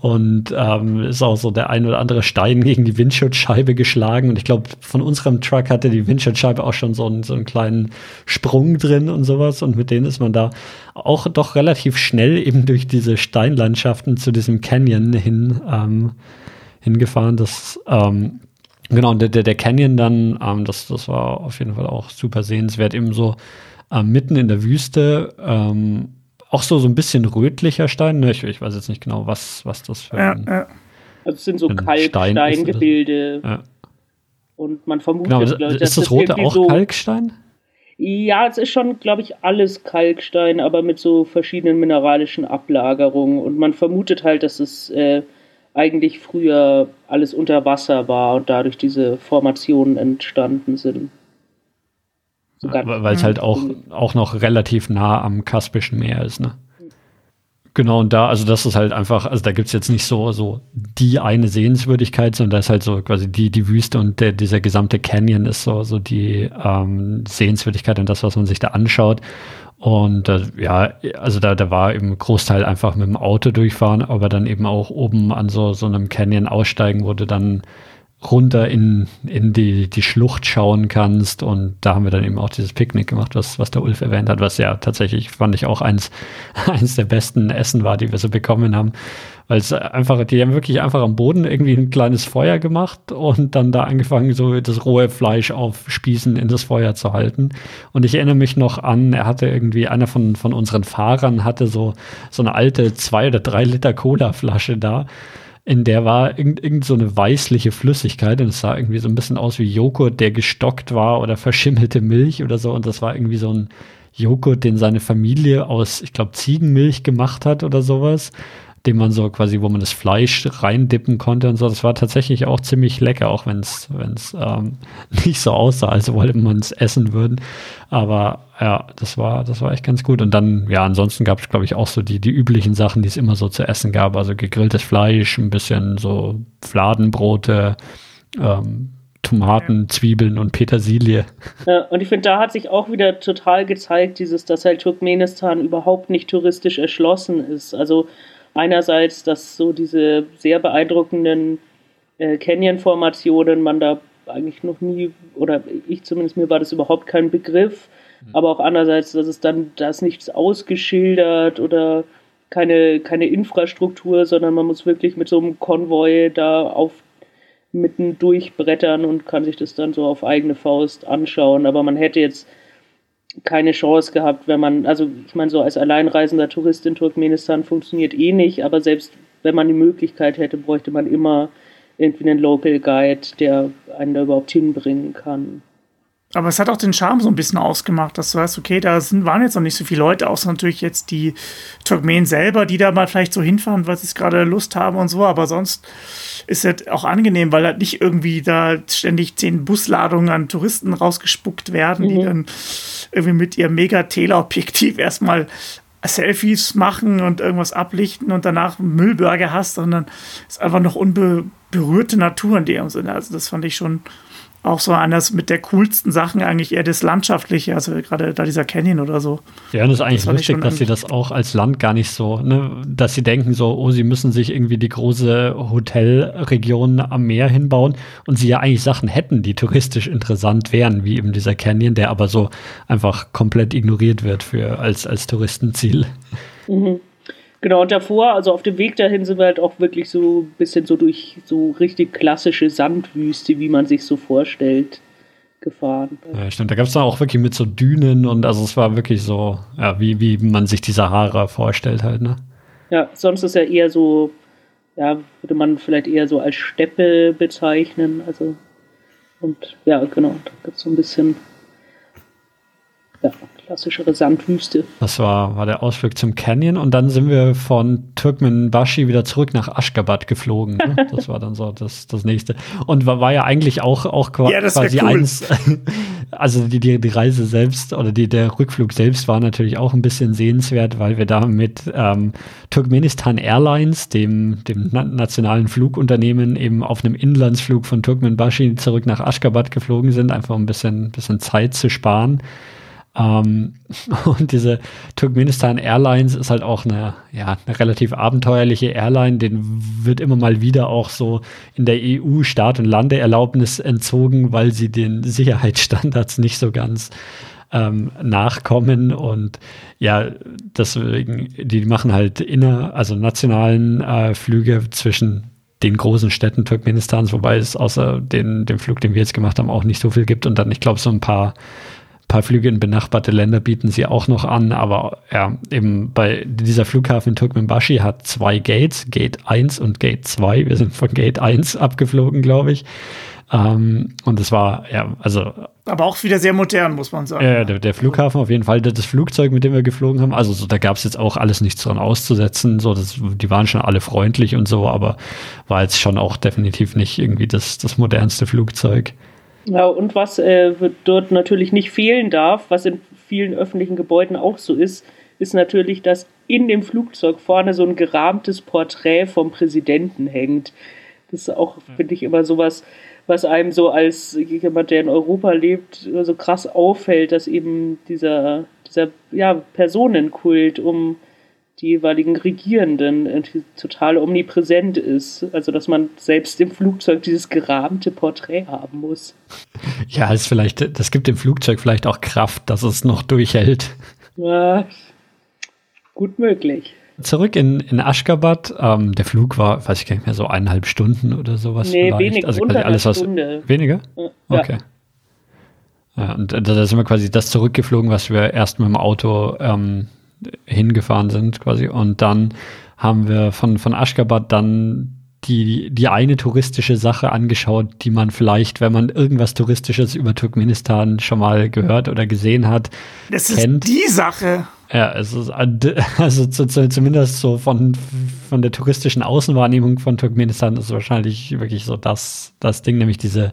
und ähm, ist auch so der ein oder andere Stein gegen die Windschutzscheibe geschlagen und ich glaube, von unserem Truck hatte die Windschutzscheibe auch schon so einen, so einen kleinen Sprung drin und sowas und mit denen ist man da auch doch relativ schnell eben durch diese Steinlandschaften zu diesem Canyon hin ähm, hingefahren. Das ähm, Genau, der, der, der Canyon dann, ähm, das, das war auf jeden Fall auch super sehenswert, eben so ähm, mitten in der Wüste, ähm, auch so, so ein bisschen rötlicher Stein. Ne? Ich, ich weiß jetzt nicht genau, was, was das für ein, ja. Also es sind so Kalksteingebilde. Ja. Und man vermutet, genau, glaub, ist das, das rote auch so, Kalkstein? Ja, es ist schon, glaube ich, alles Kalkstein, aber mit so verschiedenen mineralischen Ablagerungen. Und man vermutet halt, dass es äh, eigentlich früher alles unter Wasser war und dadurch diese Formationen entstanden sind. So Weil es halt auch, auch noch relativ nah am Kaspischen Meer ist, ne? Genau, und da, also das ist halt einfach, also da gibt es jetzt nicht so, so die eine Sehenswürdigkeit, sondern da ist halt so quasi die, die Wüste und der, dieser gesamte Canyon ist so, so die ähm, Sehenswürdigkeit und das, was man sich da anschaut. Und äh, ja, also da, da war eben Großteil einfach mit dem Auto durchfahren, aber dann eben auch oben an so, so einem Canyon aussteigen, wo du dann runter in, in die, die Schlucht schauen kannst. Und da haben wir dann eben auch dieses Picknick gemacht, was, was der Ulf erwähnt hat, was ja tatsächlich, fand ich auch eins, eins der besten Essen war, die wir so bekommen haben. Weil es einfach, die haben wirklich einfach am Boden irgendwie ein kleines Feuer gemacht und dann da angefangen, so das rohe Fleisch auf Spießen in das Feuer zu halten. Und ich erinnere mich noch an, er hatte irgendwie, einer von, von unseren Fahrern hatte so, so eine alte zwei oder drei Liter Cola-Flasche da. In der war irgend, irgend so eine weißliche Flüssigkeit und es sah irgendwie so ein bisschen aus wie Joghurt, der gestockt war oder verschimmelte Milch oder so. Und das war irgendwie so ein Joghurt, den seine Familie aus, ich glaube, Ziegenmilch gemacht hat oder sowas den man so quasi, wo man das Fleisch reindippen konnte und so. Das war tatsächlich auch ziemlich lecker, auch wenn es ähm, nicht so aussah, als wollte man es essen würden. Aber ja, das war, das war echt ganz gut. Und dann, ja, ansonsten gab es, glaube ich, auch so die, die üblichen Sachen, die es immer so zu essen gab. Also gegrilltes Fleisch, ein bisschen so Fladenbrote, ähm, Tomaten, Zwiebeln und Petersilie. Ja, und ich finde, da hat sich auch wieder total gezeigt, dieses, dass halt Turkmenistan überhaupt nicht touristisch erschlossen ist. Also einerseits, dass so diese sehr beeindruckenden äh, Canyon-Formationen man da eigentlich noch nie, oder ich zumindest, mir war das überhaupt kein Begriff, mhm. aber auch andererseits, dass es dann, da ist nichts ausgeschildert oder keine, keine Infrastruktur, sondern man muss wirklich mit so einem Konvoi da auf mitten durchbrettern und kann sich das dann so auf eigene Faust anschauen. Aber man hätte jetzt keine Chance gehabt, wenn man, also ich meine, so als alleinreisender Tourist in Turkmenistan funktioniert eh nicht, aber selbst wenn man die Möglichkeit hätte, bräuchte man immer irgendwie einen Local Guide, der einen da überhaupt hinbringen kann. Aber es hat auch den Charme so ein bisschen ausgemacht, dass du weißt, okay, da sind, waren jetzt noch nicht so viele Leute, außer natürlich jetzt die Turkmenen selber, die da mal vielleicht so hinfahren, weil sie es gerade Lust haben und so. Aber sonst ist es auch angenehm, weil halt nicht irgendwie da ständig zehn Busladungen an Touristen rausgespuckt werden, mhm. die dann irgendwie mit ihrem Mega-Teleobjektiv erstmal Selfies machen und irgendwas ablichten und danach Müllberge hast, sondern es ist einfach noch unberührte Natur in dem Sinne. Also das fand ich schon auch so anders mit der coolsten Sachen eigentlich eher das Landschaftliche, also gerade da dieser Canyon oder so. Ja, und das ist eigentlich das lustig, dass sie das auch als Land gar nicht so, ne, dass sie denken so, oh, sie müssen sich irgendwie die große Hotelregion am Meer hinbauen und sie ja eigentlich Sachen hätten, die touristisch interessant wären, wie eben dieser Canyon, der aber so einfach komplett ignoriert wird für als, als Touristenziel. Mhm. Genau, und davor, also auf dem Weg dahin sind wir halt auch wirklich so ein bisschen so durch so richtig klassische Sandwüste, wie man sich so vorstellt, gefahren. Ja, stimmt. Da gab es dann auch wirklich mit so Dünen und also es war wirklich so, ja, wie, wie man sich die Sahara vorstellt halt, ne? Ja, sonst ist ja eher so, ja, würde man vielleicht eher so als Steppe bezeichnen, also und ja, genau, da gibt es so ein bisschen ja, klassischere Sandwüste. Das war, war der Ausflug zum Canyon und dann sind wir von Turkmenbashi wieder zurück nach Aschgabat geflogen. Ne? Das war dann so das, das nächste. Und war, war ja eigentlich auch, auch ja, quasi cool. eins, also die, die, die Reise selbst oder die, der Rückflug selbst war natürlich auch ein bisschen sehenswert, weil wir da mit ähm, Turkmenistan Airlines, dem, dem nationalen Flugunternehmen, eben auf einem Inlandsflug von Turkmenbashi zurück nach Aschgabat geflogen sind, einfach ein bisschen, bisschen Zeit zu sparen. Ähm, und diese Turkmenistan Airlines ist halt auch eine, ja, eine relativ abenteuerliche Airline. Den wird immer mal wieder auch so in der EU Start- und Landeerlaubnis entzogen, weil sie den Sicherheitsstandards nicht so ganz ähm, nachkommen. Und ja, deswegen, die machen halt inner, also nationalen äh, Flüge zwischen den großen Städten Turkmenistans, wobei es außer den, dem Flug, den wir jetzt gemacht haben, auch nicht so viel gibt. Und dann, ich glaube, so ein paar paar Flüge in benachbarte Länder bieten sie auch noch an, aber ja, eben bei dieser Flughafen in Turkmenbashi hat zwei Gates, Gate 1 und Gate 2. Wir sind von Gate 1 abgeflogen, glaube ich. Ähm, und es war, ja, also. Aber auch wieder sehr modern, muss man sagen. Ja, der, der, Flughafen auf jeden Fall. Das Flugzeug, mit dem wir geflogen haben, also so, da gab es jetzt auch alles nichts dran auszusetzen. So, das, die waren schon alle freundlich und so, aber war jetzt schon auch definitiv nicht irgendwie das, das modernste Flugzeug. Ja, und was äh, dort natürlich nicht fehlen darf, was in vielen öffentlichen Gebäuden auch so ist, ist natürlich, dass in dem Flugzeug vorne so ein gerahmtes Porträt vom Präsidenten hängt. Das ist auch, finde ich, immer sowas, was einem so als jemand, der in Europa lebt, so krass auffällt, dass eben dieser, dieser ja, Personenkult um die jeweiligen Regierenden total omnipräsent ist. Also dass man selbst im Flugzeug dieses gerahmte Porträt haben muss. Ja, ist vielleicht, das gibt dem Flugzeug vielleicht auch Kraft, dass es noch durchhält. Ja, gut möglich. Zurück in, in Aschgabat. Ähm, der Flug war, weiß ich gar nicht mehr, so eineinhalb Stunden oder sowas. Nee, vielleicht. wenig, also quasi alles was. Stunde. Weniger? Ja. Okay. Ja, und da sind wir quasi das zurückgeflogen, was wir erst mit dem Auto ähm, hingefahren sind, quasi. Und dann haben wir von, von Aschgabat dann die, die eine touristische Sache angeschaut, die man vielleicht, wenn man irgendwas Touristisches über Turkmenistan schon mal gehört oder gesehen hat, das kennt. ist die Sache. Ja, es ist also zumindest so von, von der touristischen Außenwahrnehmung von Turkmenistan ist wahrscheinlich wirklich so das, das Ding, nämlich diese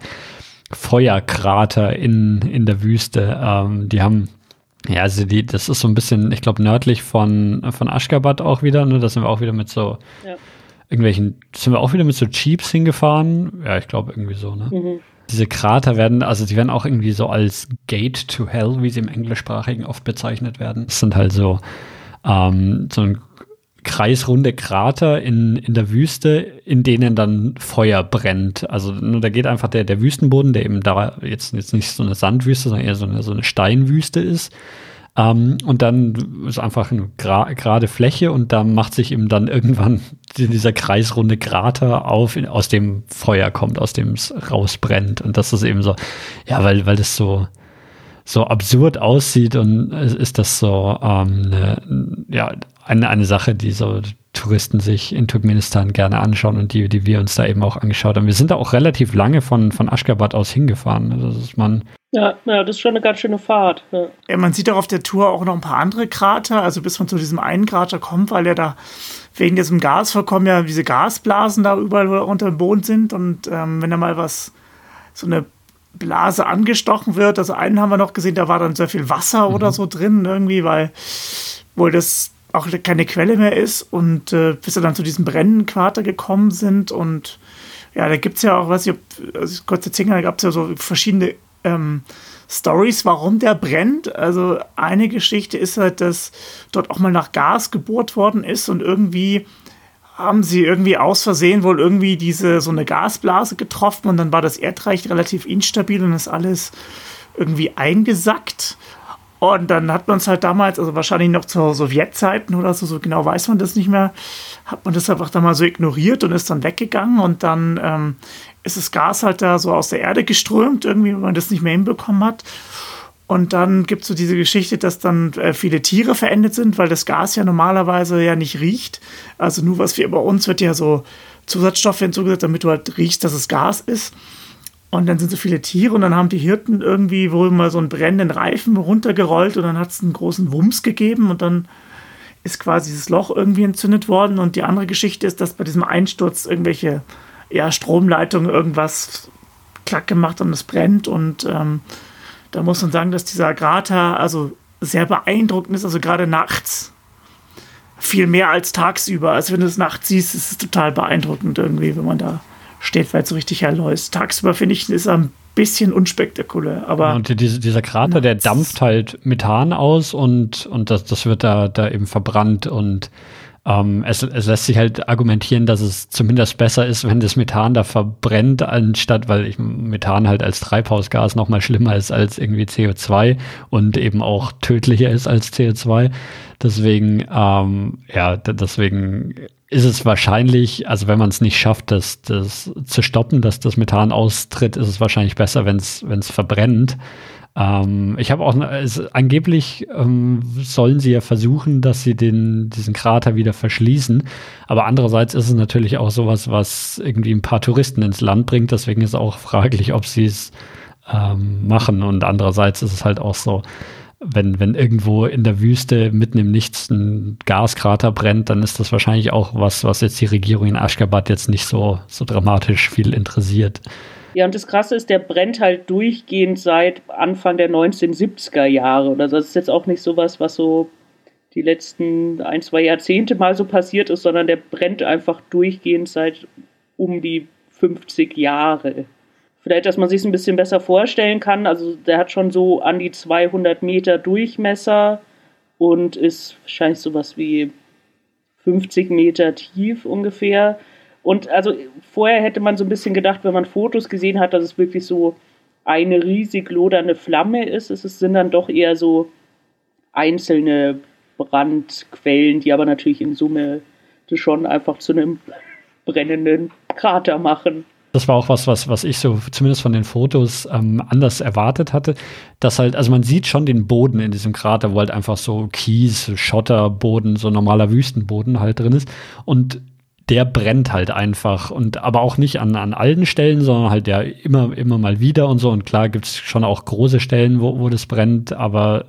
Feuerkrater in, in der Wüste. Ähm, die haben ja, also die, das ist so ein bisschen, ich glaube, nördlich von, von Aschgabat auch wieder. Ne? Da sind wir auch wieder mit so ja. irgendwelchen, sind wir auch wieder mit so Jeeps hingefahren. Ja, ich glaube irgendwie so, ne? Mhm. Diese Krater werden, also die werden auch irgendwie so als Gate to Hell, wie sie im Englischsprachigen oft bezeichnet werden. Das sind halt so, ähm, so ein kreisrunde Krater in, in der Wüste, in denen dann Feuer brennt. Also nur da geht einfach der, der Wüstenboden, der eben da jetzt, jetzt nicht so eine Sandwüste, sondern eher so eine, so eine Steinwüste ist. Ähm, und dann ist einfach eine gerade Fläche und da macht sich eben dann irgendwann dieser kreisrunde Krater auf, in, aus dem Feuer kommt, aus dem es rausbrennt. Und das ist eben so, ja, weil, weil das so, so absurd aussieht und ist das so ähm, eine, ja, eine, eine Sache, die so Touristen sich in Turkmenistan gerne anschauen und die, die wir uns da eben auch angeschaut haben. Wir sind da auch relativ lange von, von Aschgabat aus hingefahren. Also das ist man ja, ja, das ist schon eine ganz schöne Fahrt. Ja. ja. man sieht auch auf der Tour auch noch ein paar andere Krater, also bis man zu diesem einen Krater kommt, weil er da wegen diesem Gasverkommen ja diese Gasblasen da überall unter dem Boden sind und ähm, wenn da mal was, so eine Blase angestochen wird, also einen haben wir noch gesehen, da war dann sehr viel Wasser mhm. oder so drin irgendwie, weil wohl das auch keine Quelle mehr ist und äh, bis wir dann zu diesem brennenden Quarter gekommen sind und ja, da gibt es ja auch, weiß ich, ob, also kurz erzählen da gab es ja so verschiedene ähm, Stories, warum der brennt. Also eine Geschichte ist halt, dass dort auch mal nach Gas gebohrt worden ist und irgendwie haben sie irgendwie aus Versehen wohl irgendwie diese so eine Gasblase getroffen und dann war das Erdreich relativ instabil und ist alles irgendwie eingesackt. Und dann hat man es halt damals, also wahrscheinlich noch zu Sowjetzeiten oder so, so genau weiß man das nicht mehr, hat man das einfach da mal so ignoriert und ist dann weggegangen und dann ähm, ist das Gas halt da so aus der Erde geströmt, irgendwie, wenn man das nicht mehr hinbekommen hat. Und dann gibt es so diese Geschichte, dass dann äh, viele Tiere verendet sind, weil das Gas ja normalerweise ja nicht riecht. Also nur was wir bei uns wird ja so Zusatzstoffe hinzugesetzt, damit du halt riechst, dass es Gas ist. Und dann sind so viele Tiere und dann haben die Hirten irgendwie wohl mal so einen brennenden Reifen runtergerollt und dann hat es einen großen Wumms gegeben und dann ist quasi dieses Loch irgendwie entzündet worden. Und die andere Geschichte ist, dass bei diesem Einsturz irgendwelche ja, Stromleitungen irgendwas klack gemacht und es brennt. Und ähm, da muss man sagen, dass dieser Krater also sehr beeindruckend ist, also gerade nachts. Viel mehr als tagsüber. Also wenn du es nachts siehst, ist es total beeindruckend irgendwie, wenn man da steht, weil es so richtig ist. Tagsüber finde ich, ist er ein bisschen unspektakulär. Aber und diese, dieser Krater, der dampft halt Methan aus und, und das, das wird da, da eben verbrannt und ähm, es, es lässt sich halt argumentieren, dass es zumindest besser ist, wenn das Methan da verbrennt, anstatt, weil ich, Methan halt als Treibhausgas noch mal schlimmer ist als irgendwie CO2 und eben auch tödlicher ist als CO2. Deswegen, ähm, ja, deswegen ist es wahrscheinlich, also wenn man es nicht schafft, das, das zu stoppen, dass das Methan austritt, ist es wahrscheinlich besser, wenn es verbrennt. Ähm, ich habe auch, es, angeblich ähm, sollen sie ja versuchen, dass sie den, diesen Krater wieder verschließen. Aber andererseits ist es natürlich auch sowas, was irgendwie ein paar Touristen ins Land bringt. Deswegen ist auch fraglich, ob sie es ähm, machen. Und andererseits ist es halt auch so, wenn, wenn irgendwo in der Wüste mitten im Nichts ein Gaskrater brennt, dann ist das wahrscheinlich auch was, was jetzt die Regierung in Aschgabat jetzt nicht so, so dramatisch viel interessiert. Ja, und das Krasse ist, der brennt halt durchgehend seit Anfang der 1970er Jahre. Oder das ist jetzt auch nicht sowas, was so die letzten ein, zwei Jahrzehnte mal so passiert ist, sondern der brennt einfach durchgehend seit um die 50 Jahre. Vielleicht, dass man sich es ein bisschen besser vorstellen kann. Also der hat schon so an die 200 Meter Durchmesser und ist wahrscheinlich sowas wie 50 Meter tief ungefähr. Und also vorher hätte man so ein bisschen gedacht, wenn man Fotos gesehen hat, dass es wirklich so eine riesig lodernde Flamme ist. Es sind dann doch eher so einzelne Brandquellen, die aber natürlich in Summe schon einfach zu einem brennenden Krater machen. Das war auch was, was, was ich so zumindest von den Fotos ähm, anders erwartet hatte. Dass halt, also man sieht schon den Boden in diesem Krater, wo halt einfach so Kies, Schotterboden, so normaler Wüstenboden halt drin ist. Und der brennt halt einfach und aber auch nicht an, an allen Stellen, sondern halt ja immer, immer mal wieder und so. Und klar gibt es schon auch große Stellen, wo, wo das brennt, aber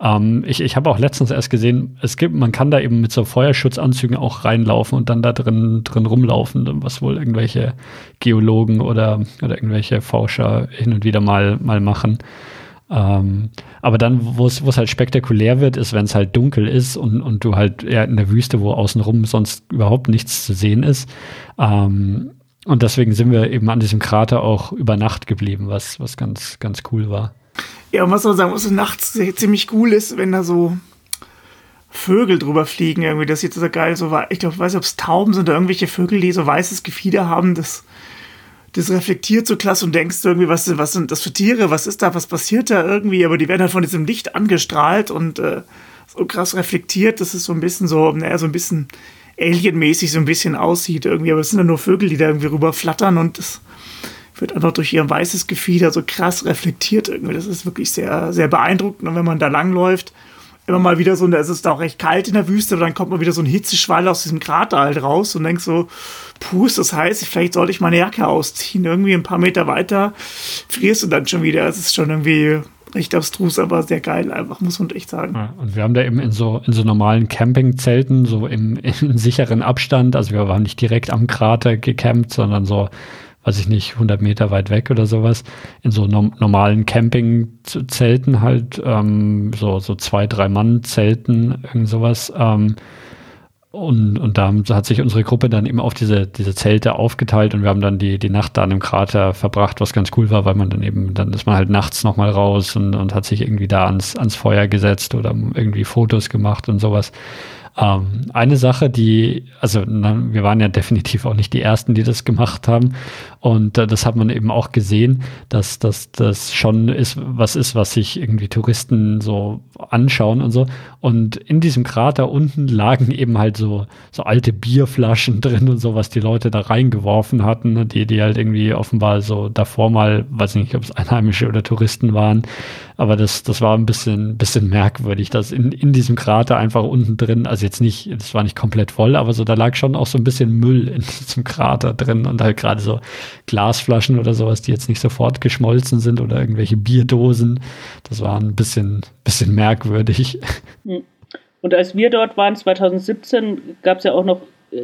ähm, ich ich habe auch letztens erst gesehen, es gibt, man kann da eben mit so Feuerschutzanzügen auch reinlaufen und dann da drin, drin rumlaufen, was wohl irgendwelche Geologen oder, oder irgendwelche Forscher hin und wieder mal, mal machen. Ähm, aber dann, wo es halt spektakulär wird, ist, wenn es halt dunkel ist und, und du halt eher in der Wüste, wo außenrum sonst überhaupt nichts zu sehen ist. Ähm, und deswegen sind wir eben an diesem Krater auch über Nacht geblieben, was, was ganz, ganz cool war. Ja, und was man sagen, so nachts ziemlich cool ist, wenn da so Vögel drüber fliegen, irgendwie, das sieht so geil, so ich glaube, ich weiß nicht, ob es Tauben sind oder irgendwelche Vögel, die so weißes Gefieder haben, das das reflektiert so klasse und denkst irgendwie, was, was sind das für Tiere, was ist da, was passiert da irgendwie, aber die werden halt von diesem Licht angestrahlt und äh, so krass reflektiert, dass es so ein bisschen so, naja, so ein bisschen alienmäßig so ein bisschen aussieht irgendwie, aber es sind ja nur Vögel, die da irgendwie rüber flattern und das wird einfach durch ihr weißes Gefieder so krass reflektiert irgendwie. Das ist wirklich sehr, sehr beeindruckend. Und wenn man da langläuft, immer mal wieder so, ist es da auch recht kalt in der Wüste, aber dann kommt mal wieder so ein Hitzeschwall aus diesem Krater halt raus und denkst so, puh, ist das heiß, vielleicht sollte ich meine Jacke ausziehen. Irgendwie ein paar Meter weiter frierst du dann schon wieder. Es ist schon irgendwie recht abstrus, aber sehr geil einfach, muss man echt sagen. Ja, und wir haben da eben in so, in so normalen Campingzelten, so im, im sicheren Abstand, also wir waren nicht direkt am Krater gecampt, sondern so weiß ich nicht, 100 Meter weit weg oder sowas, in so no normalen Campingzelten halt, ähm, so, so zwei, drei Mann-Zelten, irgend sowas. Ähm, und, und da hat sich unsere Gruppe dann eben auf diese, diese Zelte aufgeteilt und wir haben dann die, die Nacht da an dem Krater verbracht, was ganz cool war, weil man dann eben, dann ist man halt nachts nochmal raus und, und hat sich irgendwie da ans, ans Feuer gesetzt oder irgendwie Fotos gemacht und sowas. Ähm, eine Sache, die, also na, wir waren ja definitiv auch nicht die Ersten, die das gemacht haben. Und äh, das hat man eben auch gesehen, dass das schon ist, was ist, was sich irgendwie Touristen so anschauen und so. Und in diesem Krater unten lagen eben halt so, so alte Bierflaschen drin und so, was die Leute da reingeworfen hatten, ne, die, die halt irgendwie offenbar so davor mal, weiß nicht, ob es Einheimische oder Touristen waren, aber das, das war ein bisschen, bisschen merkwürdig, dass in, in diesem Krater einfach unten drin, also jetzt nicht, das war nicht komplett voll, aber so, da lag schon auch so ein bisschen Müll in diesem Krater drin und halt gerade so Glasflaschen oder sowas, die jetzt nicht sofort geschmolzen sind oder irgendwelche Bierdosen. Das war ein bisschen, bisschen merkwürdig. Hm. Und als wir dort waren, 2017, gab es ja auch noch,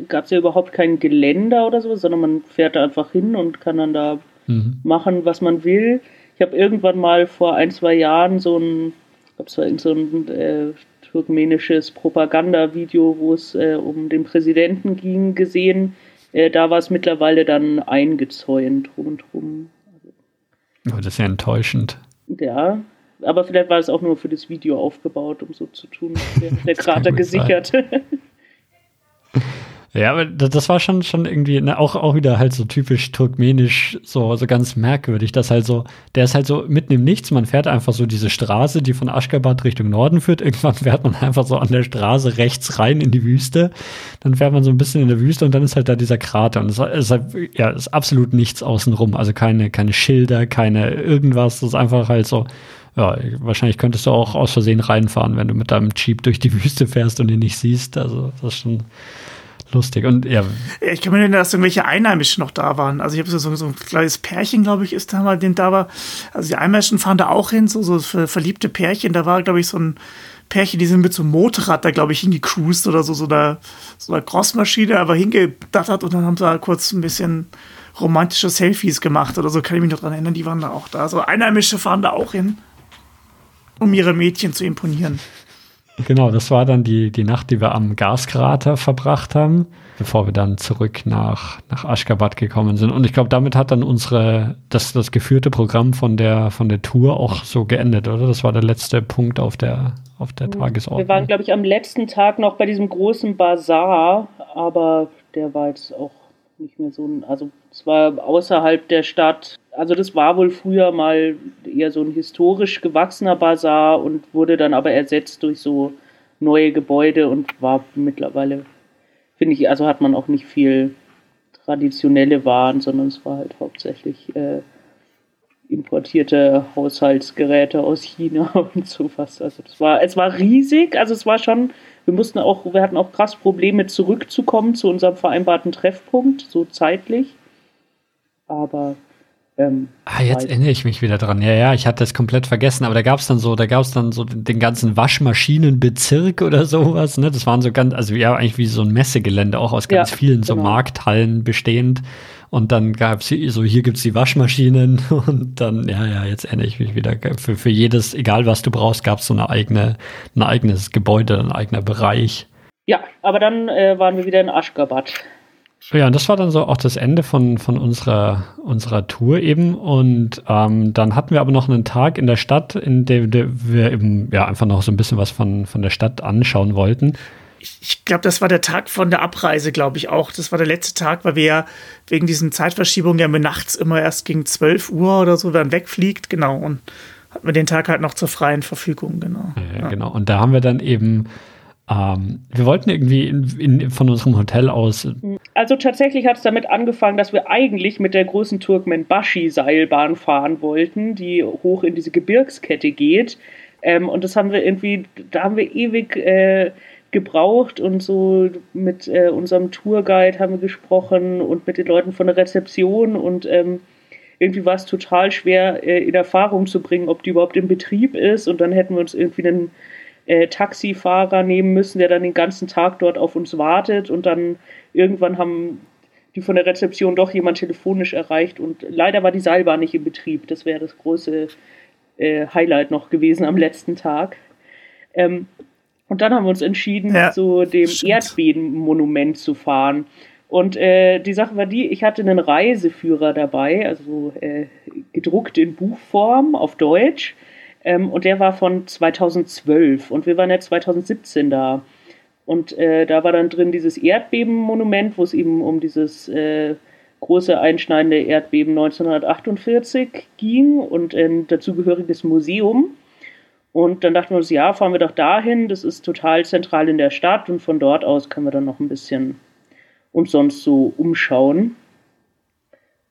gab es ja überhaupt kein Geländer oder so, sondern man fährt da einfach hin und kann dann da mhm. machen, was man will. Ich habe irgendwann mal vor ein, zwei Jahren so ein, ich glaube, es war so ein äh, turkmenisches Propagandavideo, wo es äh, um den Präsidenten ging, gesehen. Äh, da war es mittlerweile dann eingezäunt rundherum. Oh, das ist ja enttäuschend. Ja, aber vielleicht war es auch nur für das Video aufgebaut, um so zu tun, der, der Krater gesichert. Ja, aber das war schon, schon irgendwie ne, auch, auch wieder halt so typisch turkmenisch, so, so ganz merkwürdig, dass halt so, der ist halt so mitten im Nichts, man fährt einfach so diese Straße, die von Aschgabat Richtung Norden führt, irgendwann fährt man einfach so an der Straße rechts rein in die Wüste, dann fährt man so ein bisschen in der Wüste und dann ist halt da dieser Krater. Und es ist halt, ja, ist absolut nichts außenrum, also keine, keine Schilder, keine irgendwas, das ist einfach halt so, ja, wahrscheinlich könntest du auch aus Versehen reinfahren, wenn du mit deinem Jeep durch die Wüste fährst und ihn nicht siehst, also das ist schon Lustig. Und ja. Ich kann mir erinnern, dass irgendwelche Einheimischen noch da waren. Also ich habe so, so ein kleines Pärchen, glaube ich, ist da mal, den da war. Also die Einheimischen fahren da auch hin, so, so verliebte Pärchen. Da war, glaube ich, so ein Pärchen, die sind mit so einem Motorrad da, glaube ich, hingecruised oder so, so einer, so einer Crossmaschine, aber hingedattert und dann haben sie halt kurz ein bisschen romantische Selfies gemacht oder so, kann ich mich noch dran erinnern, die waren da auch da. So Einheimische fahren da auch hin, um ihre Mädchen zu imponieren. Genau, das war dann die, die Nacht, die wir am Gaskrater verbracht haben, bevor wir dann zurück nach, nach Aschgabat gekommen sind. Und ich glaube, damit hat dann unsere, das, das geführte Programm von der, von der Tour auch so geendet, oder? Das war der letzte Punkt auf der, auf der Tagesordnung. Wir waren, glaube ich, am letzten Tag noch bei diesem großen Bazar, aber der war jetzt auch nicht mehr so ein, also es war außerhalb der Stadt. Also das war wohl früher mal eher so ein historisch gewachsener Bazar und wurde dann aber ersetzt durch so neue Gebäude und war mittlerweile, finde ich, also hat man auch nicht viel traditionelle Waren, sondern es war halt hauptsächlich äh, importierte Haushaltsgeräte aus China und sowas. Also es war, es war riesig, also es war schon, wir mussten auch, wir hatten auch krass Probleme zurückzukommen zu unserem vereinbarten Treffpunkt, so zeitlich. Aber ähm, ah, jetzt halt. erinnere ich mich wieder dran. Ja, ja, ich hatte es komplett vergessen, aber da gab es dann so, da gab es dann so den ganzen Waschmaschinenbezirk oder sowas, ne? Das waren so ganz, also ja, eigentlich wie so ein Messegelände, auch aus ganz ja, vielen genau. so Markthallen bestehend. Und dann gab es so, hier gibt es die Waschmaschinen und dann, ja, ja, jetzt erinnere ich mich wieder. Für, für jedes, egal was du brauchst, gab es so eine eigene, ein eigenes Gebäude, ein eigener Bereich. Ja, aber dann äh, waren wir wieder in Aschgabat. Ja, und das war dann so auch das Ende von, von unserer, unserer Tour eben. Und ähm, dann hatten wir aber noch einen Tag in der Stadt, in dem wir eben ja einfach noch so ein bisschen was von, von der Stadt anschauen wollten ich glaube, das war der Tag von der Abreise, glaube ich auch. Das war der letzte Tag, weil wir ja wegen diesen Zeitverschiebungen ja nachts immer erst gegen 12 Uhr oder so dann wegfliegt, genau. Und hatten wir den Tag halt noch zur freien Verfügung, genau. Ja, ja. genau. Und da haben wir dann eben, ähm, wir wollten irgendwie in, in, von unserem Hotel aus. Also tatsächlich hat es damit angefangen, dass wir eigentlich mit der großen Turkmenbashi-Seilbahn fahren wollten, die hoch in diese Gebirgskette geht. Ähm, und das haben wir irgendwie, da haben wir ewig. Äh, gebraucht und so mit äh, unserem Tourguide haben wir gesprochen und mit den Leuten von der Rezeption und ähm, irgendwie war es total schwer äh, in Erfahrung zu bringen, ob die überhaupt im Betrieb ist und dann hätten wir uns irgendwie einen äh, Taxifahrer nehmen müssen, der dann den ganzen Tag dort auf uns wartet und dann irgendwann haben die von der Rezeption doch jemand telefonisch erreicht und leider war die Seilbahn nicht im Betrieb. Das wäre das große äh, Highlight noch gewesen am letzten Tag. Ähm, und dann haben wir uns entschieden, ja, zu dem Erdbebenmonument zu fahren. Und äh, die Sache war die, ich hatte einen Reiseführer dabei, also äh, gedruckt in Buchform auf Deutsch. Ähm, und der war von 2012 und wir waren ja 2017 da. Und äh, da war dann drin dieses Erdbebenmonument, wo es eben um dieses äh, große einschneidende Erdbeben 1948 ging und ein dazugehöriges Museum. Und dann dachten wir uns, ja, fahren wir doch dahin, das ist total zentral in der Stadt und von dort aus können wir dann noch ein bisschen uns sonst so umschauen.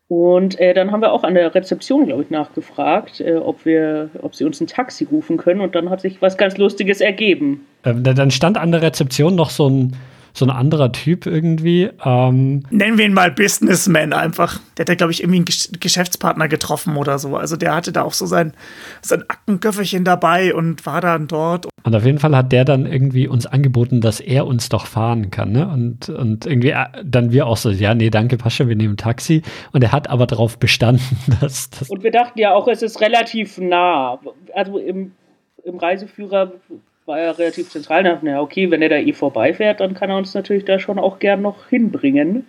Und äh, dann haben wir auch an der Rezeption, glaube ich, nachgefragt, äh, ob wir, ob sie uns ein Taxi rufen können. Und dann hat sich was ganz Lustiges ergeben. Ähm, dann stand an der Rezeption noch so ein so ein anderer Typ irgendwie. Ähm Nennen wir ihn mal Businessman einfach. Der hat ja, glaube ich, irgendwie einen Geschäftspartner getroffen oder so. Also der hatte da auch so sein, sein Aktenköfferchen dabei und war dann dort. Und auf jeden Fall hat der dann irgendwie uns angeboten, dass er uns doch fahren kann. Ne? Und, und irgendwie äh, dann wir auch so, ja, nee, danke, Pascha, wir nehmen Taxi. Und er hat aber darauf bestanden, dass das. Und wir dachten ja auch, es ist relativ nah. Also im, im Reiseführer war ja relativ zentral. Da dachten ja, okay, wenn er da eh vorbeifährt, dann kann er uns natürlich da schon auch gern noch hinbringen.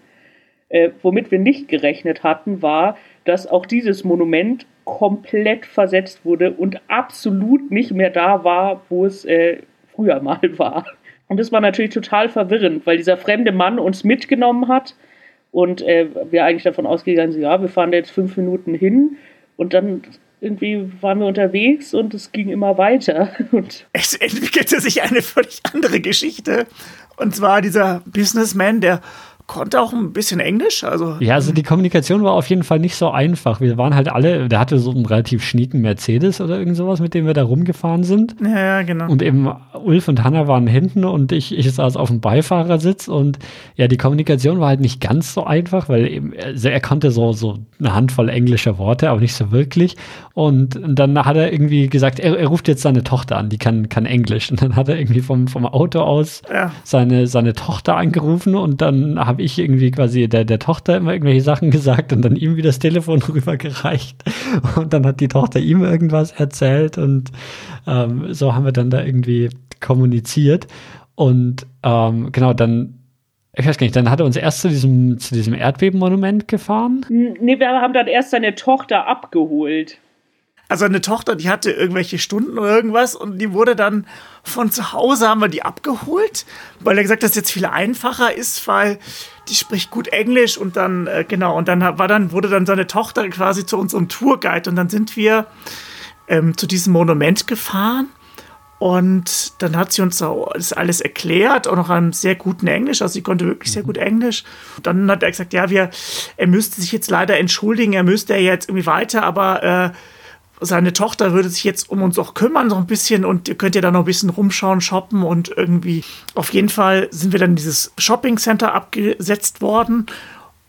Äh, womit wir nicht gerechnet hatten, war, dass auch dieses Monument komplett versetzt wurde und absolut nicht mehr da war, wo es äh, früher mal war. Und das war natürlich total verwirrend, weil dieser fremde Mann uns mitgenommen hat und äh, wir eigentlich davon ausgegangen sind, ja, wir fahren da jetzt fünf Minuten hin und dann irgendwie waren wir unterwegs und es ging immer weiter. Und es entwickelte sich eine völlig andere Geschichte. Und zwar dieser Businessman, der konnte auch ein bisschen Englisch. Also ja, also die Kommunikation war auf jeden Fall nicht so einfach. Wir waren halt alle, der hatte so einen relativ schnieken Mercedes oder irgend sowas, mit dem wir da rumgefahren sind. Ja, genau. Und eben Ulf und Hanna waren hinten und ich, ich saß auf dem Beifahrersitz und ja, die Kommunikation war halt nicht ganz so einfach, weil eben, also er konnte so, so eine Handvoll englischer Worte, aber nicht so wirklich. Und, dann hat er irgendwie gesagt, er, er, ruft jetzt seine Tochter an, die kann, kann Englisch. Und dann hat er irgendwie vom, vom Auto aus ja. seine, seine Tochter angerufen und dann habe habe ich irgendwie quasi der, der Tochter immer irgendwelche Sachen gesagt und dann ihm wieder das Telefon rübergereicht. Und dann hat die Tochter ihm irgendwas erzählt und ähm, so haben wir dann da irgendwie kommuniziert. Und ähm, genau, dann ich weiß gar nicht, dann hat er uns erst zu diesem, zu diesem Erdbebenmonument gefahren? Nee, wir haben dann erst seine Tochter abgeholt. Also eine Tochter, die hatte irgendwelche Stunden oder irgendwas und die wurde dann von zu Hause haben wir die abgeholt, weil er gesagt hat, dass es jetzt viel einfacher ist, weil die spricht gut Englisch und dann, äh, genau, und dann war dann, wurde dann seine Tochter quasi zu unserem Tourguide und dann sind wir ähm, zu diesem Monument gefahren und dann hat sie uns das alles erklärt, auch noch einem sehr guten Englisch. Also sie konnte wirklich sehr gut Englisch. Und dann hat er gesagt, ja, wir, er müsste sich jetzt leider entschuldigen, er müsste ja jetzt irgendwie weiter, aber äh, seine Tochter würde sich jetzt um uns auch kümmern, so ein bisschen, und ihr könnt ja da noch ein bisschen rumschauen, shoppen und irgendwie. Auf jeden Fall sind wir dann in dieses Shopping Center abgesetzt worden.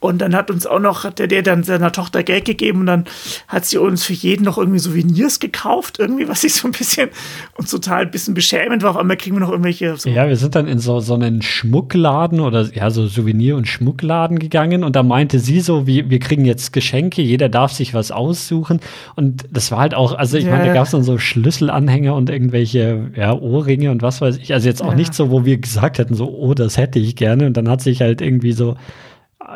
Und dann hat uns auch noch, hat der, der dann seiner Tochter Geld gegeben und dann hat sie uns für jeden noch irgendwie Souvenirs gekauft, irgendwie, was ich so ein bisschen und total ein bisschen beschämend war. Auf einmal kriegen wir noch irgendwelche. So ja, wir sind dann in so, so einen Schmuckladen oder ja, so Souvenir- und Schmuckladen gegangen und da meinte sie so, wie, wir kriegen jetzt Geschenke, jeder darf sich was aussuchen. Und das war halt auch, also ich ja. meine, da gab es dann so Schlüsselanhänger und irgendwelche ja, Ohrringe und was weiß ich. Also jetzt auch ja. nicht so, wo wir gesagt hätten, so, oh, das hätte ich gerne. Und dann hat sich halt irgendwie so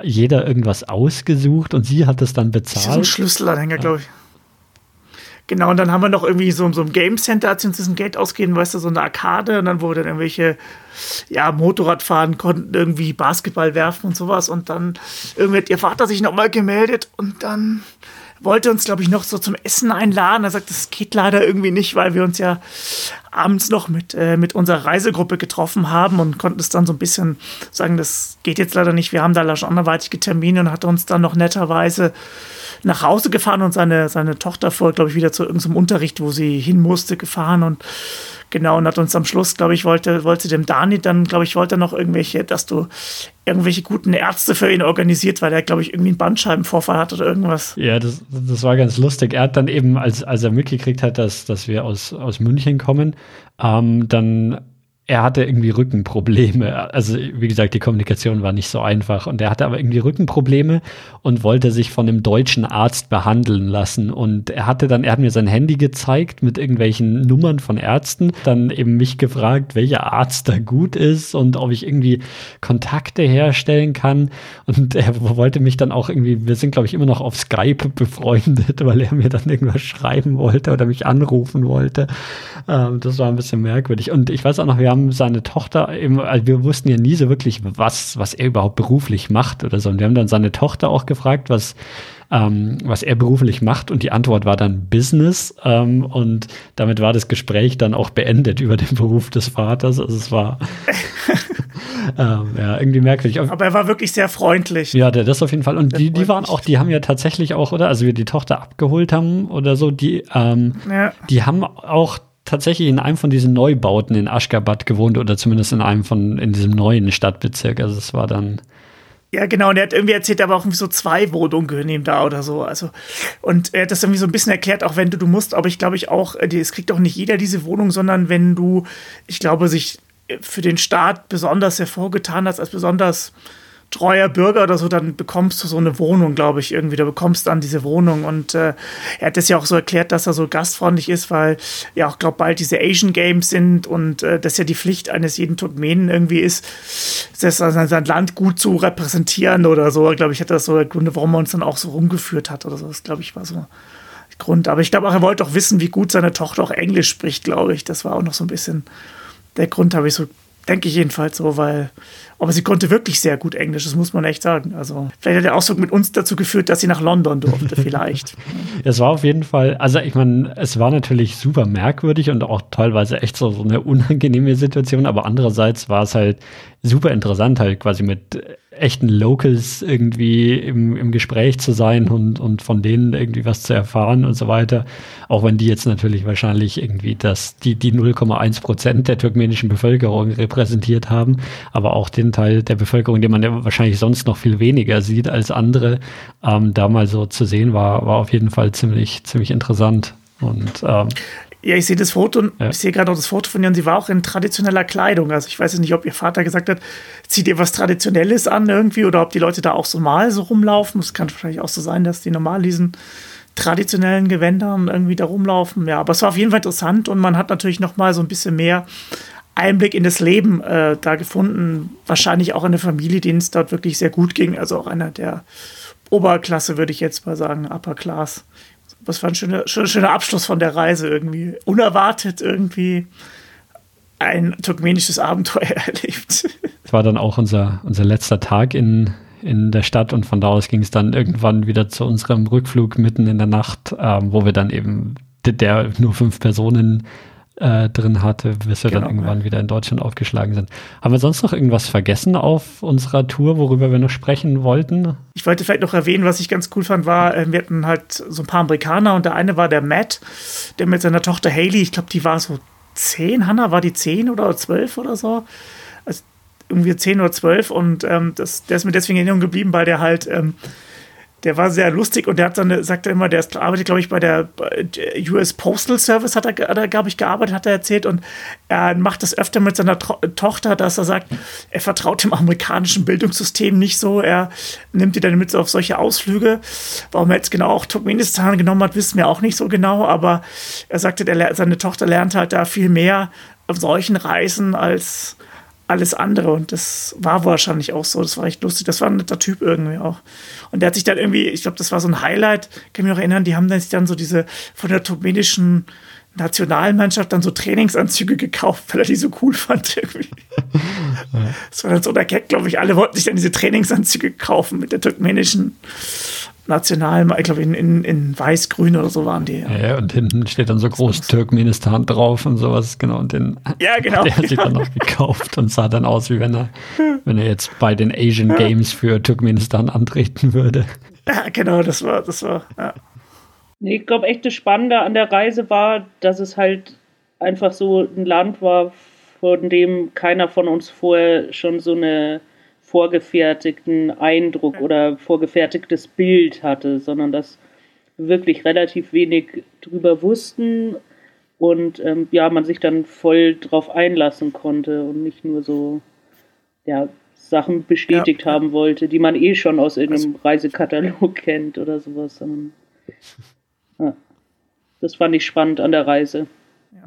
jeder irgendwas ausgesucht und sie hat es dann bezahlt. So ein Schlüsselanhänger, glaube ich. Genau, und dann haben wir noch irgendwie so, so ein Game Center, hat sie uns ein Geld ausgehen, weißt du, so eine Arkade und dann wurde dann irgendwelche, ja, Motorradfahren konnten irgendwie Basketball werfen und sowas und dann irgendwie hat ihr Vater sich nochmal gemeldet und dann wollte uns, glaube ich, noch so zum Essen einladen. Er sagt, das geht leider irgendwie nicht, weil wir uns ja abends noch mit, äh, mit unserer Reisegruppe getroffen haben und konnten es dann so ein bisschen sagen, das geht jetzt leider nicht. Wir haben da schon anderweitige Termine und hat uns dann noch netterweise nach Hause gefahren und seine, seine Tochter vor, glaube ich, wieder zu irgendeinem Unterricht, wo sie hin musste, gefahren und genau, und hat uns am Schluss, glaube ich, wollte, wollte dem Dani dann, glaube ich, wollte noch irgendwelche, dass du irgendwelche guten Ärzte für ihn organisiert, weil er, glaube ich, irgendwie einen Bandscheibenvorfall hat oder irgendwas. Ja, das, das war ganz lustig. Er hat dann eben, als, als er mitgekriegt hat, dass, dass wir aus, aus München kommen, ähm, dann er hatte irgendwie Rückenprobleme. Also, wie gesagt, die Kommunikation war nicht so einfach. Und er hatte aber irgendwie Rückenprobleme und wollte sich von einem deutschen Arzt behandeln lassen. Und er hatte dann, er hat mir sein Handy gezeigt mit irgendwelchen Nummern von Ärzten, dann eben mich gefragt, welcher Arzt da gut ist und ob ich irgendwie Kontakte herstellen kann. Und er wollte mich dann auch irgendwie, wir sind, glaube ich, immer noch auf Skype befreundet, weil er mir dann irgendwas schreiben wollte oder mich anrufen wollte. Ähm, das war ein bisschen merkwürdig. Und ich weiß auch noch, wir haben seine Tochter eben, also wir wussten ja nie so wirklich, was, was er überhaupt beruflich macht oder so. Und wir haben dann seine Tochter auch gefragt, was, ähm, was er beruflich macht. Und die Antwort war dann Business. Ähm, und damit war das Gespräch dann auch beendet über den Beruf des Vaters. Also es war ähm, ja, irgendwie merkwürdig. Aber er war wirklich sehr freundlich. Ja, der, das auf jeden Fall. Und die, die waren auch, die haben ja tatsächlich auch, oder? Also wir die Tochter abgeholt haben oder so, die, ähm, ja. die haben auch tatsächlich in einem von diesen Neubauten in Aschgabat gewohnt oder zumindest in einem von in diesem neuen Stadtbezirk. Also es war dann. Ja, genau. Und er hat irgendwie erzählt, aber auch irgendwie so zwei Wohnungen gehören ihm da oder so. Also, und er hat das irgendwie so ein bisschen erklärt, auch wenn du, du musst, aber ich glaube ich auch, äh, es kriegt auch nicht jeder diese Wohnung, sondern wenn du, ich glaube, sich für den Staat besonders hervorgetan hast, als besonders treuer Bürger oder so, dann bekommst du so eine Wohnung, glaube ich, irgendwie. Du bekommst dann diese Wohnung. Und äh, er hat das ja auch so erklärt, dass er so gastfreundlich ist, weil ja auch, glaube bald diese Asian Games sind und äh, das ja die Pflicht eines jeden Turkmenen irgendwie ist, das, also sein Land gut zu repräsentieren oder so. Glaube ich, hat das so der Gründe, warum er uns dann auch so rumgeführt hat oder so. Das, glaube ich, war so Grund. Aber ich glaube auch, er wollte auch wissen, wie gut seine Tochter auch Englisch spricht, glaube ich. Das war auch noch so ein bisschen der Grund, habe ich so Denke ich jedenfalls so, weil, aber sie konnte wirklich sehr gut Englisch, das muss man echt sagen. Also, vielleicht hat der Ausdruck mit uns dazu geführt, dass sie nach London durfte, vielleicht. es war auf jeden Fall, also ich meine, es war natürlich super merkwürdig und auch teilweise echt so, so eine unangenehme Situation, aber andererseits war es halt super interessant, halt quasi mit echten Locals irgendwie im, im Gespräch zu sein und, und von denen irgendwie was zu erfahren und so weiter. Auch wenn die jetzt natürlich wahrscheinlich irgendwie das, die, die 0,1 Prozent der turkmenischen Bevölkerung repräsentiert haben, aber auch den Teil der Bevölkerung, den man ja wahrscheinlich sonst noch viel weniger sieht als andere, ähm, da mal so zu sehen, war, war auf jeden Fall ziemlich, ziemlich interessant. Und ähm, ja, ich sehe das Foto, ja. ich sehe gerade auch das Foto von ihr und sie war auch in traditioneller Kleidung. Also ich weiß jetzt nicht, ob ihr Vater gesagt hat, zieht ihr was Traditionelles an irgendwie oder ob die Leute da auch so mal so rumlaufen. Es kann wahrscheinlich auch so sein, dass die normal diesen traditionellen Gewändern irgendwie da rumlaufen. Ja, aber es war auf jeden Fall interessant und man hat natürlich noch mal so ein bisschen mehr Einblick in das Leben äh, da gefunden. Wahrscheinlich auch in der Familie, denen es dort wirklich sehr gut ging. Also auch einer der Oberklasse, würde ich jetzt mal sagen, Upper Class was war ein schöner, schöner, schöner Abschluss von der Reise irgendwie. Unerwartet irgendwie ein turkmenisches Abenteuer erlebt. Es war dann auch unser, unser letzter Tag in, in der Stadt und von da aus ging es dann irgendwann wieder zu unserem Rückflug mitten in der Nacht, ähm, wo wir dann eben, der nur fünf Personen äh, drin hatte, bis wir genau, dann irgendwann ja. wieder in Deutschland aufgeschlagen sind. Haben wir sonst noch irgendwas vergessen auf unserer Tour, worüber wir noch sprechen wollten? Ich wollte vielleicht noch erwähnen, was ich ganz cool fand, war, äh, wir hatten halt so ein paar Amerikaner und der eine war der Matt, der mit seiner Tochter Haley, ich glaube, die war so zehn, Hannah, war die zehn oder zwölf oder so? Also irgendwie zehn oder zwölf und ähm, das, der ist mir deswegen in Erinnerung geblieben, weil der halt ähm, der war sehr lustig und der hat dann, sagt er immer, der ist, arbeitet, glaube ich, bei der US Postal Service, hat er, hat er glaube ich, gearbeitet, hat er erzählt. Und er macht das öfter mit seiner Tro Tochter, dass er sagt, er vertraut dem amerikanischen Bildungssystem nicht so. Er nimmt die dann mit auf solche Ausflüge. Warum er jetzt genau auch Turkmenistan genommen hat, wissen wir auch nicht so genau. Aber er sagte, der, seine Tochter lernt halt da viel mehr auf solchen Reisen als alles andere. Und das war wahrscheinlich auch so. Das war echt lustig. Das war ein netter Typ irgendwie auch. Und der hat sich dann irgendwie, ich glaube, das war so ein Highlight, kann mich noch erinnern, die haben dann sich dann so diese von der turkmenischen Nationalmannschaft dann so Trainingsanzüge gekauft, weil er die so cool fand irgendwie. Das war dann so der Gag, glaube ich. Alle wollten sich dann diese Trainingsanzüge kaufen mit der turkmenischen national, ich glaube in, in, in weiß-grün oder so waren die. Ja. ja, und hinten steht dann so groß Turkmenistan drauf und sowas, genau. Und den ja, genau. der hat sich dann noch gekauft und sah dann aus, wie wenn er, wenn er jetzt bei den Asian. Games für Turkmenistan antreten würde. Ja, genau, das war, das war, ja. Nee, ich glaube echt das Spannende an der Reise war, dass es halt einfach so ein Land war, von dem keiner von uns vorher schon so eine vorgefertigten Eindruck oder vorgefertigtes Bild hatte, sondern dass wir wirklich relativ wenig drüber wussten und ähm, ja, man sich dann voll drauf einlassen konnte und nicht nur so ja, Sachen bestätigt ja. haben wollte, die man eh schon aus irgendeinem also, Reisekatalog kennt oder sowas, sondern das fand ich spannend an der Reise.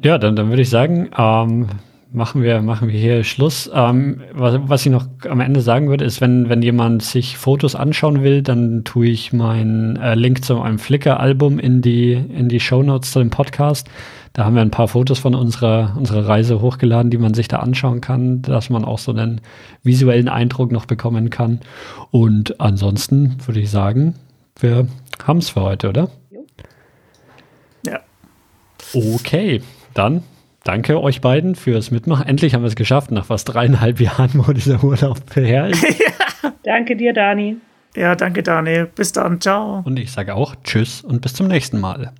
Ja, dann, dann würde ich sagen, ähm, machen wir, machen wir hier Schluss. Ähm, was, was ich noch am Ende sagen würde, ist, wenn, wenn jemand sich Fotos anschauen will, dann tue ich meinen äh, Link zu einem Flickr-Album in die, in die Show Notes zu dem Podcast. Da haben wir ein paar Fotos von unserer, unserer Reise hochgeladen, die man sich da anschauen kann, dass man auch so einen visuellen Eindruck noch bekommen kann. Und ansonsten würde ich sagen, wir haben es für heute, oder? Okay, dann danke euch beiden fürs Mitmachen. Endlich haben wir es geschafft, nach fast dreieinhalb Jahren, wo dieser Urlaub her ist. ja. Danke dir, Dani. Ja, danke, Dani. Bis dann. Ciao. Und ich sage auch Tschüss und bis zum nächsten Mal.